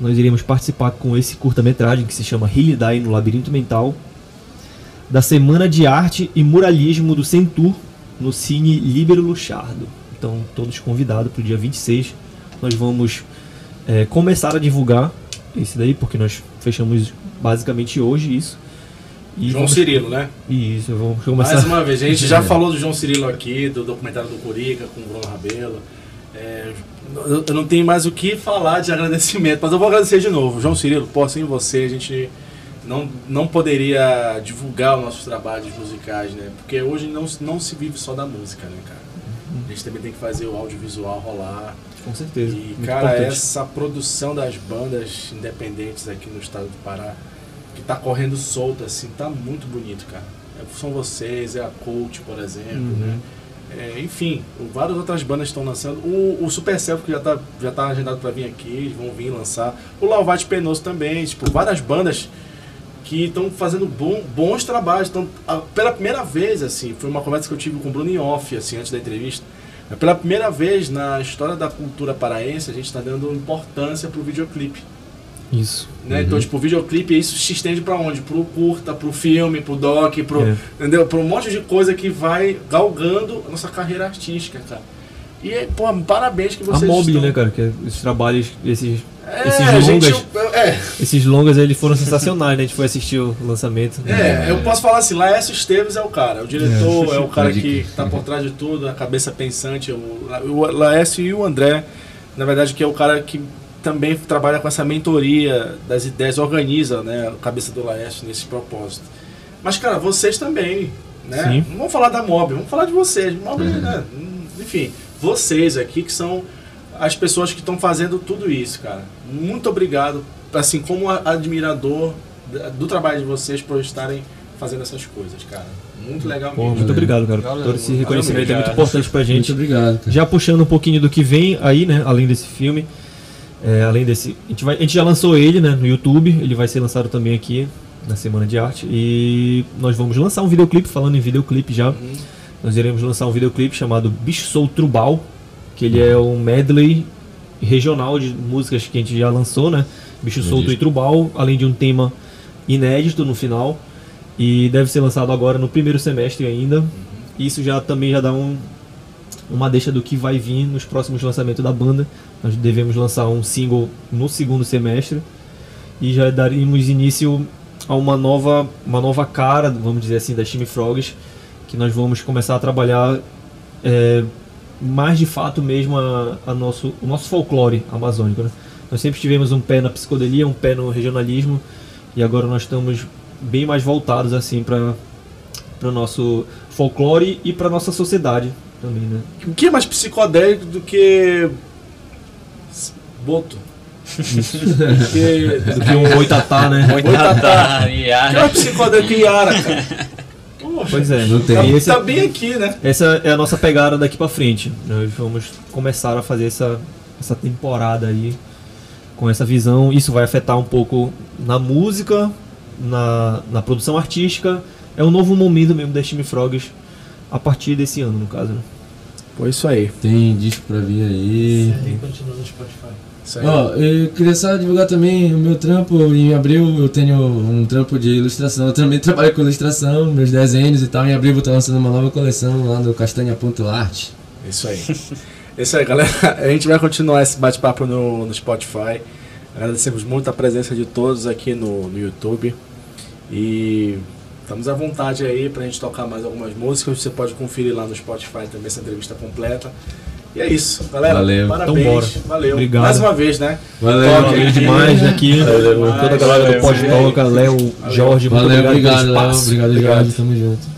Speaker 2: nós iremos participar com esse curta-metragem que se chama Hilidai no Labirinto Mental, da Semana de Arte e Muralismo do Centur, no Cine Libero Luchardo. Então, todos convidados para o dia 26. Nós vamos é, começar a divulgar esse daí, porque nós fechamos basicamente hoje isso. E
Speaker 1: João
Speaker 2: vamos-
Speaker 1: Cirilo, né?
Speaker 2: Isso, vamos começar.
Speaker 1: Mais uma vez, a gente já <laughs> falou do João Cirilo aqui, do documentário do Curica com o Bruno Rabelo. É, eu não tenho mais o que falar de agradecimento, mas eu vou agradecer de novo. João Cirilo, pô, sem você a gente não, não poderia divulgar os nossos trabalhos musicais, né? Porque hoje não, não se vive só da música, né, cara? A gente também tem que fazer o audiovisual rolar.
Speaker 2: Com certeza.
Speaker 1: E,
Speaker 2: muito
Speaker 1: cara,
Speaker 2: importante.
Speaker 1: essa produção das bandas independentes aqui no estado do Pará, que tá correndo solta, assim, tá muito bonito, cara. É, São vocês, é a Coach, por exemplo,
Speaker 2: Uhum.
Speaker 1: né? É, enfim, o- várias outras bandas estão lançando. O, o Super Self, que já tá, já tá agendado para vir aqui, eles vão vir lançar. O Lauvate Penoso também, tipo, várias bandas que estão fazendo bom- bons trabalhos. Então, a- pela primeira vez, assim, foi uma conversa que eu tive com o Bruno em off, assim, antes da entrevista. Pela primeira vez na história da cultura paraense, a gente está dando importância pro videoclipe.
Speaker 2: Isso.
Speaker 1: Né? Então, tipo, o videoclipe, isso se estende para onde? Pro curta, pro filme, pro doc, pro,
Speaker 2: É.
Speaker 1: entendeu? Pro um monte de coisa que vai galgando a nossa carreira artística, cara. E, pô, parabéns que
Speaker 2: A
Speaker 1: vocês
Speaker 2: Mobile,
Speaker 1: estão...
Speaker 2: né, cara? Que esses trabalhos, esses,
Speaker 1: É,
Speaker 2: esses
Speaker 1: a
Speaker 2: longas,
Speaker 1: gente, é,
Speaker 2: esses longas, eles foram sensacionais, né? A gente foi assistir o lançamento.
Speaker 1: É, eu posso falar assim, Laércio Esteves é o cara, o diretor é, o cara que tá por trás de tudo, a cabeça pensante, o, o Laércio e o André, na verdade que é o cara que também trabalha com essa mentoria das ideias, organiza, né, a cabeça do Laércio nesse propósito. Mas cara, vocês também, né?
Speaker 2: Sim.
Speaker 1: Não vamos falar da Mob, vamos falar de vocês. Mob, né? Enfim, vocês aqui que são as pessoas que estão fazendo tudo isso, cara. Muito obrigado, assim, como admirador do trabalho de vocês por estarem fazendo essas coisas, cara. Muito legal
Speaker 2: Pô,
Speaker 1: mesmo.
Speaker 2: muito obrigado, cara.
Speaker 4: Valeu,
Speaker 2: Todo esse
Speaker 4: valeu,
Speaker 2: reconhecimento é muito importante pra
Speaker 5: Muito
Speaker 2: gente.
Speaker 5: obrigado, cara.
Speaker 2: Já puxando um pouquinho do que vem aí, né? Além desse filme. É, além desse. A gente, vai, a gente já lançou ele né, no YouTube. Ele vai ser lançado também aqui na Semana de Arte. E nós vamos lançar um videoclipe, falando em videoclipe já. Nós iremos lançar um videoclipe chamado Bicho Sou Trubal. Que ele é um medley regional de músicas que a gente já lançou, né? Bicho Solto e. Trubal, além de um tema inédito no final. E deve ser lançado agora no primeiro semestre ainda. Isso já também já dá um, uma deixa do que vai vir nos próximos lançamentos da banda. Nós devemos lançar um single no segundo semestre e já daremos início a uma nova, uma nova cara, vamos dizer assim, da Chime Frogs, que nós vamos começar a trabalhar é, mais de fato mesmo a, a nosso, o nosso folclore amazônico. né? Nós sempre tivemos um pé na psicodelia, um pé no regionalismo e agora nós estamos bem mais voltados assim para para o nosso folclore e para nossa sociedade também, né?
Speaker 1: O que é mais psicodélico do que. Boto? Porque.
Speaker 2: Do que um boitatá, né?
Speaker 1: Boitatá.
Speaker 6: Ah,
Speaker 1: O que é psicodélico que Yara, cara? Poxa,
Speaker 2: Pois é,
Speaker 5: Não tem.
Speaker 1: Tá,
Speaker 2: esse-
Speaker 1: tá bem aqui, né?
Speaker 2: Essa é a nossa pegada daqui pra frente. Nós vamos começar a fazer essa, essa temporada aí com essa visão. Isso vai afetar um pouco na música, na, na produção artística. É um novo momento mesmo da Steam Frogs a partir desse ano, no caso. Né?
Speaker 1: Pô, isso aí.
Speaker 5: Tem disco pra vir aí.
Speaker 3: continua no Spotify.
Speaker 5: Ó, eu queria só divulgar também o meu trampo. Em abril eu tenho um trampo de ilustração. Eu também <laughs> trabalho com ilustração, meus desenhos e tal. Em abril eu vou estar lançando uma nova coleção lá do Castanha.arte.
Speaker 1: Isso aí. <laughs> Isso aí, galera. A gente vai continuar esse bate-papo no, no Spotify. Agradecemos muito a presença de todos aqui no, no YouTube. E estamos à vontade aí pra gente tocar mais algumas músicas. Você pode conferir lá no Spotify também essa entrevista completa. E é isso, galera.
Speaker 5: Valeu.
Speaker 1: Parabéns.
Speaker 2: Então bora.
Speaker 1: Valeu.
Speaker 2: Obrigado.
Speaker 1: Mais uma vez, né?
Speaker 5: Valeu,
Speaker 1: Toque
Speaker 2: Valeu
Speaker 1: aqui.
Speaker 2: demais aqui.
Speaker 1: Valeu
Speaker 2: Toda a galera do
Speaker 4: Valeu,
Speaker 2: Pode
Speaker 1: valeu.
Speaker 2: Toca, Léo, Jorge, muito
Speaker 5: Valeu,
Speaker 2: obrigado,
Speaker 5: obrigado,
Speaker 2: pelo
Speaker 5: Léo. Obrigado,
Speaker 1: Obrigado.
Speaker 5: Jorge. Tamo junto.